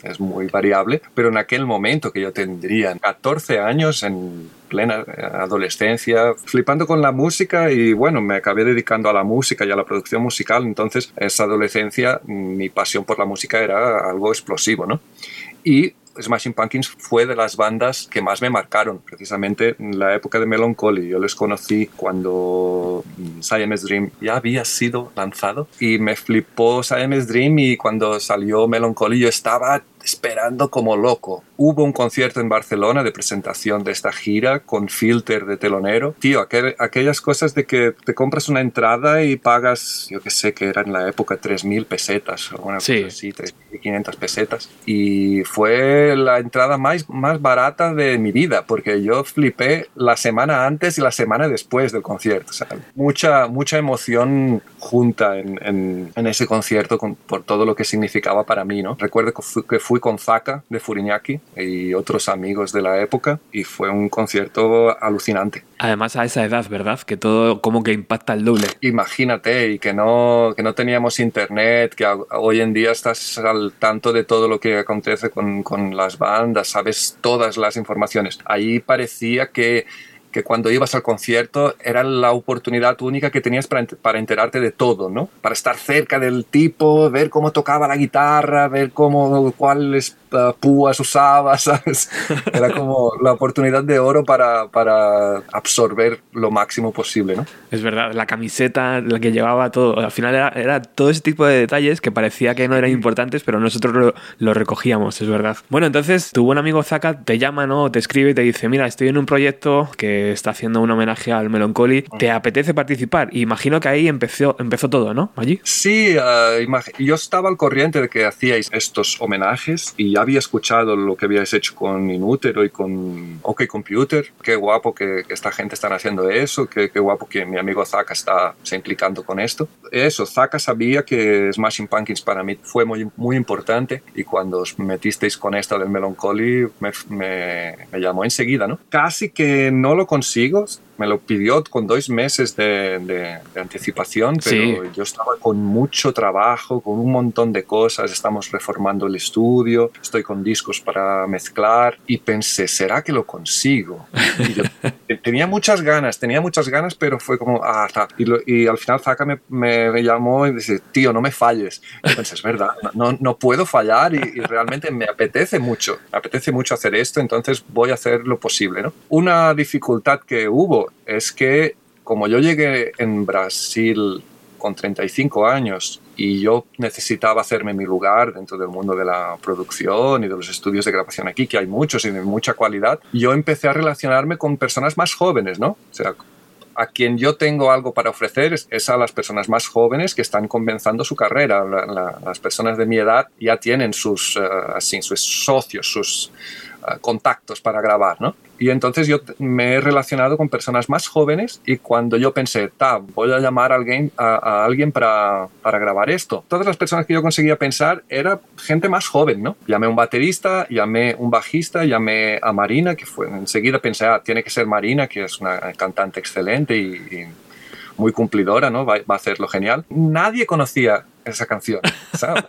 es muy variable, pero en aquel momento que yo tendría 14 años en plena adolescencia, flipando con la música y bueno, me acabé dedicando a la música y a la producción musical, entonces esa adolescencia mi pasión por la música era algo explosivo, ¿no? Y Smashing Pumpkins fue de las bandas que más me marcaron, precisamente en la época de Melancholy. Yo les conocí cuando Siamese Dream ya había sido lanzado y me flipó Siamese Dream y cuando salió Melancholy yo estaba esperando como loco. Hubo un concierto en Barcelona de presentación de esta gira con Filter de telonero. Tío, aquel, aquellas cosas de que te compras una entrada y pagas, yo que sé, que era en la época 3.000 pesetas, o una sí. cosa así, 3.500 pesetas. Y fue la entrada más, más barata de mi vida, porque yo flipé la semana antes y la semana después del concierto. O sea, mucha, mucha emoción junta en, en, en ese concierto con, por todo lo que significaba para mí, ¿no? Recuerdo que fui, que fui con Zaka de Furiñaki y otros amigos de la época y fue un concierto alucinante. Además a esa edad, ¿verdad? Que todo como que impacta el doble. Imagínate, y que no, que no teníamos internet, que hoy en día estás al tanto de todo lo que acontece con, con las bandas, sabes todas las informaciones. Ahí parecía que que cuando ibas al concierto era la oportunidad única que tenías para, para enterarte de todo, ¿no? Para estar cerca del tipo, ver cómo tocaba la guitarra, ver cómo, cuáles uh, púas usaba, ¿sabes? Era como la oportunidad de oro para, para absorber lo máximo posible, ¿no? Es verdad, la camiseta, la que llevaba todo, al final era, era todo ese tipo de detalles que parecía que no eran importantes, pero nosotros lo, lo recogíamos, es verdad. Bueno, entonces tu buen amigo Zaka te llama, ¿no? Te escribe y te dice, mira, estoy en un proyecto que está haciendo un homenaje al Melancholy, ¿te apetece participar? Y imagino que ahí empezó, empezó todo, ¿no? Allí. Sí, uh, yo estaba al corriente de que hacíais estos homenajes y ya había escuchado lo que habíais hecho con Inútero y con OK Computer. Qué guapo que, que esta gente está haciendo eso, qué, qué, guapo que mi amigo Zaka está se implicando con esto. Eso, Zaka sabía que Smashing Pumpkins para mí fue muy, muy importante y cuando os metisteis con esto del Melancholy me, me, me llamó enseguida, ¿no? Casi que no lo consigo, me lo pidió con dos meses de, de, de anticipación, pero sí. yo estaba con mucho trabajo, con un montón de cosas, estamos reformando el estudio, estoy con discos para mezclar y pensé, ¿será que lo consigo? Y yo tenía muchas ganas, tenía muchas ganas, pero fue como, ah, está. Y, lo, y al final Zaka me, me, me, llamó y dice, tío, no me falles. Y pensé, es verdad, no, no puedo fallar y, y, realmente me apetece mucho, me apetece mucho hacer esto, entonces voy a hacer lo posible, ¿no? Una dificultad que hubo es que como yo llegué en Brasil con 35 años y yo necesitaba hacerme mi lugar dentro del mundo de la producción y de los estudios de grabación aquí, que hay muchos y de mucha calidad, yo empecé a relacionarme con personas más jóvenes, ¿no? O sea, a quien yo tengo algo para ofrecer es, a las personas más jóvenes que están comenzando su carrera. La, la, las personas de mi edad ya tienen sus, uh, así, sus socios, sus contactos para grabar, ¿no? Y entonces yo me he relacionado con personas más jóvenes y cuando yo pensé, voy a llamar a alguien, a, alguien para, para, grabar esto, todas las personas que yo conseguía pensar era gente más joven, ¿no? Llamé a un baterista, llamé a un bajista, llamé a Marina, que fue, enseguida pensé, ah, tiene que ser Marina, que es una cantante excelente y, y muy cumplidora, ¿no? Va, va, a hacerlo genial. Nadie conocía esa canción, ¿sabes?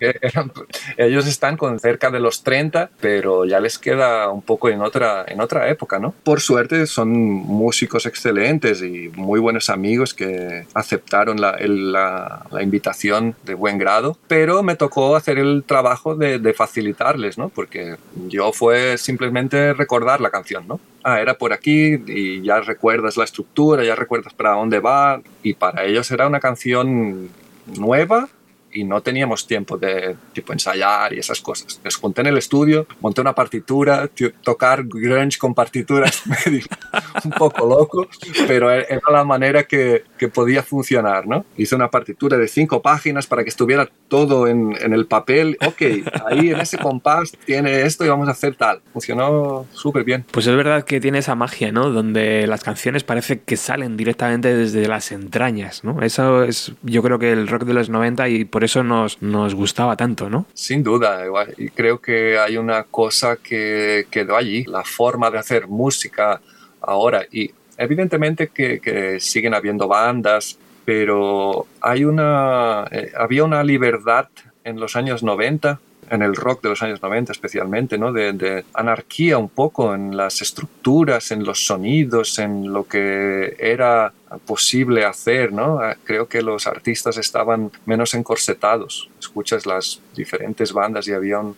Eran- ellos están con cerca de los 30, pero ya les queda un poco en otra, en otra época, ¿no? Por suerte son músicos excelentes y muy buenos amigos que aceptaron la, el- la- la invitación de buen grado, pero me tocó hacer el trabajo de, de facilitarles, ¿no? Porque yo fue simplemente recordar la canción, ¿no? Ah, era por aquí y ya recuerdas la estructura, ya recuerdas para dónde va y para ellos era una canción nueva y no teníamos tiempo de tipo ensayar y esas cosas. Les junté en el estudio, monté una partitura, tocar grunge con partituras un poco loco, pero e- era la manera que, que podía funcionar, ¿no? Hice una partitura de cinco páginas para que estuviera todo en, en el papel. Ok, ahí en ese compás tiene esto y vamos a hacer tal. Funcionó súper bien. Pues es verdad que tiene esa magia, ¿no? Donde las canciones parece que salen directamente desde las entrañas, ¿no? Eso es, yo creo que el rock de los 90 y por eso nos, nos gustaba tanto, ¿no? Sin duda, y creo que hay una cosa que quedó allí, la forma de hacer música ahora. Y evidentemente que, que siguen habiendo bandas, pero hay una, eh, había una libertad en los años 90 en el rock de los años 90 especialmente, ¿no? De, de anarquía un poco en las estructuras, en los sonidos, en lo que era posible hacer, ¿no? Eh, Creo que los artistas estaban menos encorsetados. Escuchas las diferentes bandas y había un-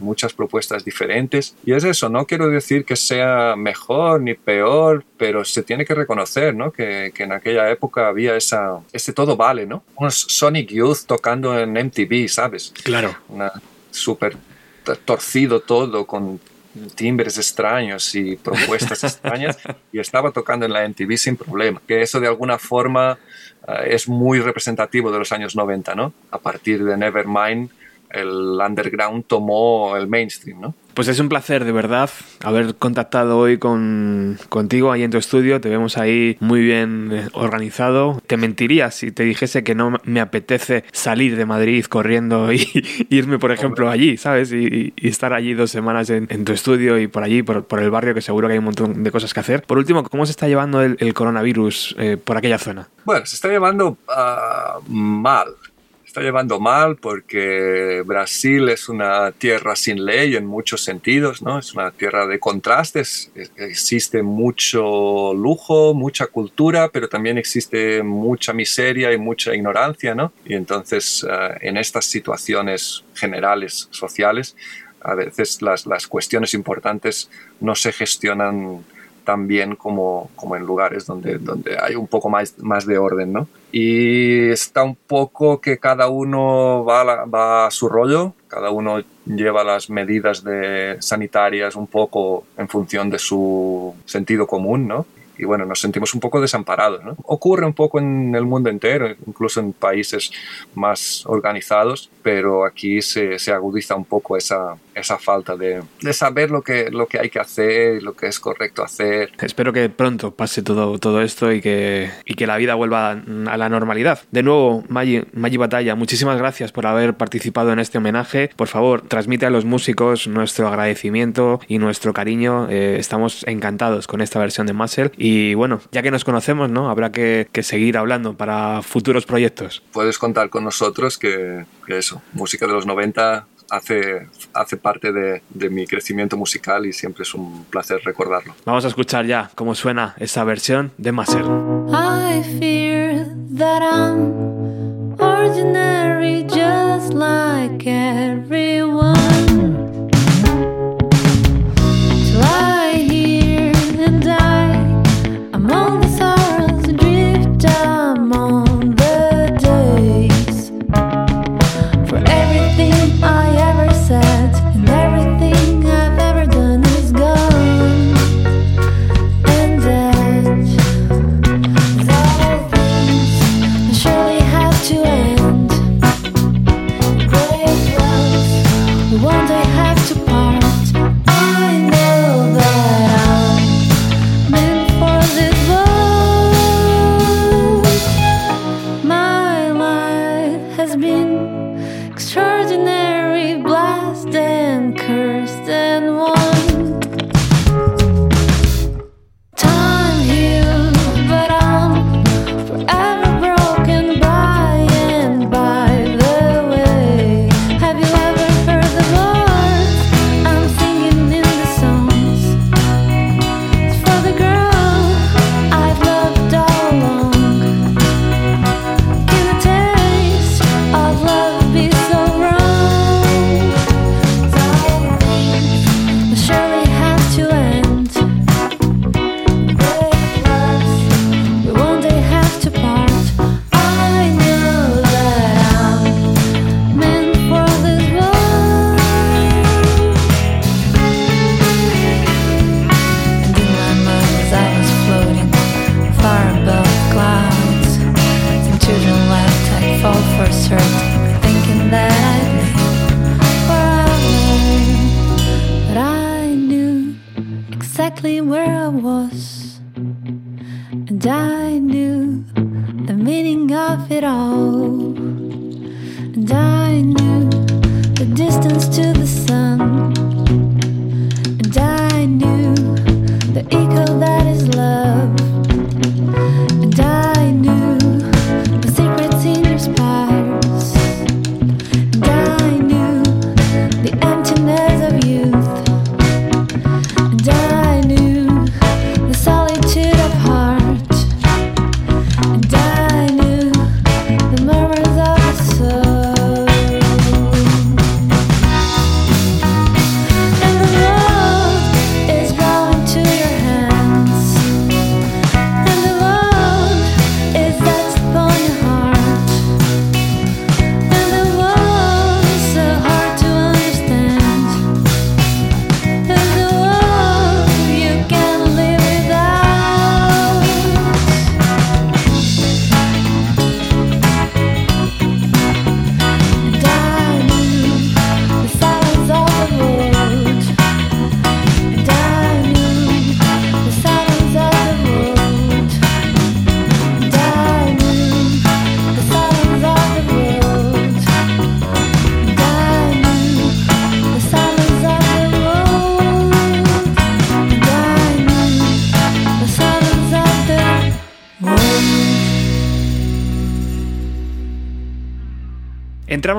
muchas propuestas diferentes. Y es eso, no quiero decir que sea mejor ni peor, pero se tiene que reconocer, ¿no? Que, que en aquella época había esa, ese todo vale, ¿no? Unos Sonic Youth tocando en MTV, ¿sabes? Claro. Una súper torcido todo con timbres extraños y propuestas extrañas y estaba tocando en la MTV sin problema. Que eso de alguna forma eh, es muy representativo de los años 90, ¿no? A partir de Nevermind el underground tomó el mainstream, ¿no? Pues es un placer, de verdad, haber contactado hoy con, contigo ahí en tu estudio. Te vemos ahí muy bien eh, organizado. Te mentiría si te dijese que no me apetece salir de Madrid corriendo y irme, por ejemplo, allí, ¿sabes? Y, y estar allí dos semanas en, en tu estudio y por allí, por, por el barrio, que seguro que hay un montón de cosas que hacer. Por último, ¿cómo se está llevando el, el coronavirus eh, por aquella zona? Bueno, se está llevando ah, mal. Está llevando mal porque Brasil es una tierra sin ley en muchos sentidos, ¿no? Es una tierra de contrastes. E- Existe mucho lujo, mucha cultura, pero también existe mucha miseria y mucha ignorancia, ¿no? Y entonces, ah, en estas situaciones generales, sociales, a veces las, las cuestiones importantes no se gestionan tan bien como, como en lugares donde, donde hay un poco más, más de orden, ¿no? Y está un poco que cada uno va a, la- va a su rollo, cada uno lleva las medidas de, sanitarias un poco en función de su sentido común, ¿no? Y bueno, nos sentimos un poco desamparados, ¿no? Ocurre un poco en el mundo entero, incluso en países más organizados, pero aquí se, se agudiza un poco esa, esa falta de, de saber lo que, lo que hay que hacer lo que es correcto hacer. Espero que pronto pase todo, todo esto y que, y que la vida vuelva a la normalidad. De nuevo, Maggi, Maggi Batalla, muchísimas gracias por haber participado en este homenaje. Por favor, transmite a los músicos nuestro agradecimiento y nuestro cariño. Eh, estamos encantados con esta versión de Muscle. Y bueno, ya que nos conocemos, ¿no? Habrá que, que seguir hablando para futuros proyectos. Puedes contar con nosotros que, que eso, música de los 90 hace, hace parte de, de mi crecimiento musical y siempre es un placer recordarlo. Vamos a escuchar ya cómo suena esa versión de Muscle. I fear that I'm ordinary, just like everyone. I knew the meaning of it all,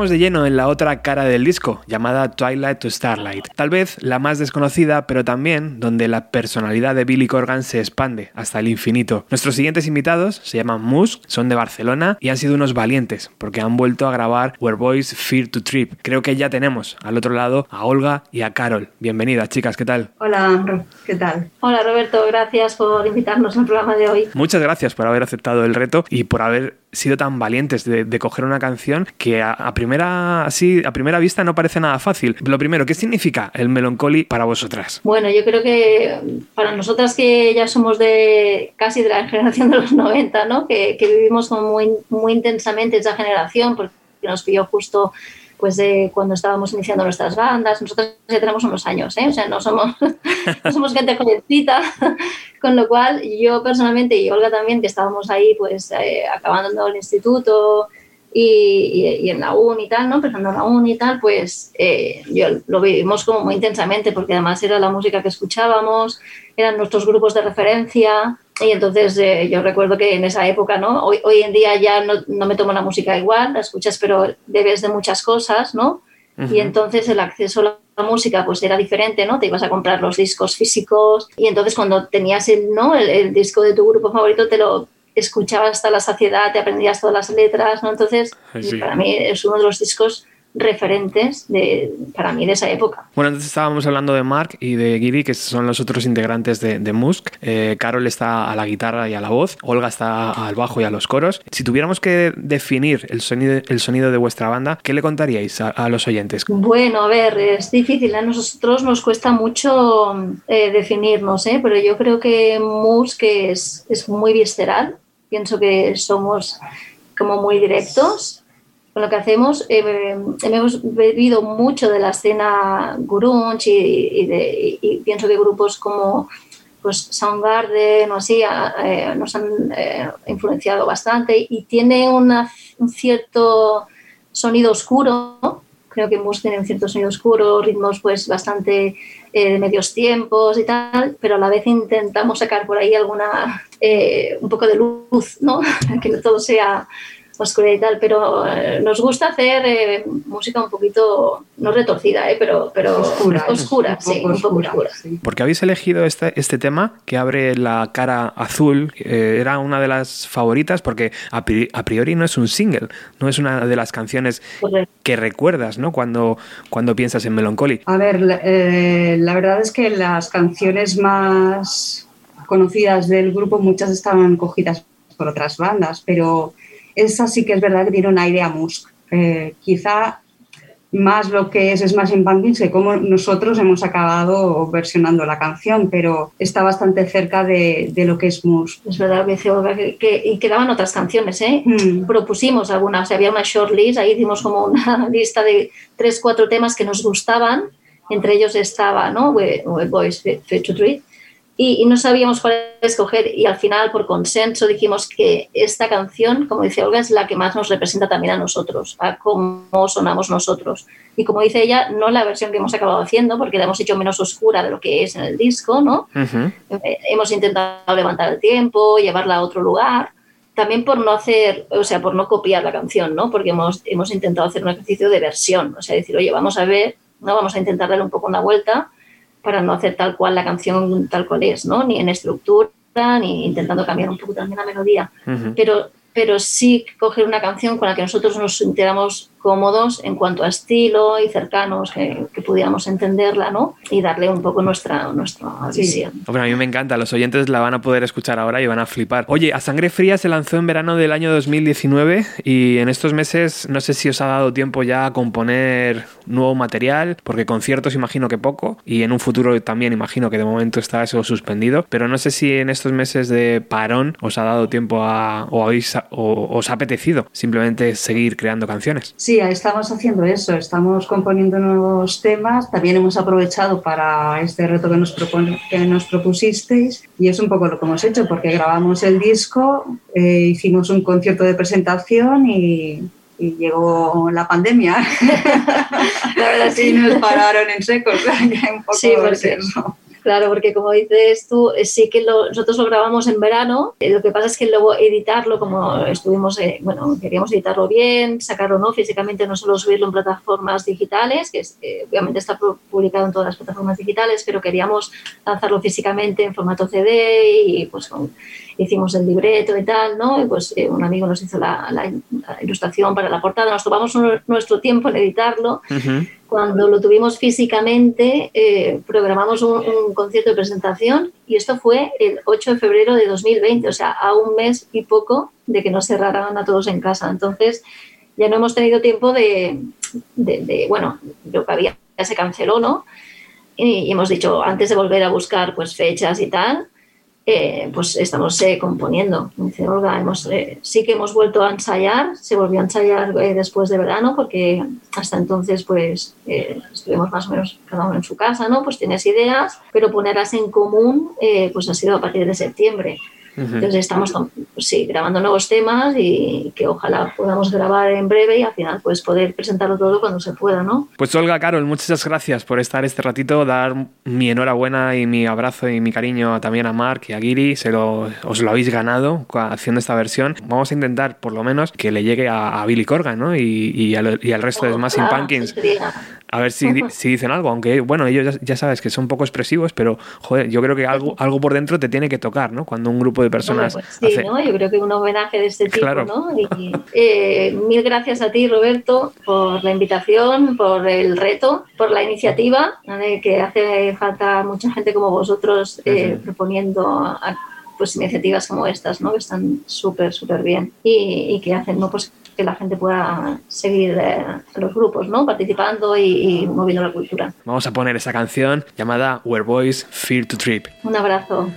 Entramos de lleno en la otra cara del disco, llamada Twilight to Starlight. Tal vez la más desconocida, pero también donde la personalidad de Billy Corgan se expande hasta el infinito. Nuestros siguientes invitados se llaman Musk, son de Barcelona y han sido unos valientes, porque han vuelto a grabar Where Boys Fear to Trip. Creo que ya tenemos al otro lado a Olga y a Carol. Bienvenidas, chicas, ¿qué tal? Hola, ¿qué tal? Hola Roberto, gracias por invitarnos al programa de hoy. Muchas gracias por haber aceptado el reto y por haber sido tan valientes de, coger una canción que a, primera así a primera vista no parece nada fácil. Lo primero, ¿qué significa el melancholy para vosotras? Bueno, yo creo que para nosotras que ya somos de casi de la generación de los 90, ¿no? que, que vivimos como muy, muy intensamente esa generación, porque nos pilló justo pues de cuando estábamos iniciando nuestras bandas, nosotros ya tenemos unos años, ¿eh? o sea, no somos, no somos gente jovencita, con lo cual yo personalmente y Olga también, que estábamos ahí pues eh, acabando el instituto y, y- y en la uni y tal, ¿no? Empezando la uni y tal, pues eh, yo lo vivimos como muy intensamente porque además era la música que escuchábamos, eran nuestros grupos de referencia y entonces eh, yo recuerdo que en esa época, ¿no? Hoy, hoy en día ya no, no me tomo la música igual, la escuchas pero debes de muchas cosas, ¿no? Y entonces el acceso a la música pues era diferente, ¿no? Te ibas a comprar los discos físicos y entonces cuando tenías el, ¿no? el, el disco de tu grupo favorito te lo escuchabas hasta la saciedad, te aprendías todas las letras, ¿no? Entonces sí. para mí es uno de los discos referentes de, para mí de esa época. Bueno, antes estábamos hablando de Mark y de Giri, que son los otros integrantes de, de Musk. Eh, Carol está a la guitarra y a la voz, Olga está al bajo y a los coros. Si tuviéramos que definir el sonido, el sonido de vuestra banda, ¿qué le contaríais a, a los oyentes? Bueno, a ver, es difícil, a nosotros nos cuesta mucho eh, definirnos, ¿eh? pero yo creo que Musk es, es muy visceral, pienso que somos como muy directos con lo que hacemos. Eh, hemos bebido mucho de la escena grunge y, y de- pienso que grupos como pues Soundgarden o así eh, nos han eh, influenciado bastante y tiene una- un cierto sonido oscuro creo que Mus tiene un cierto sonido oscuro, ritmos pues bastante de medios tiempos y tal, pero a la vez intentamos sacar por ahí alguna, un poco de luz, ¿no? que no todo sea oscuridad y tal, pero eh, nos gusta hacer eh, música un poquito, no retorcida, ¿eh? pero, pero Oscura, oscura, un sí, un poco oscura, oscura. Porque habéis elegido este, este tema que abre la cara azul, eh, era una de las favoritas porque a, pri- a priori no es un single, no es una de las canciones que recuerdas ¿no? cuando, cuando piensas en Melancholy. A ver, la, eh, la verdad es que las canciones más conocidas del grupo, muchas estaban cogidas por otras bandas, pero esa sí que es verdad que tiene un aire a Musk. Eh, quizá más lo que es Smashing Pumpkins que cómo nosotros hemos acabado versionando la canción, pero está bastante cerca de, de lo que es Mus. Es verdad que y quedaban otras canciones, ¿eh? Mm. Propusimos algunas, o sea, había una short list, ahí hicimos como una lista de tres, cuatro temas que nos gustaban, entre ellos estaba, ¿no? We, We Boys Fit to Treat, y, y no sabíamos cuál escoger y al final por consenso dijimos que esta canción, como dice Olga, es la que más nos representa también a nosotros, a cómo sonamos nosotros. Y como dice ella, no la versión que hemos acabado haciendo porque la hemos hecho menos oscura de lo que es en el disco, ¿no? Eh, hemos intentado levantar el tiempo, llevarla a otro lugar, también por no hacer, o sea, por no copiar la canción, ¿no? Porque hemos, hemos intentado hacer un ejercicio de versión, o sea, decir, oye, vamos a ver, ¿no? Vamos a intentar darle un poco una vuelta para no hacer tal cual la canción tal cual es, ¿no? Ni en estructura, ni intentando cambiar un poco también la melodía. Pero, pero sí coger una canción con la que nosotros nos sintiéramos cómodos en cuanto a estilo y cercanos, que, que pudiéramos entenderla, ¿no? Y darle un poco nuestra, nuestra visión. Hombre, a mí me encanta, los oyentes la van a poder escuchar ahora y van a flipar. Oye, A Sangre Fría se lanzó en verano del año 2019 y en estos meses no sé si os ha dado tiempo ya a componer nuevo material, porque conciertos imagino que poco y en un futuro también imagino que de momento está eso suspendido, pero no sé si en estos meses de parón os ha dado tiempo a, o, habéis, o os ha apetecido simplemente seguir creando canciones. Sí, estamos haciendo eso, estamos componiendo nuevos temas, también hemos aprovechado para este reto que nos, propone- que nos propusisteis y es un poco lo que hemos hecho porque grabamos el disco, eh, hicimos un concierto de presentación y, y llegó la pandemia. la verdad sí nos pararon en seco, o sea, un poco Sí, porque-. Claro, porque como dices tú, eh, sí que lo- nosotros lo grabamos en verano. eh, Lo que pasa es que luego editarlo, como estuvimos, eh, bueno, queríamos editarlo bien, sacarlo no físicamente, no solo subirlo en plataformas digitales, que obviamente está pu- publicado en todas las plataformas digitales, pero queríamos lanzarlo físicamente en formato CD y pues hicimos el libreto y tal, ¿no? Y pues un amigo nos hizo la, ilustración para la portada. Nos tomamos nuestro tiempo en editarlo cuando lo tuvimos físicamente, eh, programamos un, concierto de presentación y esto fue el 8 de febrero de 2020, o sea, a un mes y poco de que nos cerraran a todos en casa. Entonces, ya no hemos tenido tiempo de, de- de- bueno, lo que había ya se canceló, ¿no? Y, y hemos dicho, antes de volver a buscar pues fechas y tal, eh, pues estamos eh, componiendo. Dice Olga, hemos, eh, sí que hemos vuelto a ensayar, se volvió a ensayar eh, después de verano porque hasta entonces pues eh, estuvimos más o menos cada uno en su casa, ¿no? Pues tienes ideas, pero ponerlas en común eh, pues ha sido a partir de septiembre. Entonces estamos pues sí, grabando nuevos temas y que ojalá podamos grabar en breve y al final pues poder presentarlo todo cuando se pueda, ¿no? Pues Olga, Carol, muchas gracias por estar este ratito, dar mi enhorabuena y mi abrazo y mi cariño también a Mark y a Giri, se lo, os lo habéis ganado haciendo esta versión. Vamos a intentar, por lo menos, que le llegue a, a Billy Corgan ¿no? y, y al, y al resto de Smashing Ojalá, Pumpkins. sería- A ver si, si dicen algo, aunque bueno, ellos ya, ya sabes que son poco expresivos, pero joder, yo creo que algo, algo por dentro te tiene que tocar, ¿no? Cuando un grupo de personas Bueno, pues sí, hace... ¿no? Yo creo que un homenaje de este tipo, Claro. ¿no? Y, eh, mil gracias a ti, Roberto, por la invitación, por el reto, por la iniciativa, ¿vale? que hace falta mucha gente como vosotros eh, proponiendo a- pues iniciativas como estas, ¿no? Que están súper, súper bien y, y que hacen, ¿no? Pues que la gente pueda seguir eh, los grupos, ¿no? Participando y, y moviendo la cultura. Vamos a poner esa canción llamada Where Boys Fear to Trip. Un abrazo.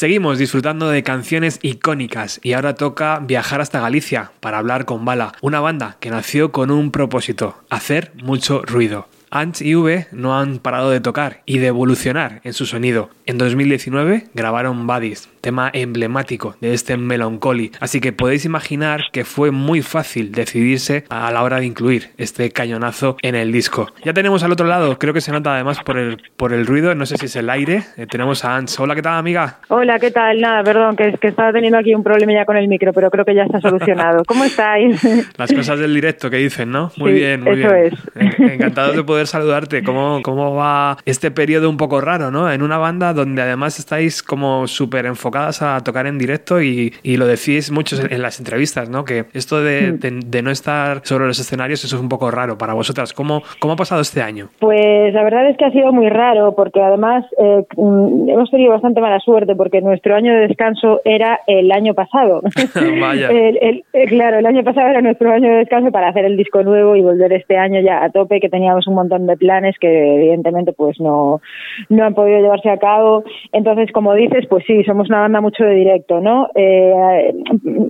Seguimos disfrutando de canciones icónicas y ahora toca viajar hasta Galicia para hablar con Bala, una banda que nació con un propósito, hacer mucho ruido. Ants y V no han parado de tocar y de evolucionar en su sonido. En 2019 grabaron Buddies, tema emblemático de este Melancholy, así que podéis imaginar que fue muy fácil decidirse a la hora de incluir este cañonazo en el disco. Ya tenemos al otro lado, creo que se nota además por el, por el ruido, no sé si es el aire, eh, tenemos a Ants. Hola, ¿qué tal amiga? Hola, ¿qué tal? Nada, perdón, que que estaba teniendo aquí un problema ya con el micro, pero creo que ya está solucionado. ¿Cómo estáis? Las cosas del directo que dicen, ¿no? Muy Sí, bien, muy eso bien. es. Eh, Encantado de poder saludarte. ¿Cómo, ¿Cómo va este periodo un poco raro, ¿no? En una banda donde además estáis como súper enfocadas a tocar en directo y, y lo decís muchos en, en las entrevistas, ¿no? Que esto de, Mm. de- de no estar sobre los escenarios eso es un poco raro para vosotras. ¿Cómo, cómo ha pasado este año? Pues la verdad es que ha sido muy raro porque además eh, mm, hemos tenido bastante mala suerte porque nuestro año de descanso era el año pasado. Vaya. El- el- eh, claro, el año pasado era nuestro año de descanso para hacer el disco nuevo y volver este año ya a tope, que teníamos un montón de planes que evidentemente pues no, no han podido llevarse a cabo. Entonces, como dices, pues sí, somos una banda mucho de directo, ¿no? Eh,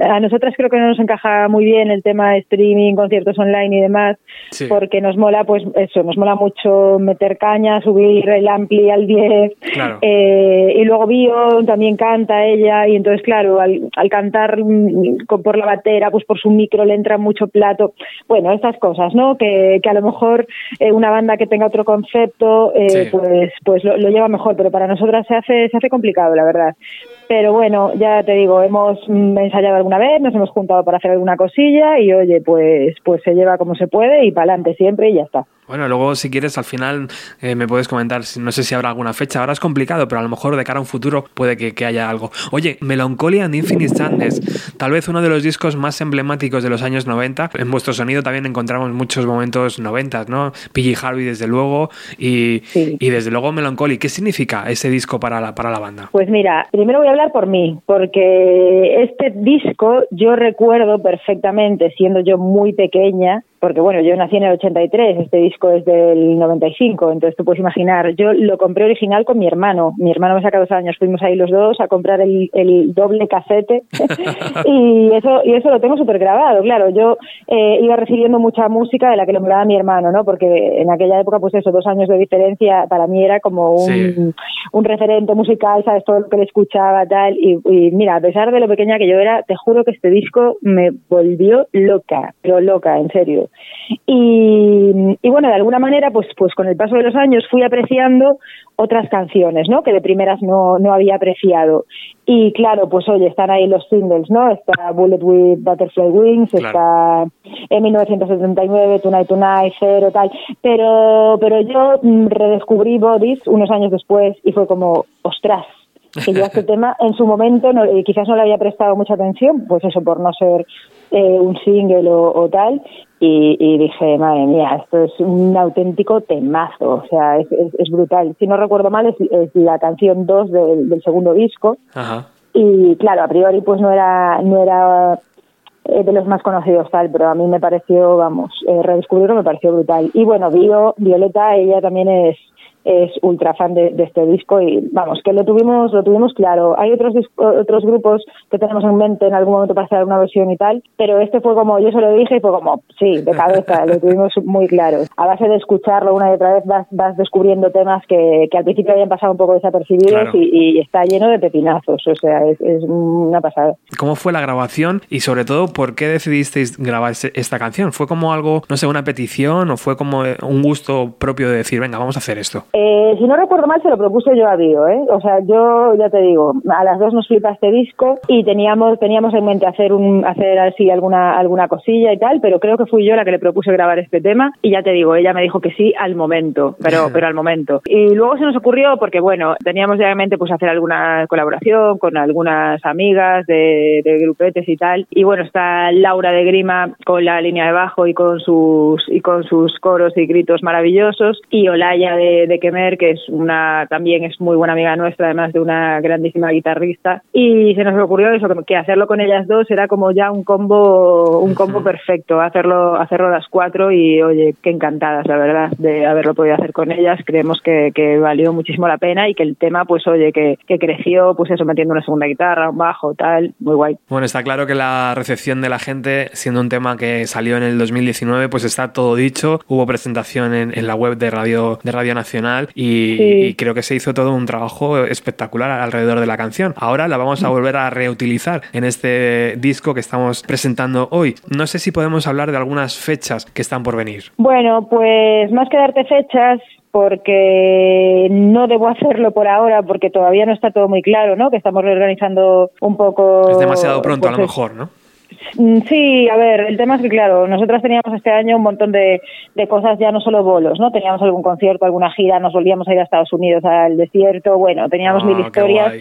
a nosotras creo que no nos encaja muy bien el tema de streaming, conciertos online y demás, Sí. porque nos mola, pues eso, nos mola mucho meter caña, subir el ampli al 10, Claro. eh, y luego Bio también canta ella y entonces claro al, al cantar mm, con- por la batera pues por su micro le entra mucho plato bueno estas cosas no que, que a lo mejor eh, una banda que tenga otro concepto eh, Sí. pues pues lo, lo lleva mejor pero para nosotras se hace se hace complicado la verdad pero bueno ya te digo hemos mm, ensayado alguna vez nos hemos juntado para hacer alguna cosilla y oye pues pues se lleva como se puede y para adelante siempre y ya está Bueno, luego si quieres al final eh, me puedes comentar, no sé si habrá alguna fecha, ahora es complicado, pero a lo mejor de cara a un futuro puede que, que haya algo. Oye, Melancholy and Infinite Sadness, tal vez uno de los discos más emblemáticos de los años 90. En vuestro sonido también encontramos muchos momentos 90, ¿no? PG Harvey desde luego y, y desde luego Melancholy. ¿Qué significa ese disco para la, para la banda? Pues mira, primero voy a hablar por mí, porque este disco yo recuerdo perfectamente, siendo yo muy pequeña, porque bueno, yo nací en el 83, este disco es del 95, entonces tú puedes imaginar, yo lo compré original con mi hermano, mi hermano me saca dos años, fuimos ahí los dos a comprar el, el doble casete y eso y eso lo tengo súper grabado, claro, yo eh, iba recibiendo mucha música de la que le molaba mi hermano, ¿no? Porque en aquella época, pues eso, dos años de diferencia, para mí era como un, Sí. un referente musical, sabes todo lo que le escuchaba, tal, y, y mira, a pesar de lo pequeña que yo era, te juro que este disco me volvió loca, pero loca, en serio. Y, y bueno, de alguna manera, pues, pues con el paso de los años fui apreciando otras canciones, ¿no? Que de primeras no, no había apreciado. Y claro, pues oye, están ahí los singles, ¿no? Está Bullet with Butterfly Wings, está en 1979, Tonight Tonight, Cero, tal. Pero, pero yo mm, redescubrí Bodies unos años después y fue como, ostras, que yo a este tema en su momento no, eh, quizás no le había prestado mucha atención, pues eso por no ser eh, un single o, o tal, y, y dije, madre mía, esto es un auténtico temazo, o sea, es, es- es brutal. Si no recuerdo mal, es, es la canción 2 del, del segundo disco, Ajá. y claro, a priori pues no era, no era eh, de los más conocidos tal, pero a mí me pareció, vamos, eh, redescubrirlo me pareció brutal. Y bueno, Vio, Violeta, ella también es es ultra fan de, de este disco y vamos, que lo tuvimos, lo tuvimos claro. Hay otros otros grupos que tenemos en mente en algún momento para hacer una versión y tal, pero este fue como, yo se lo dije y fue como, sí, de cabeza, lo tuvimos muy claro. A base de escucharlo una y otra vez vas, vas descubriendo temas que, que al principio habían pasado un poco desapercibidos Claro. y, y está lleno de pepinazos, o sea, es, es una pasada. ¿Cómo fue la grabación y sobre todo por qué decidisteis grabar esta canción? ¿Fue como algo, no sé, una petición o fue como un gusto propio de decir, venga, vamos a hacer esto? Eh, si no recuerdo mal, se lo propuse yo a Dio, ¿eh? O sea, yo ya te digo, a las dos nos flipa este disco y teníamos teníamos en mente hacer un hacer así alguna alguna cosilla y tal, pero creo que fui yo la que le propuse grabar este tema y ya te digo, ella me dijo que sí al momento, pero pero al momento. Y luego se nos ocurrió porque bueno, teníamos ya en mente pues hacer alguna colaboración con algunas amigas de, de grupetes y tal. Y bueno, está Laura de Grima con la línea de bajo y con sus y con sus coros y gritos maravillosos y Olaya de, de Kemer que es una también es muy buena amiga nuestra además de una grandísima guitarrista. Y se nos ocurrió eso que- hacerlo con ellas dos era como ya un combo un combo perfecto hacerlo hacerlo las cuatro y oye qué encantadas la verdad de haberlo podido hacer con ellas. Creemos que, que valió muchísimo la pena y que el tema pues oye que, que creció pues eso metiendo una segunda guitarra un bajo tal muy guay. Bueno, está claro que la recepción de la gente, siendo un tema que salió en el 2019, pues está todo dicho. Hubo presentación en, en la web de Radio, de Radio Nacional y, Sí. y creo que se hizo todo un trabajo espectacular alrededor de la canción. Ahora la vamos a volver a reutilizar en este disco que estamos presentando hoy. No sé si podemos hablar de algunas fechas que están por venir. Bueno, pues más que darte fechas, porque no debo hacerlo por ahora, porque todavía no está todo muy claro, ¿no? Que estamos reorganizando un poco. Es demasiado pronto, a pues, lo mejor, ¿no? Mm, Sí, a ver, el tema es que, claro, nosotras teníamos este año un montón de, de cosas, ya no solo bolos, ¿no? Teníamos algún concierto, alguna gira, nos volvíamos a ir a Estados Unidos al desierto, bueno, teníamos Ah, mil historias.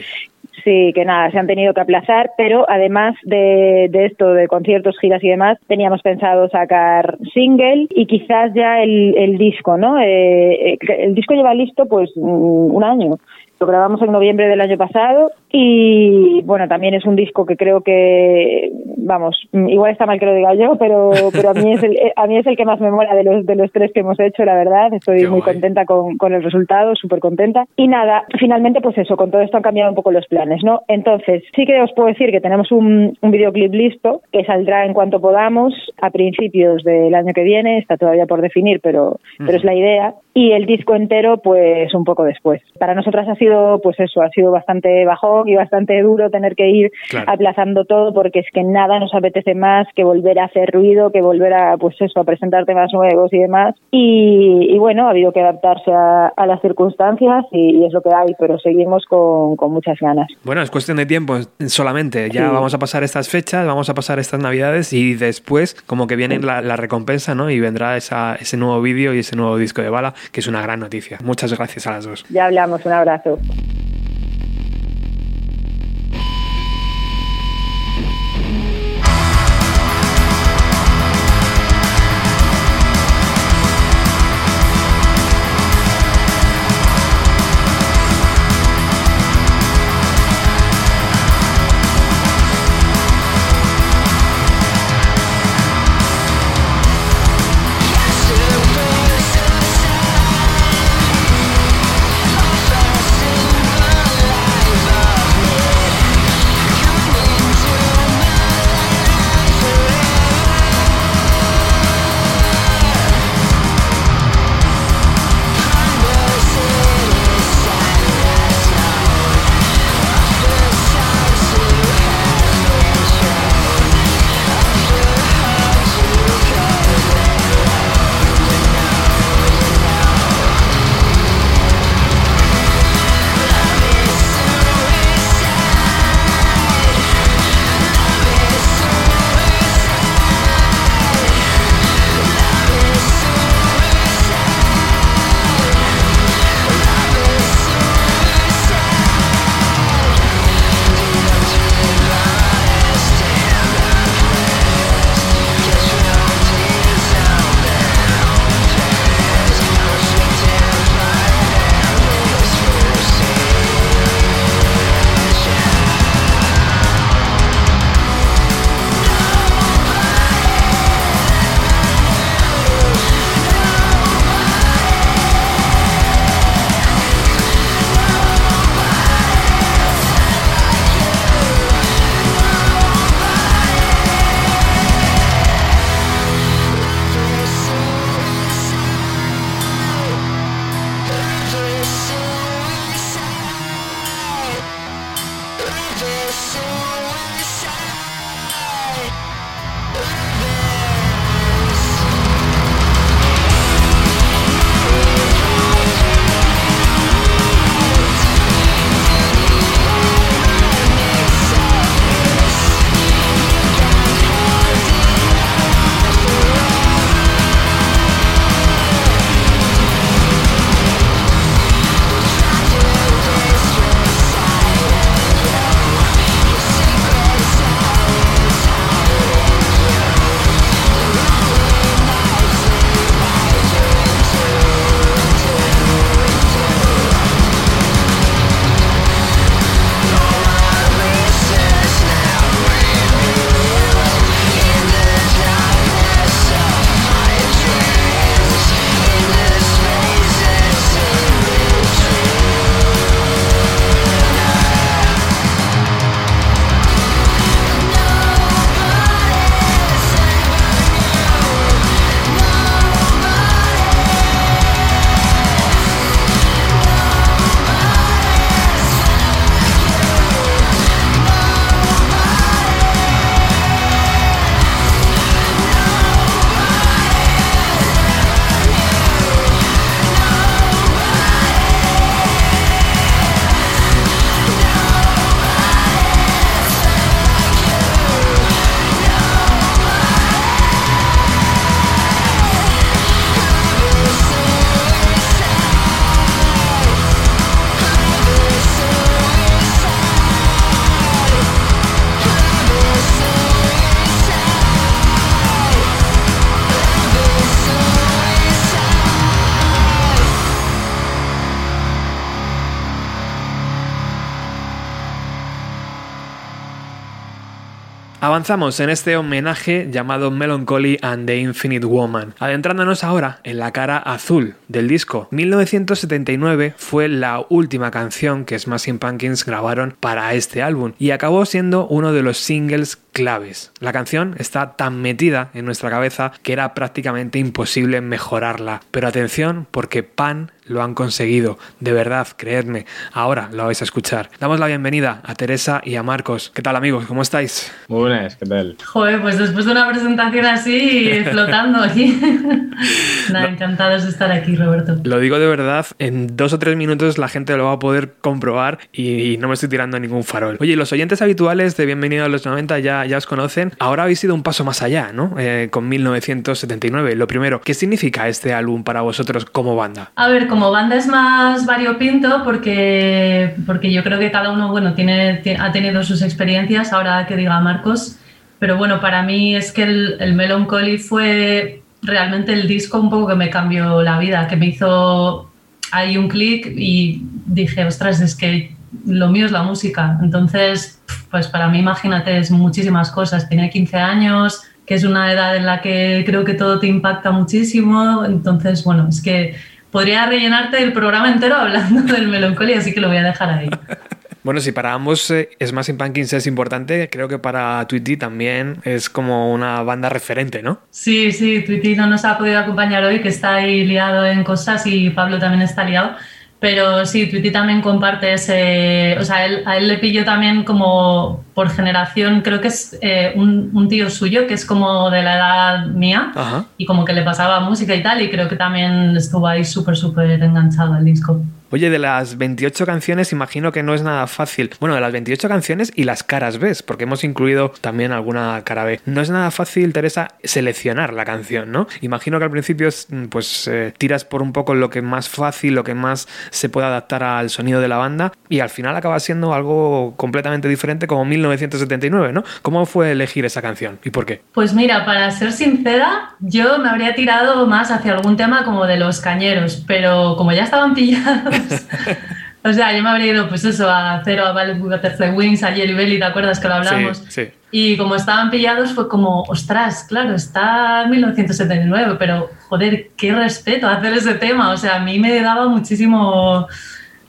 Sí, que nada, se han tenido que aplazar, pero además de, de esto, de conciertos, giras y demás, teníamos pensado sacar single y quizás ya el, el disco, ¿no? Eh, eh, el disco lleva listo pues mm, un año. Lo grabamos en noviembre del año pasado y bueno, también es un disco que creo que, vamos, igual está mal que lo diga yo, pero, pero a mí es el, eh, a mí es el que más me mola de los, de los tres que hemos hecho, la verdad. Estoy muy contenta con, con el resultado, súper contenta. Y nada, finalmente pues eso, con todo esto han cambiado un poco los planes, ¿no? Entonces, sí que os puedo decir que tenemos un, un videoclip listo que saldrá en cuanto podamos a principios del año que viene, está todavía por definir, pero, pero es la idea. Y el disco entero, pues un poco después. Para nosotras ha sido, pues eso, ha sido bastante y bastante duro tener que ir Claro. aplazando todo porque es que nada nos apetece más que volver a hacer ruido, que volver a, pues eso, a presentar temas nuevos y demás. Y, y bueno, ha habido que adaptarse a, a las circunstancias y, y es lo que hay, pero seguimos con, con muchas ganas. Bueno, es cuestión de tiempo solamente. Ya Sí. vamos a pasar estas fechas, vamos a pasar estas navidades y después como que viene la, la recompensa, ¿no? Y vendrá esa, ese nuevo vídeo y ese nuevo disco de bala, que es una gran noticia. Muchas gracias a las dos. Ya hablamos, un abrazo. Avanzamos en este homenaje llamado Melancholy and the Infinite Woman, adentrándonos ahora en la cara azul del disco. 1979 fue la última canción que Smashing Pumpkins grabaron para este álbum y acabó siendo uno de los singles claves. La canción está tan metida en nuestra cabeza que era prácticamente imposible mejorarla. Pero atención porque Pan lo han conseguido. De verdad, creedme. Ahora lo vais a escuchar. Damos la bienvenida a Teresa y a Marcos. ¿Qué tal amigos? ¿Cómo estáis? Muy buenas, ¿qué tal? Joder, pues después de una presentación así, flotando aquí. Nada, encantados de estar aquí, Roberto. Lo digo de verdad, en dos o tres minutos la gente lo va a poder comprobar y, y no me estoy tirando ningún farol. Oye, los oyentes habituales de Bienvenido a los 90 ya, ya os conocen. Ahora habéis ido un paso más allá, ¿no? Eh, con 1979. Lo primero, ¿qué significa este álbum para vosotros como banda? A ver, como banda es más variopinto porque, porque yo creo que cada uno bueno, tiene, ti- ha tenido sus experiencias, ahora que diga Marcos, pero bueno, para mí es que el, el Melancholy fue realmente el disco un poco que me cambió la vida, que me hizo ahí un clic y dije, ostras, es que lo mío es la música. Entonces, pues para mí, imagínate, es muchísimas cosas. Tenía 15 años, que es una edad en la que creo que todo te impacta muchísimo. Entonces, bueno, es que podría rellenarte el programa entero hablando del melancolía, así que lo voy a dejar ahí. Bueno, si para ambos eh, Smashing Pumpkins es importante, creo que para Tweety también es como una banda referente, ¿no? Sí, sí, Twitty no nos ha podido acompañar hoy, que está ahí liado en cosas y Pablo también está liado. Pero sí, Twitty también comparte ese. O sea, él- a él le pillo también como por generación, creo que es eh, un, un tío suyo que es como de la edad mía Ajá. y como que le pasaba música y tal, y creo que también estuvo ahí súper, súper enganchado al disco. Oye, de las 28 canciones imagino que no es nada fácil. Bueno, de las 28 canciones y las caras B, porque hemos incluido también alguna cara B. No es nada fácil, Teresa, seleccionar la canción, ¿no? Imagino que al principio mm, pues eh, tiras por un poco lo que más fácil, lo que más se puede adaptar al sonido de la banda y al final acaba siendo algo completamente diferente como 1979, ¿no? ¿Cómo fue elegir esa canción y por qué? Pues mira, para ser sincera, yo me habría tirado más hacia algún tema como de los cañeros, pero como ya estaban pillados, o sea, yo me habría ido pues eso, a Cero, a Ballet Butterfly Wings, a Jelly Belly, ¿te acuerdas que lo hablamos? Sí, sí. Y como estaban pillados fue como, ostras, claro, está 1979, pero joder, qué respeto hacer ese tema. O sea, a mí me daba muchísimo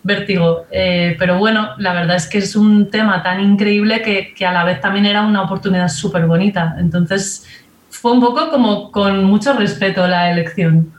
vértigo. Eh, pero bueno, la verdad es que es un tema tan increíble que, que a la vez también era una oportunidad súper bonita. Entonces fue un poco como con mucho respeto la elección.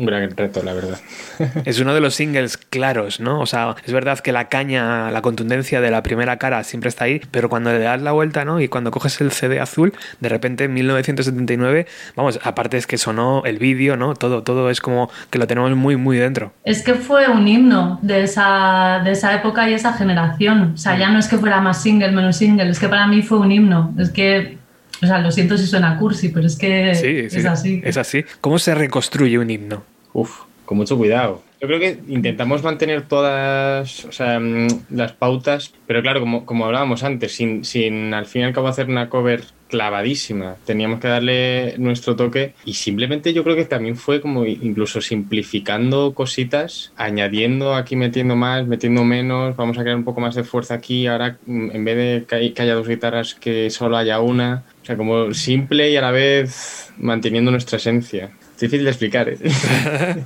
Un gran reto, la verdad. Es uno de los singles claros, ¿no? O sea, es verdad que la caña, la contundencia de la primera cara siempre está ahí, pero cuando le das la vuelta, ¿no? Y cuando coges el CD azul, de repente en 1979, vamos, aparte es que sonó el vídeo, ¿no? Todo, todo es como que lo tenemos muy, muy dentro. Es que fue un himno de esa, de esa época y esa generación. O sea, ya no es que fuera más single, menos single, es que para mí fue un himno. Es que, o sea, lo siento si suena cursi, pero es que Sí, sí, es así. Es así. ¿Cómo se reconstruye un himno? Uf, con mucho cuidado. Yo creo que intentamos mantener todas o sea, mm, las pautas, pero claro, como, como hablábamos antes, sin, sin al fin y al cabo hacer una cover clavadísima, teníamos que darle nuestro toque y simplemente yo creo que también fue como incluso simplificando cositas, añadiendo aquí, metiendo más, metiendo menos, vamos a crear un poco más de fuerza aquí, ahora mm, en vez de que, hay- que haya dos guitarras, que solo haya una, o sea, como simple y a la vez manteniendo nuestra esencia. Es difícil de explicar, ¿eh?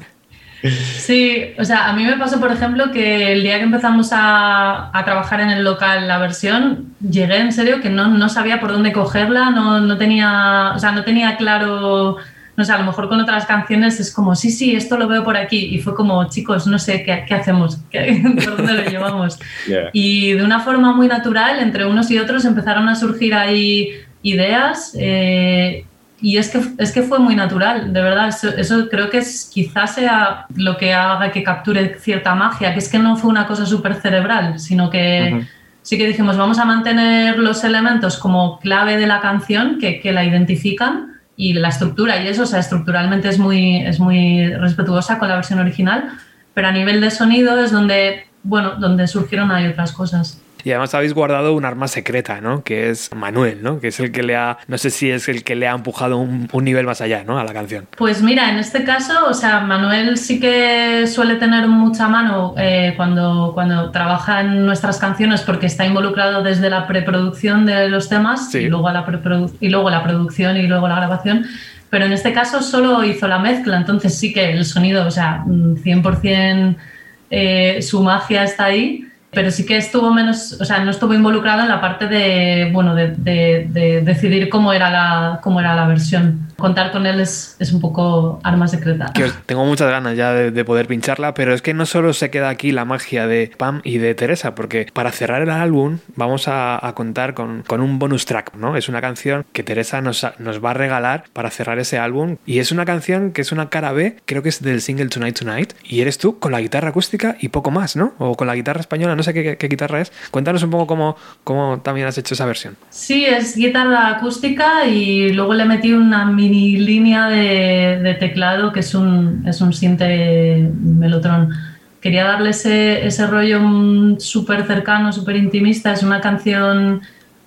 Sí, o sea, a mí me pasó, por ejemplo, que el día que empezamos a, a trabajar en el local la versión, llegué en serio que no, no sabía por dónde cogerla, no, no tenía, o sea, no tenía claro, no sé, a lo mejor con otras canciones es como, sí, sí, esto lo veo por aquí, y fue como, chicos, no sé, ¿qué, qué hacemos? ¿Qué- ¿Por dónde lo llevamos? Y de una forma muy natural, entre unos y otros empezaron a surgir ahí ideas eh, y es que, es que fue muy natural, de verdad. Eso, eso creo que es, quizás sea lo que haga que capture cierta magia, que es que no fue una cosa súper cerebral, sino que sí que dijimos, vamos a mantener los elementos como clave de la canción que, que la identifican y la estructura y eso, o sea, estructuralmente es muy, es muy respetuosa con la versión original, pero a nivel de sonido es donde, bueno, donde surgieron ahí otras cosas. Y además habéis guardado un arma secreta, ¿no? Que es Manuel, ¿no? Que es el que le ha, no sé si es el que le ha empujado un, un nivel más allá, ¿no? A la canción. Pues mira, en este caso, o sea, Manuel sí que suele tener mucha mano eh, cuando, cuando trabaja en nuestras canciones porque está involucrado desde la preproducción de los temas Sí. y, luego la y luego la producción y luego la grabación. Pero en este caso solo hizo la mezcla, entonces sí que el sonido, o sea, mm, 100% eh, su magia está ahí, pero sí que estuvo menos, o sea, no estuvo involucrado en la parte de, bueno, de, de- de decidir cómo era la, cómo era la versión. Contar con él es, es un poco arma secreta. Que tengo muchas ganas ya de, de poder pincharla, pero es que no solo se queda aquí la magia de Pam y de Teresa, porque para cerrar el álbum vamos a, a contar con, con un bonus track, ¿no? Es una canción que Teresa nos, nos va a regalar para cerrar ese álbum y es una canción que es una cara B, creo que es del single Tonight Tonight, y eres tú con la guitarra acústica y poco más, ¿no? O con la guitarra española, no sé qué, qué- qué guitarra es. Cuéntanos un poco cómo, cómo también has hecho esa versión. Sí, es guitarra acústica y luego le metí una mini línea de, de teclado que es un, es un sinte melotron. Quería darle ese, ese rollo mm, súper cercano, súper intimista. Es una canción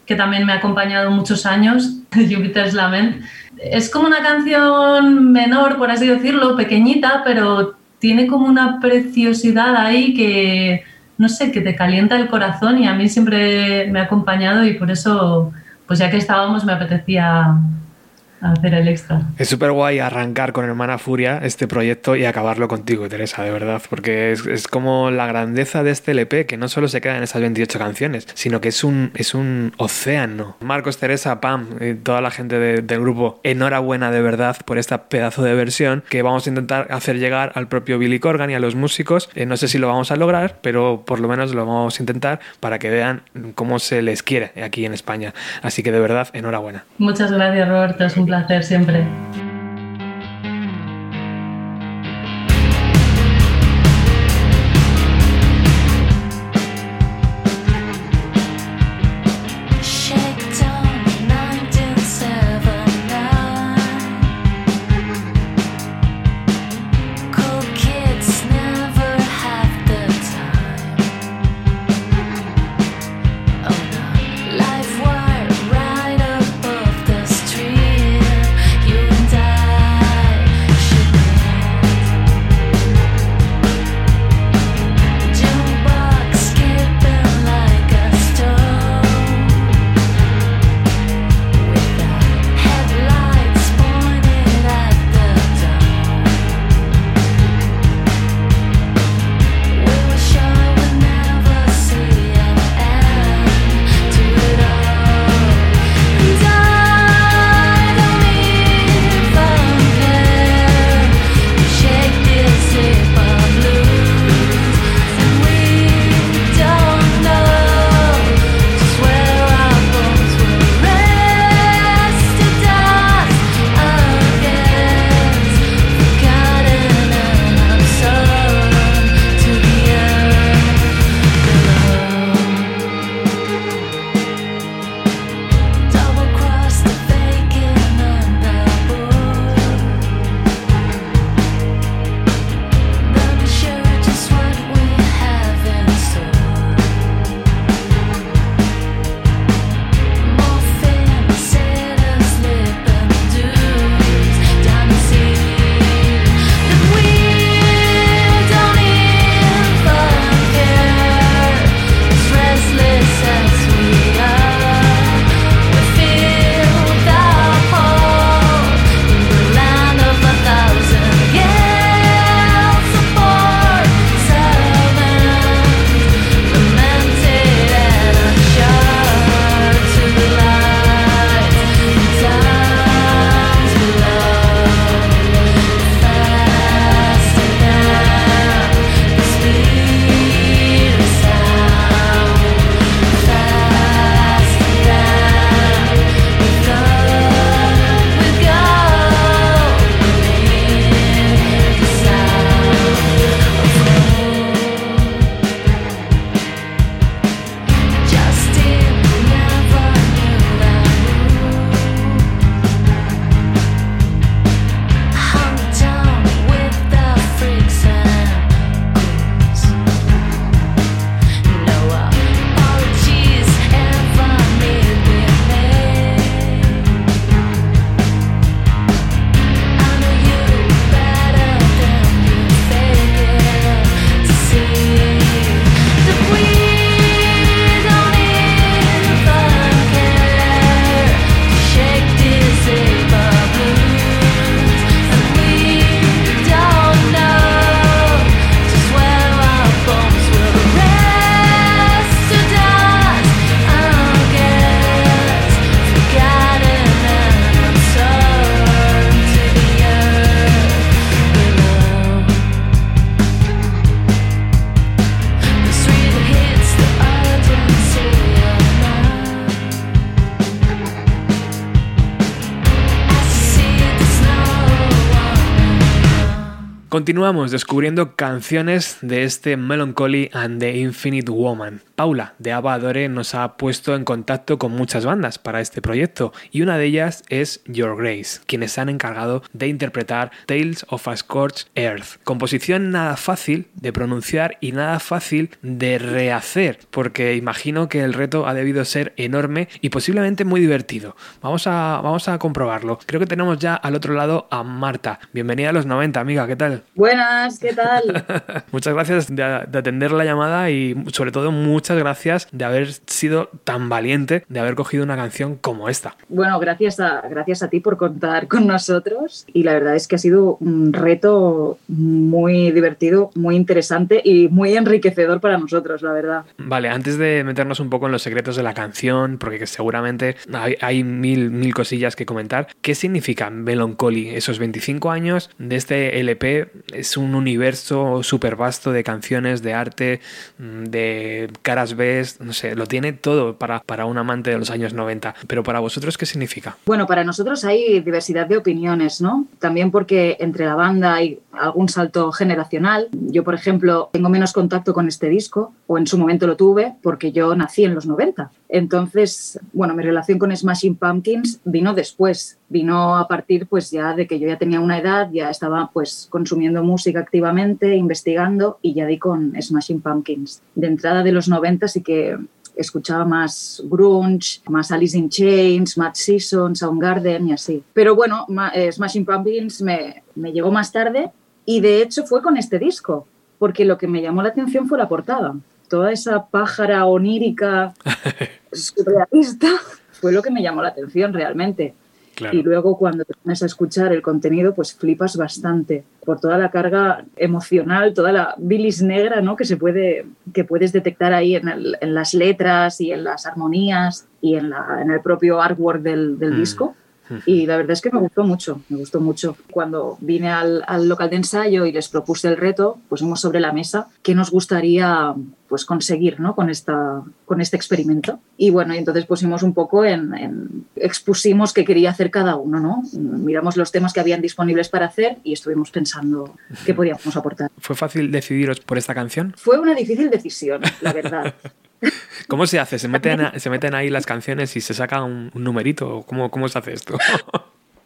que también me ha acompañado muchos años, Jupiter's Lament. Es como una canción menor, por así decirlo, pequeñita, pero tiene como una preciosidad ahí que, no sé, que te calienta el corazón y a mí siempre me ha acompañado y por eso, pues ya que estábamos, me apetecía hacer el extra. Es súper guay arrancar con Hermana Furia este proyecto y acabarlo contigo, Teresa, de verdad, porque es, es como la grandeza de este LP, que no solo se queda en esas 28 canciones, sino que es un, es un océano. Marcos, Teresa, Pam, y toda la gente de- del grupo, enhorabuena de verdad por esta pedazo de versión que vamos a intentar hacer llegar al propio Billy Corgan y a los músicos. Eh, no sé si lo vamos a lograr, pero por lo menos lo vamos a intentar para que vean cómo se les quiere aquí en España. Así que de verdad, enhorabuena. Muchas gracias, Roberto, es un placer siempre. Continuamos descubriendo canciones de este Melancholy and the Infinite Woman. Paula de Ava Adore nos ha puesto en contacto con muchas bandas para este proyecto y una de ellas es Your Grace, quienes se han encargado de interpretar Tales of a Scorched Earth. Composición nada fácil de pronunciar y nada fácil de rehacer, porque imagino que el reto ha debido ser enorme y posiblemente muy divertido. Vamos a, vamos a comprobarlo. Creo que tenemos ya al otro lado a Marta. Bienvenida a los 90, amiga, ¿qué tal? Buenas, ¿qué tal? Muchas gracias de, de atender la llamada y sobre todo muchas gracias de haber sido tan valiente, de haber cogido una canción como esta. Bueno, gracias a, gracias a ti por contar con nosotros y la verdad es que ha sido un reto muy divertido, muy interesante y muy enriquecedor para nosotros, la verdad. Vale, antes de meternos un poco en los secretos de la canción, porque seguramente hay, hay mil, mil cosillas que comentar, ¿qué significa Melancholy? Esos 25 años de este LP es un universo súper vasto de canciones, de arte, mm, de caras B, no sé, lo tiene todo para, para un amante de los años 90. Pero para vosotros, ¿qué significa? Bueno, para nosotros hay diversidad de opiniones, ¿no? También porque entre la banda hay algún salto generacional. Yo, por ejemplo, tengo menos contacto con este disco, o en su momento lo tuve, porque yo nací en los 90. Entonces, bueno, mi relación con Smashing Pumpkins vino después, vino a partir pues ya de que yo ya tenía una edad, ya estaba pues consumiendo música activamente, investigando y ya di con Smashing Pumpkins. De entrada de los 90 sí que escuchaba más grunge, más Alice in Chains, Mad Season, Soundgarden y así. Pero bueno, eh, Smashing Pumpkins me, me llegó más tarde y de hecho fue con este disco, porque lo que me llamó la atención fue la portada. Toda esa pájara onírica surrealista fue lo que me llamó la atención realmente. Y luego cuando te pones a escuchar el contenido, pues flipas bastante por toda la carga emocional, toda la bilis negra ¿no? que, se puede, que puedes detectar ahí en, el- en las letras y en las armonías y en, la- en el propio artwork del, del Mm. disco. Y la verdad es que me gustó mucho, me gustó mucho. Cuando vine al, al local de ensayo y les propuse el reto, pusimos sobre la mesa qué nos gustaría pues, conseguir ¿no? con, esta, con este experimento. Y bueno, y entonces pusimos un poco en, en- expusimos qué quería hacer cada uno, ¿no? Miramos los temas que habían disponibles para hacer y estuvimos pensando qué podíamos aportar. ¿Fue fácil decidiros por esta canción? Fue una difícil decisión, la verdad. ¿Cómo se hace? ¿Se meten, a- se meten ahí las canciones y se saca un, un numerito? ¿Cómo, ¿Cómo se hace esto?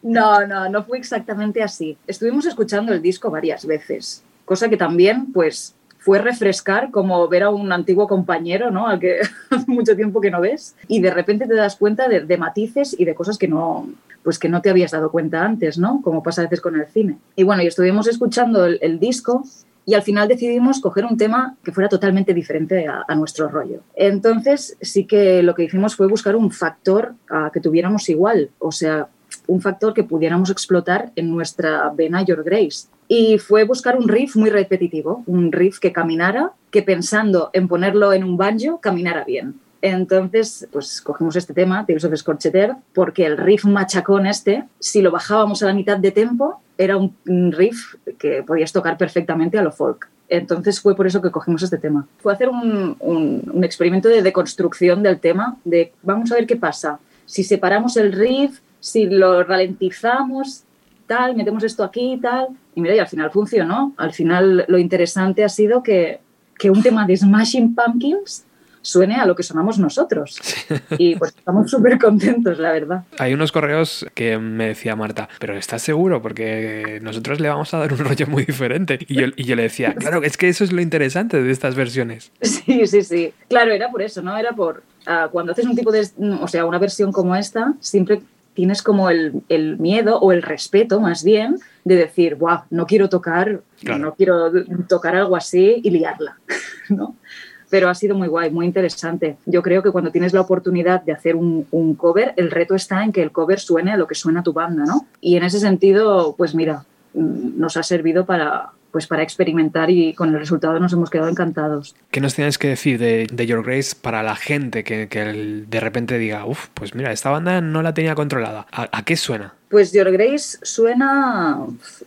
No, no, no fue exactamente así. Estuvimos escuchando el disco varias veces, cosa que también, pues, fue refrescar como ver a un antiguo compañero, ¿no? Al que hace mucho tiempo que no ves, y de repente te das cuenta de, de matices y de cosas que no, pues que no te habías dado cuenta antes, ¿no? Como pasa a veces con el cine. Y bueno, y estuvimos escuchando el, el disco y al final decidimos coger un tema que fuera totalmente diferente a, nuestro rollo. Entonces sí que lo que hicimos fue buscar un factor que tuviéramos igual, o sea, un factor que pudiéramos explotar en nuestra vena Your Grace. Y fue buscar un riff muy repetitivo, un riff que caminara, que pensando en ponerlo en un banjo, caminara bien. Entonces, pues cogimos este tema, Tales of Scorched porque el riff machacón este, si lo bajábamos a la mitad de tempo, era un riff que podías tocar perfectamente a lo folk. Entonces fue por eso que cogimos este tema. Fue hacer un, experimento de deconstrucción del tema, de vamos a ver qué pasa. Si separamos el riff, si lo ralentizamos, tal, metemos esto aquí tal. Y mira, y al final funcionó. Al final lo interesante ha sido que, que un tema de Smashing Pumpkins suene a lo que sonamos nosotros. Y pues estamos súper contentos, la verdad. Hay unos correos que me decía Marta, pero ¿estás seguro? Porque nosotros le vamos a dar un rollo muy diferente. Y yo, y yo le decía, claro, es que eso es lo interesante de estas versiones. Sí, sí, sí. Claro, era por eso, ¿no? Era por ah, cuando haces un tipo de, o sea, una versión como esta, siempre tienes como el, el miedo o el respeto, más bien, de decir, wow, no quiero tocar, no quiero tocar algo así y liarla, ¿no? Pero ha sido muy guay, muy interesante. Yo creo que cuando tienes la oportunidad de hacer un, cover, el reto está en que el cover suene a lo que suena tu banda, ¿no? Y en ese sentido, pues mira, mm, nos ha servido para, pues para experimentar y con el resultado nos hemos quedado encantados. ¿Qué nos tienes que decir de, de Your Grace para la gente que, que de repente diga, uff, pues mira, esta banda no la tenía controlada? ¿A, a qué suena? Pues Your Grace suena,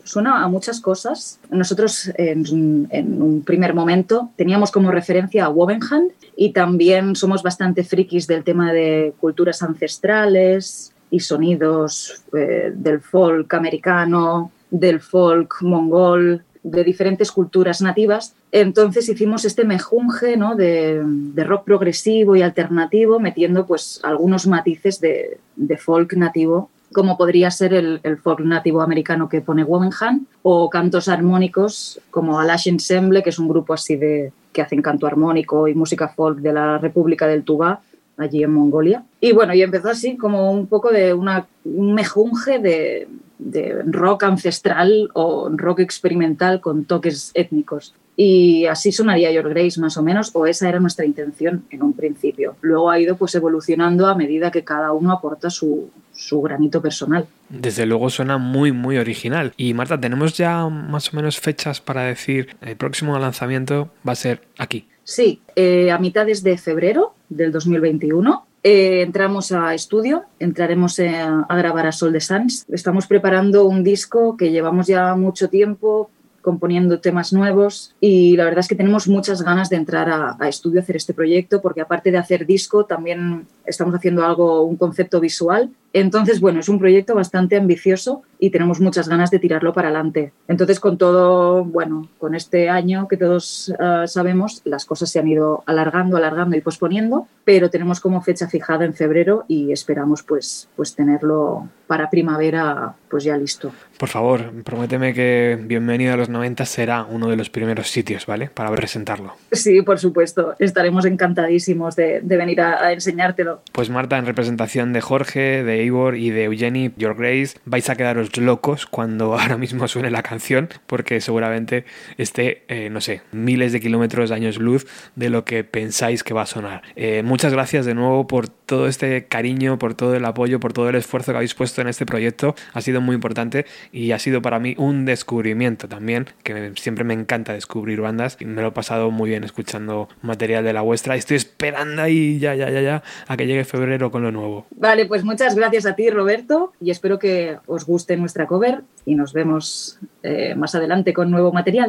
suena a muchas cosas. Nosotros en, en un primer momento teníamos como referencia a Wovenhand y también somos bastante frikis del tema de culturas ancestrales y sonidos eh, del folk americano, del folk mongol, de diferentes culturas nativas. Entonces hicimos este mejunje ¿no? de, de rock progresivo y alternativo, metiendo pues algunos matices de, de folk nativo como podría ser el, el, folk nativo americano que pone Womenhan, o cantos armónicos como Alash Ensemble, que es un grupo así de que hacen canto armónico y música folk de la República del Tubá, allí en Mongolia. Y bueno, y empezó así como un poco de una, un mejunje de, de rock ancestral o rock experimental con toques étnicos. Y así sonaría Your Grace más o menos, o esa era nuestra intención en un principio. Luego ha ido pues evolucionando a medida que cada uno aporta su, su granito personal. Desde luego suena muy, muy original. Y Marta, ¿tenemos ya más o menos fechas para decir el próximo lanzamiento va a ser aquí? Sí, eh, a mitades de febrero del 2021 eh, entramos a estudio, entraremos a, a grabar a Sol de Sans. Estamos preparando un disco que llevamos ya mucho tiempo componiendo temas nuevos y la verdad es que tenemos muchas ganas de entrar a, a, estudio a hacer este proyecto porque aparte de hacer disco también estamos haciendo algo, un concepto visual. Entonces, bueno, es un proyecto bastante ambicioso y tenemos muchas ganas de tirarlo para adelante. Entonces, con todo, bueno, con este año que todos uh, sabemos, las cosas se han ido alargando, alargando y posponiendo, pero tenemos como fecha fijada en febrero y esperamos pues, pues tenerlo para primavera pues ya listo. Por favor, prométeme que Bienvenido a los 90 será uno de los primeros sitios, ¿vale? Para presentarlo. Sí, por supuesto. Estaremos encantadísimos de, de venir a, a, enseñártelo. Pues Marta, en representación de Jorge, de Y de Eugenie, Your Grace, vais a quedaros locos cuando ahora mismo suene la canción, porque seguramente esté, eh, no sé, miles de kilómetros, años luz de lo que pensáis que va a sonar. Eh, muchas gracias de nuevo por todo este cariño, por todo el apoyo, por todo el esfuerzo que habéis puesto en este proyecto. Ha sido muy importante y ha sido para mí un descubrimiento también, que siempre me encanta descubrir bandas y me lo he pasado muy bien escuchando material de la vuestra. Estoy esperando ahí ya, ya, ya, ya a que llegue febrero con lo nuevo. Vale, pues muchas gracias a ti, Roberto, y espero que os guste nuestra cover y nos vemos eh, más adelante con nuevo material.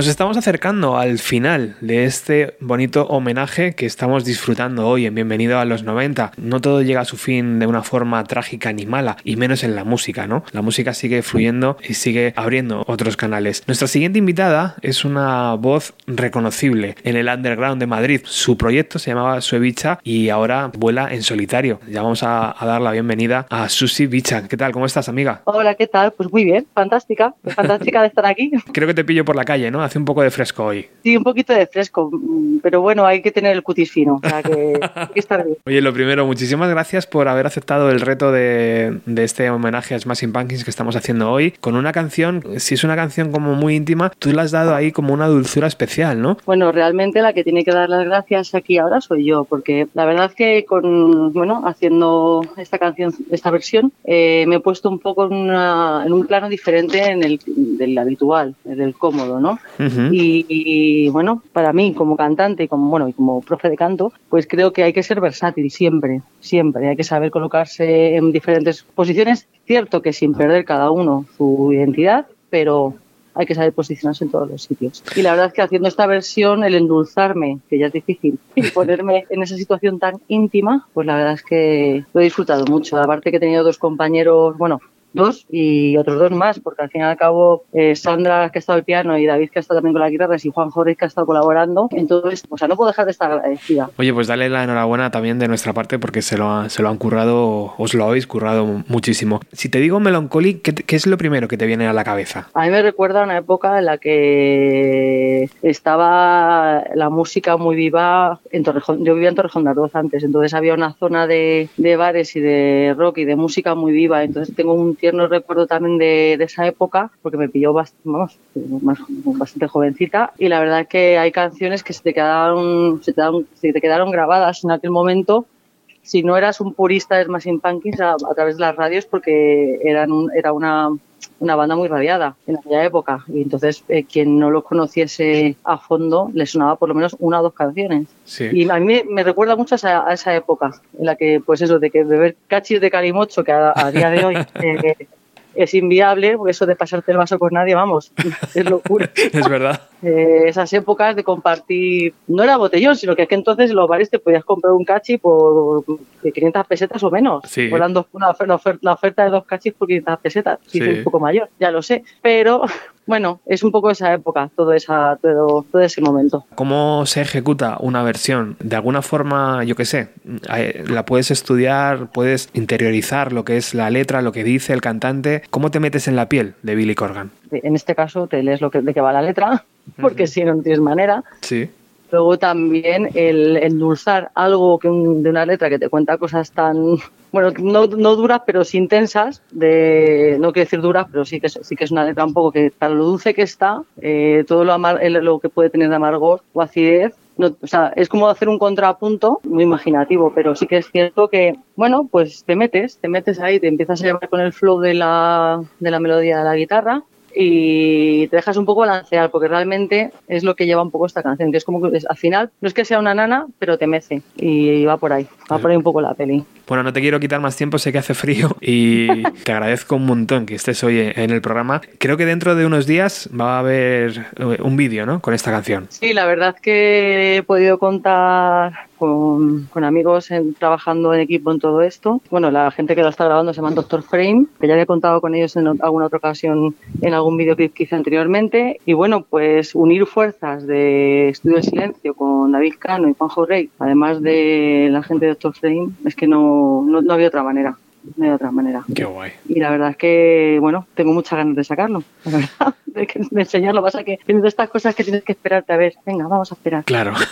Nos estamos acercando al final de este bonito homenaje que estamos disfrutando hoy en Bienvenido a los 90. No todo llega a su fin de una forma trágica ni mala, y menos en la música, ¿no? La música sigue fluyendo y sigue abriendo otros canales. Nuestra siguiente invitada es una voz reconocible en el underground de Madrid. Su proyecto se llamaba Suevicha y ahora vuela en solitario. Ya vamos a, a dar la bienvenida a Susi Bicha. ¿Qué tal? ¿Cómo estás, amiga? Hola, ¿qué tal? Pues muy bien, fantástica, fantástica de estar aquí. Creo que te pillo por la calle, ¿no? Hace un poco de fresco hoy. Sí, un poquito de fresco, pero bueno, hay que tener el cutis fino, o sea que hay que estar bien. Oye, lo primero, muchísimas gracias por haber aceptado el reto de, de este homenaje a Smashing Pumpkins que estamos haciendo hoy con una canción, si es una canción como muy íntima, tú le has dado ahí como una dulzura especial, ¿no? Bueno, realmente la que tiene que dar las gracias aquí ahora soy yo, porque la verdad que con, bueno, haciendo esta canción, esta versión, eh, me he puesto un poco en, una- en un plano diferente en el, del habitual, del cómodo, ¿no? y, y, bueno, para mí como cantante y como bueno y como profe de canto, pues creo que hay que ser versátil siempre, siempre. Hay que saber colocarse en diferentes posiciones. Cierto que sin perder cada uno su identidad, pero hay que saber posicionarse en todos los sitios. Y la verdad es que haciendo esta versión, el endulzarme, que ya es difícil, y ponerme en esa situación tan íntima, pues la verdad es que lo he disfrutado mucho. Aparte que he tenido dos compañeros, bueno, dos y otros dos más, porque al fin y al cabo eh, Sandra que ha estado al piano y David que ha estado también con la guitarra y Juan Jorge que ha estado colaborando en todo esto. O sea, no puedo dejar de estar agradecida. Oye, pues dale la enhorabuena también de nuestra parte porque se lo, ha- se lo han currado, os lo habéis currado muchísimo. Si te digo Melancholy, ¿qué, es lo primero que te viene a la cabeza? A mí me recuerda a una época en la que estaba la música muy viva en Torrejón. Yo vivía en Torrejón de Ardoz antes, entonces había una zona de, de bares y de rock y de música muy viva. Entonces tengo un tierno recuerdo también de, esa época porque me pilló bastante jovencita y la verdad que hay canciones que se te quedaron, se te quedaron grabadas en aquel momento. Si no eras un purista de Smashing Pumpkins a, a través de las radios porque eran un- era una, una banda muy radiada en aquella época y entonces eh, quien no los conociese a fondo le sonaba por lo menos una o dos canciones Sí. y a mí me, me recuerda mucho a esa, a esa época en la que pues eso de que beber cachis de calimocho que a, a día de hoy eh, es inviable porque eso de pasarte el vaso con nadie vamos es locura es verdad. eh, esas épocas de compartir, no era botellón, sino que es que entonces en los bares te podías comprar un cachi por 500 pesetas o menos. Sí. Una ofer- la, ofer- la oferta de dos cachis por 500 pesetas, si Sí. soy un poco mayor, ya lo sé. Pero bueno, es un poco esa época, todo, esa, todo, todo ese momento. ¿Cómo se ejecuta una versión? De alguna forma, yo qué sé, eh, la puedes estudiar, puedes interiorizar lo que es la letra, lo que dice el cantante. ¿Cómo te metes en la piel de Billy Corgan? En este caso te lees lo que, de qué va la letra, porque si no, no tienes manera. Sí. Luego también el endulzar algo que un- de una letra que te cuenta cosas tan, bueno, no, no duras, pero sí intensas, de, no quiero decir duras, pero sí que, es- sí que es una letra un poco que para lo dulce que está, eh, todo lo, amar- lo que puede tener de amargor o acidez, no- o sea, es como hacer un contrapunto muy imaginativo, pero sí que es cierto que, bueno, pues te metes, te metes ahí, te empiezas a llevar con el flow de la, de la melodía de la guitarra y te dejas un poco balancear, porque realmente es lo que lleva un poco esta canción, que es como que al final no es que sea una nana, pero te mece y va por ahí, va por ahí un poco la peli. Bueno, no te quiero quitar más tiempo, sé que hace frío y te agradezco un montón que estés hoy en el programa. Creo que dentro de unos días va a haber eh, un vídeo, ¿no? Con esta canción. Sí, la verdad que he podido contar con, con amigos en- trabajando en equipo en todo esto. Bueno, la gente que lo está grabando se llama Doctor Frame, que ya había contado con ellos en alguna otra ocasión en algún videoclip que hice anteriormente. Y bueno, pues unir fuerzas de Estudio de Silencio con David Cano y Juanjo Rey, además de la gente de Doctor Frame, es que no, no, no había otra manera. Había otra manera. Qué guay. Y la verdad es que, bueno, tengo muchas ganas de sacarlo, la verdad, de, que- de enseñarlo. Pasa que tienes estas cosas que tienes que esperarte a ver. Venga, vamos a esperar. Claro.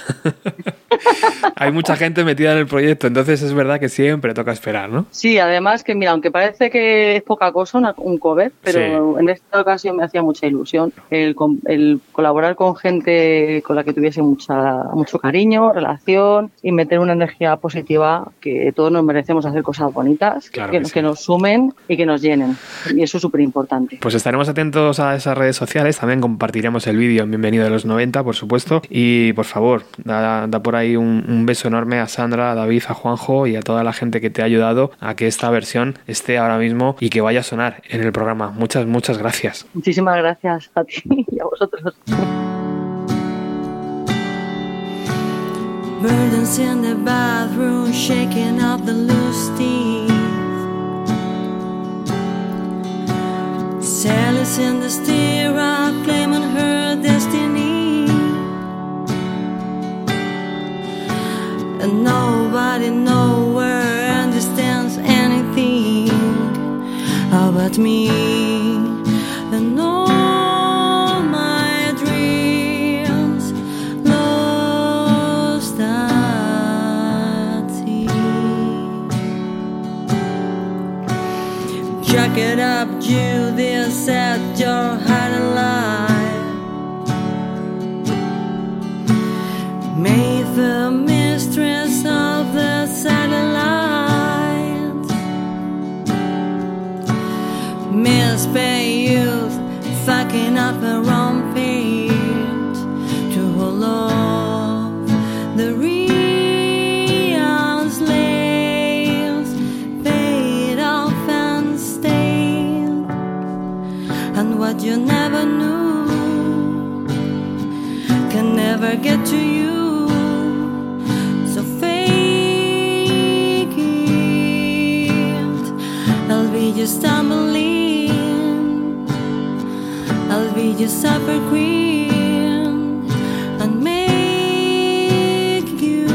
Hay mucha gente metida en el proyecto, entonces es verdad que siempre toca esperar, ¿no? Sí, además que, mira, aunque parece que es poca cosa una- un cover, pero en esta ocasión me hacía mucha ilusión el, el colaborar con gente con la que tuviese mucha, mucho cariño, relación y meter una energía positiva que todos nos merecemos hacer cosas bonitas, que, nos sumen y que nos llenen. Y eso es súper importante. Pues estaremos atentos a esas redes sociales. También compartiremos el vídeo en Bienvenido a los 90, por supuesto. Y por favor, da, por ahí un, beso enorme a Sandra, a David, a Juanjo y a toda la gente que te ha ayudado a que esta versión esté ahora mismo y que vaya a sonar en el programa. Muchas, muchas gracias. Muchísimas gracias a ti y a vosotros. Sally's in the stirrup, claiming her destiny. And nobody nowhere understands anything about me. Chuck it up, Jew, this at your hiding line. Never get to you. So fake it. I'll be just stumbling. I'll be just supper queen and make you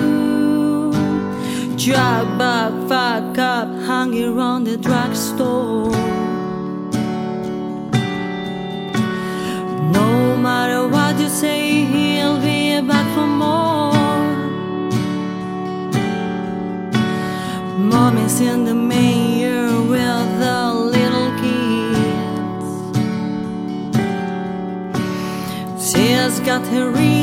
drug back, fuck up, hang around the drugstore. In the mayor with the little kids. She's got her reasons,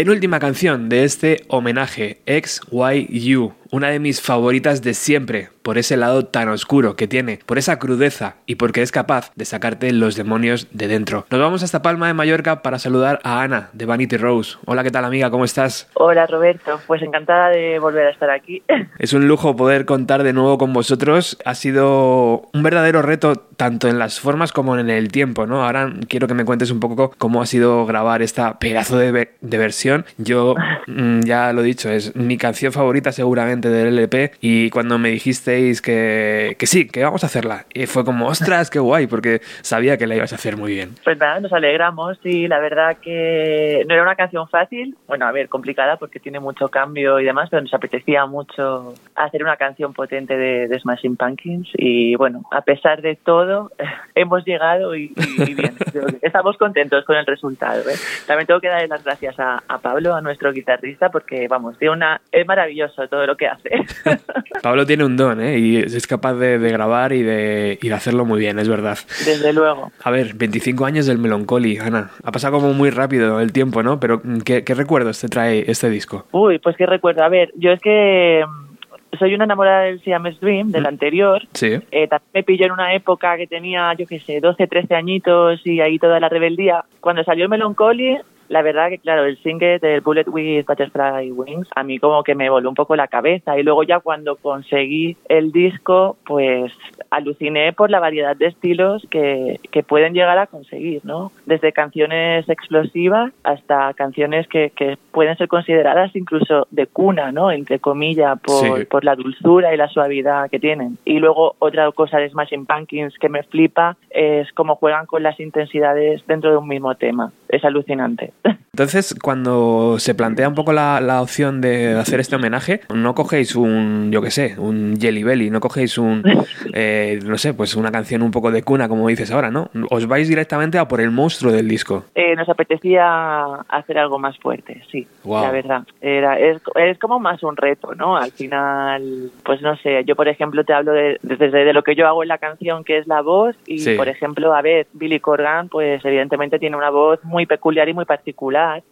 Penúltima canción de este homenaje, XYU, una de mis favoritas de siempre, por ese lado tan oscuro que tiene, por esa crudeza y porque es capaz de sacarte los demonios de dentro. Nos vamos hasta Palma de Mallorca para saludar a Ana de Vanity Rose. Hola, ¿qué tal amiga? ¿Cómo estás? Hola Roberto, pues encantada de volver a estar aquí. Es un lujo poder contar de nuevo con vosotros. Ha sido un verdadero reto tanto en las formas como en el tiempo, ¿no? Ahora quiero que me cuentes un poco cómo ha sido grabar esta pedazo de, de versión. Yo mm, ya lo he dicho, es mi canción favorita seguramente del LP y cuando me dijisteis que, que sí, que vamos a hacerla, y fue como, ostras, qué guay, porque sabía que la ibas a hacer muy bien. Pues nada, nos alegramos y la verdad que no era una canción fácil, bueno, a ver, complicada porque tiene mucho cambio y demás, pero nos apetecía mucho hacer una canción potente de, de Smashing Pumpkins y bueno, a pesar de todo, hemos llegado y, y- y bien, estamos contentos con el resultado. ¿eh? También tengo que darle las gracias a, a Pablo, a nuestro guitarrista, porque vamos, tiene una, es maravilloso todo lo que hace. Pablo tiene un don, ¿eh? Y es capaz de, de grabar y de, y de hacerlo muy bien, es verdad. Desde luego. A ver, 25 años del Melancholy, Ana. Ha pasado como muy rápido el tiempo, ¿no? Pero mm, ¿qué, qué recuerdos te trae este disco? Uy, pues qué recuerdo. A ver, yo es que mm, soy una enamorada del Siamese Dream, del anterior. Sí. Eh, también me pilló en una época que tenía, yo qué sé, 12, 13 añitos y ahí toda la rebeldía. Cuando salió el Melancholy, la verdad que, claro, el single del Bullet with Butterfly Wings a mí como que me voló un poco la cabeza. Y luego ya cuando conseguí el disco, pues aluciné por la variedad de estilos que, que pueden llegar a conseguir, ¿no? Desde canciones explosivas hasta canciones que, que pueden ser consideradas incluso de cuna, ¿no? Entre comillas, por, Sí. por la dulzura y la suavidad que tienen. Y luego otra cosa de Smashing Pumpkins que me flipa es cómo juegan con las intensidades dentro de un mismo tema. Es alucinante. Entonces, cuando se plantea un poco la, la opción de hacer este homenaje, no cogéis un, yo qué sé, un Jelly Belly, no cogéis un, eh, no sé, pues una canción un poco de cuna, como dices ahora, ¿no? Os vais directamente a por el monstruo del disco. Eh, nos apetecía hacer algo más fuerte, sí, la verdad. Era, es, es como más un reto, ¿no? Al final, pues no sé, yo por ejemplo te hablo de, desde de lo que yo hago en la canción, que es la voz, y Sí. por ejemplo, a ver, Billy Corgan, pues evidentemente tiene una voz muy peculiar y muy particular,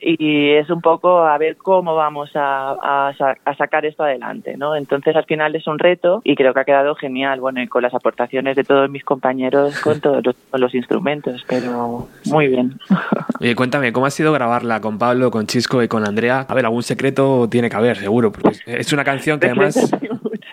y es un poco a ver cómo vamos a, a sa- a sacar esto adelante, ¿no? Entonces al final es un reto y creo que ha quedado genial, bueno, y con las aportaciones de todos mis compañeros con todos los, con los instrumentos, pero muy bien. Oye, cuéntame, ¿cómo ha sido grabarla con Pablo, con Chisco y con Andrea? A ver, algún secreto tiene que haber, seguro, porque es una canción que además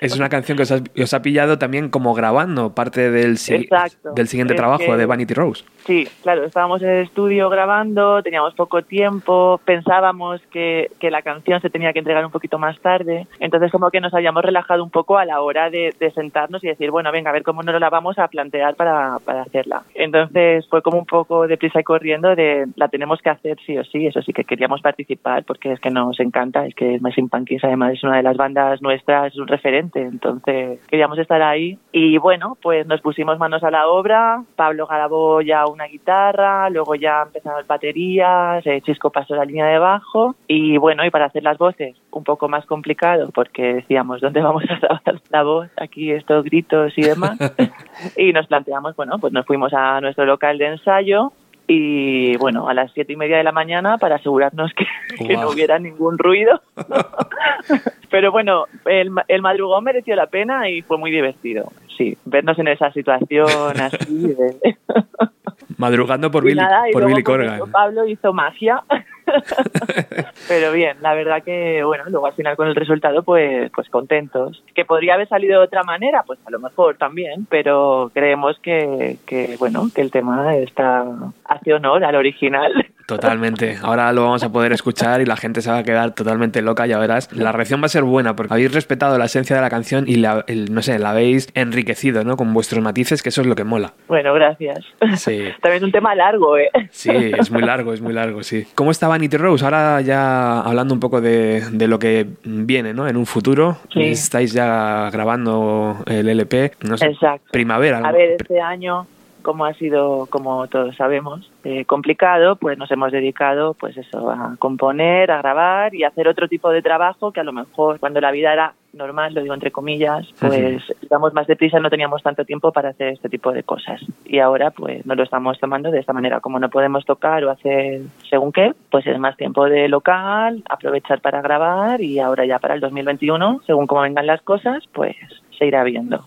es una canción que os, has- os ha pillado también como grabando parte del, Exacto. del siguiente Es trabajo que- de Vanity Rose. Sí, claro, estábamos en el estudio grabando, teníamos poco tiempo, pensábamos que, que la canción se tenía que entregar un poquito más tarde, entonces como que nos habíamos relajado un poco a la hora de, de sentarnos y decir, bueno, venga, a ver cómo nos la vamos a plantear para, para hacerla. Entonces fue como un poco de prisa y corriendo de la tenemos que hacer sí o sí, eso sí que queríamos participar porque es que nos encanta, es que Smashing Pumpkins además es una de las bandas nuestras, es un referente, entonces queríamos estar ahí y bueno, pues nos pusimos manos a la obra, Pablo grabó ya una guitarra, luego ya empezaron las baterías, Chisco pasó la línea de bajo y bueno, y para hacer las voces un poco más complicado porque decíamos, ¿dónde vamos a grabar la voz? Aquí estos gritos y demás. y nos planteamos, bueno, pues nos fuimos a nuestro local de ensayo y bueno, a las siete y media de la mañana para asegurarnos que, que no hubiera ningún ruido. Pero bueno, el, el madrugón mereció la pena y fue muy divertido. Sí, vernos en esa situación así. de- Madrugando por y Billy, nada, y por luego, Billy pues, Corgan. Pablo hizo magia. Pero bien, la verdad que, bueno, luego al final con el resultado, pues, pues contentos. Que podría haber salido de otra manera, pues a lo mejor también, pero creemos que, que bueno, que el tema está, hace honor al original. Totalmente. Ahora lo vamos a poder escuchar y la gente se va a quedar totalmente loca, ya verás. La reacción va a ser buena porque habéis respetado la esencia de la canción y la, el- no sé, la habéis enriquecido, ¿no? Con vuestros matices, que eso es lo que mola. Bueno, gracias. Sí. También es un tema largo, ¿eh? Sí, es muy largo, es muy largo, sí. ¿Cómo está Vanity Rose? Ahora ya hablando un poco de, de lo que viene, ¿no? En un futuro. Sí. Estáis ya grabando el LP, no sé, Exacto. primavera. A ver, este año, como ha sido, como todos sabemos, eh, complicado, pues nos hemos dedicado, pues eso, a componer, a grabar y a hacer otro tipo de trabajo que a lo mejor cuando la vida era normal, lo digo entre comillas, pues íbamos más deprisa, no teníamos tanto tiempo para hacer este tipo de cosas. Y ahora pues nos lo estamos tomando de esta manera, como no podemos tocar o hacer según qué, pues es más tiempo de local, aprovechar para grabar y ahora ya para el 2021, según cómo vengan las cosas, pues se irá viendo.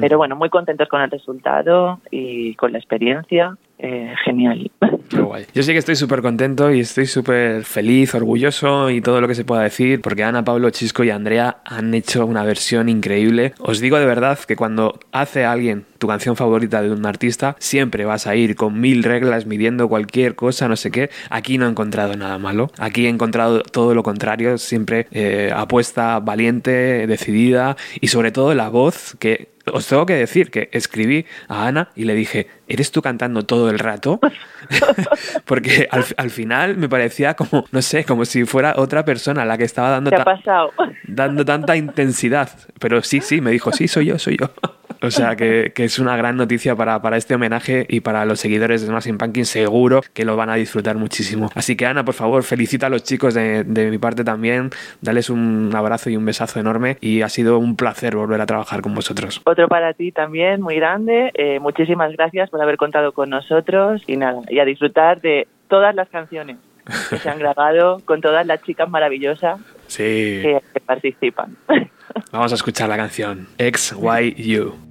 Pero bueno, muy contentos con el resultado y con la experiencia. Eh, genial. Qué guay. Yo sí que estoy súper contento y estoy súper feliz, orgulloso y todo lo que se pueda decir, porque Ana, Pablo, Chisco y Andrea han hecho una versión increíble. Os digo de verdad que cuando hace alguien tu canción favorita de un artista, siempre vas a ir con mil reglas midiendo cualquier cosa, no sé qué. Aquí no he encontrado nada malo. Aquí he encontrado todo lo contrario, siempre eh, apuesta valiente, decidida y sobre todo la voz que os tengo que decir que escribí a Ana y le dije, ¿eres tú cantando todo el rato? Porque al, al final me parecía como, no sé, como si fuera otra persona la que estaba dando, ¿Qué ha ta- dando tanta intensidad. Pero sí, sí, me dijo, sí, soy yo, soy yo. O sea que, que es una gran noticia para, para este homenaje y para los seguidores de Smashing Pumpkins, seguro que lo van a disfrutar muchísimo. Así que Ana, por favor, felicita a los chicos de, de mi parte también, dales un abrazo y un besazo enorme y ha sido un placer volver a trabajar con vosotros. Otro para ti también, muy grande. Eh, muchísimas gracias por haber contado con nosotros y nada, y a disfrutar de todas las canciones que se han grabado con todas las chicas maravillosas Sí, que, que participan. vamos a escuchar la canción XYU.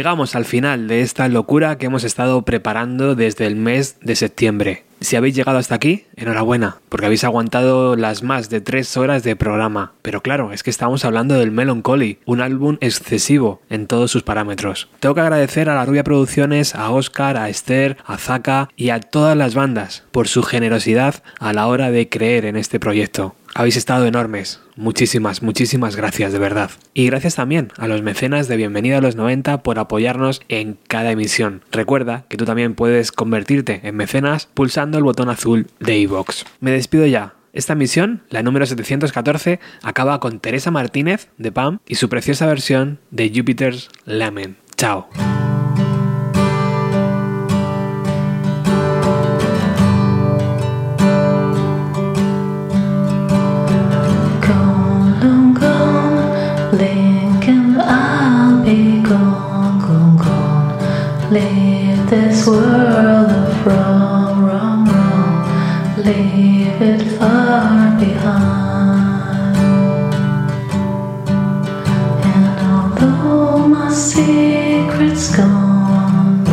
Llegamos al final de esta locura que hemos estado preparando desde el mes de septiembre. Si habéis llegado hasta aquí, enhorabuena, porque habéis aguantado las más de tres horas de programa. Pero claro, es que estamos hablando del Melancholy, un álbum excesivo en todos sus parámetros. Tengo que agradecer a la Rubia Producciones, a Oscar, a Esther, a Zaka y a todas las bandas por su generosidad a la hora de creer en este proyecto. Habéis estado enormes. Muchísimas, muchísimas gracias de verdad. Y gracias también a los mecenas de Bienvenida a los 90 por apoyarnos en cada emisión. Recuerda que tú también puedes convertirte en mecenas pulsando el botón azul de iVoox. Me despido ya. Esta misión, la número 714, acaba con Teresa Martínez de PAM y su preciosa versión de Jupiter's Lament. Chao. Leave this world of wrong, wrong, wrong. Leave it far behind. And although my secret's gone,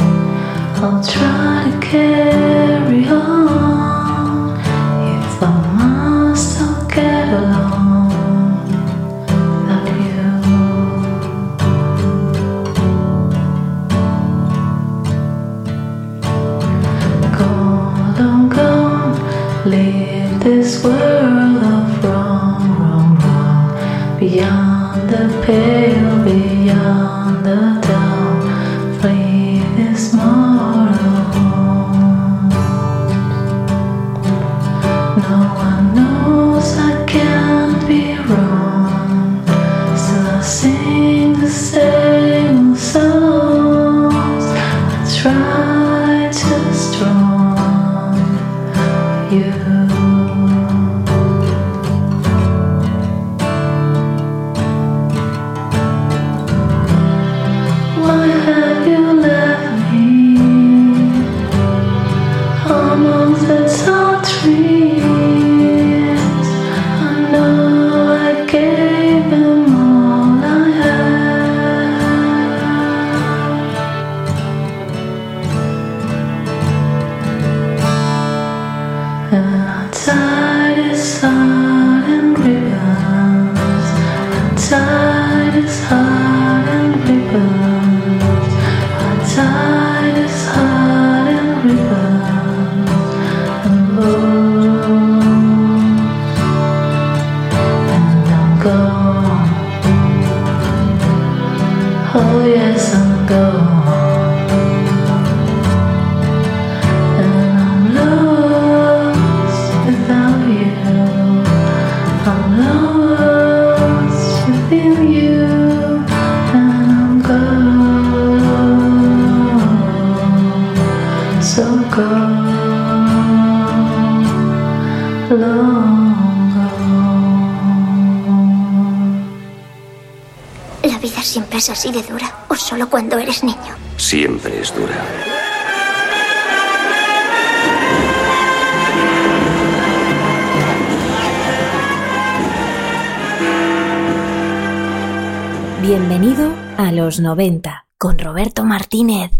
I'll try to carry siempre es así de dura, o solo cuando eres niño. Siempre es dura. Bienvenido a los 90 con Roberto Martínez.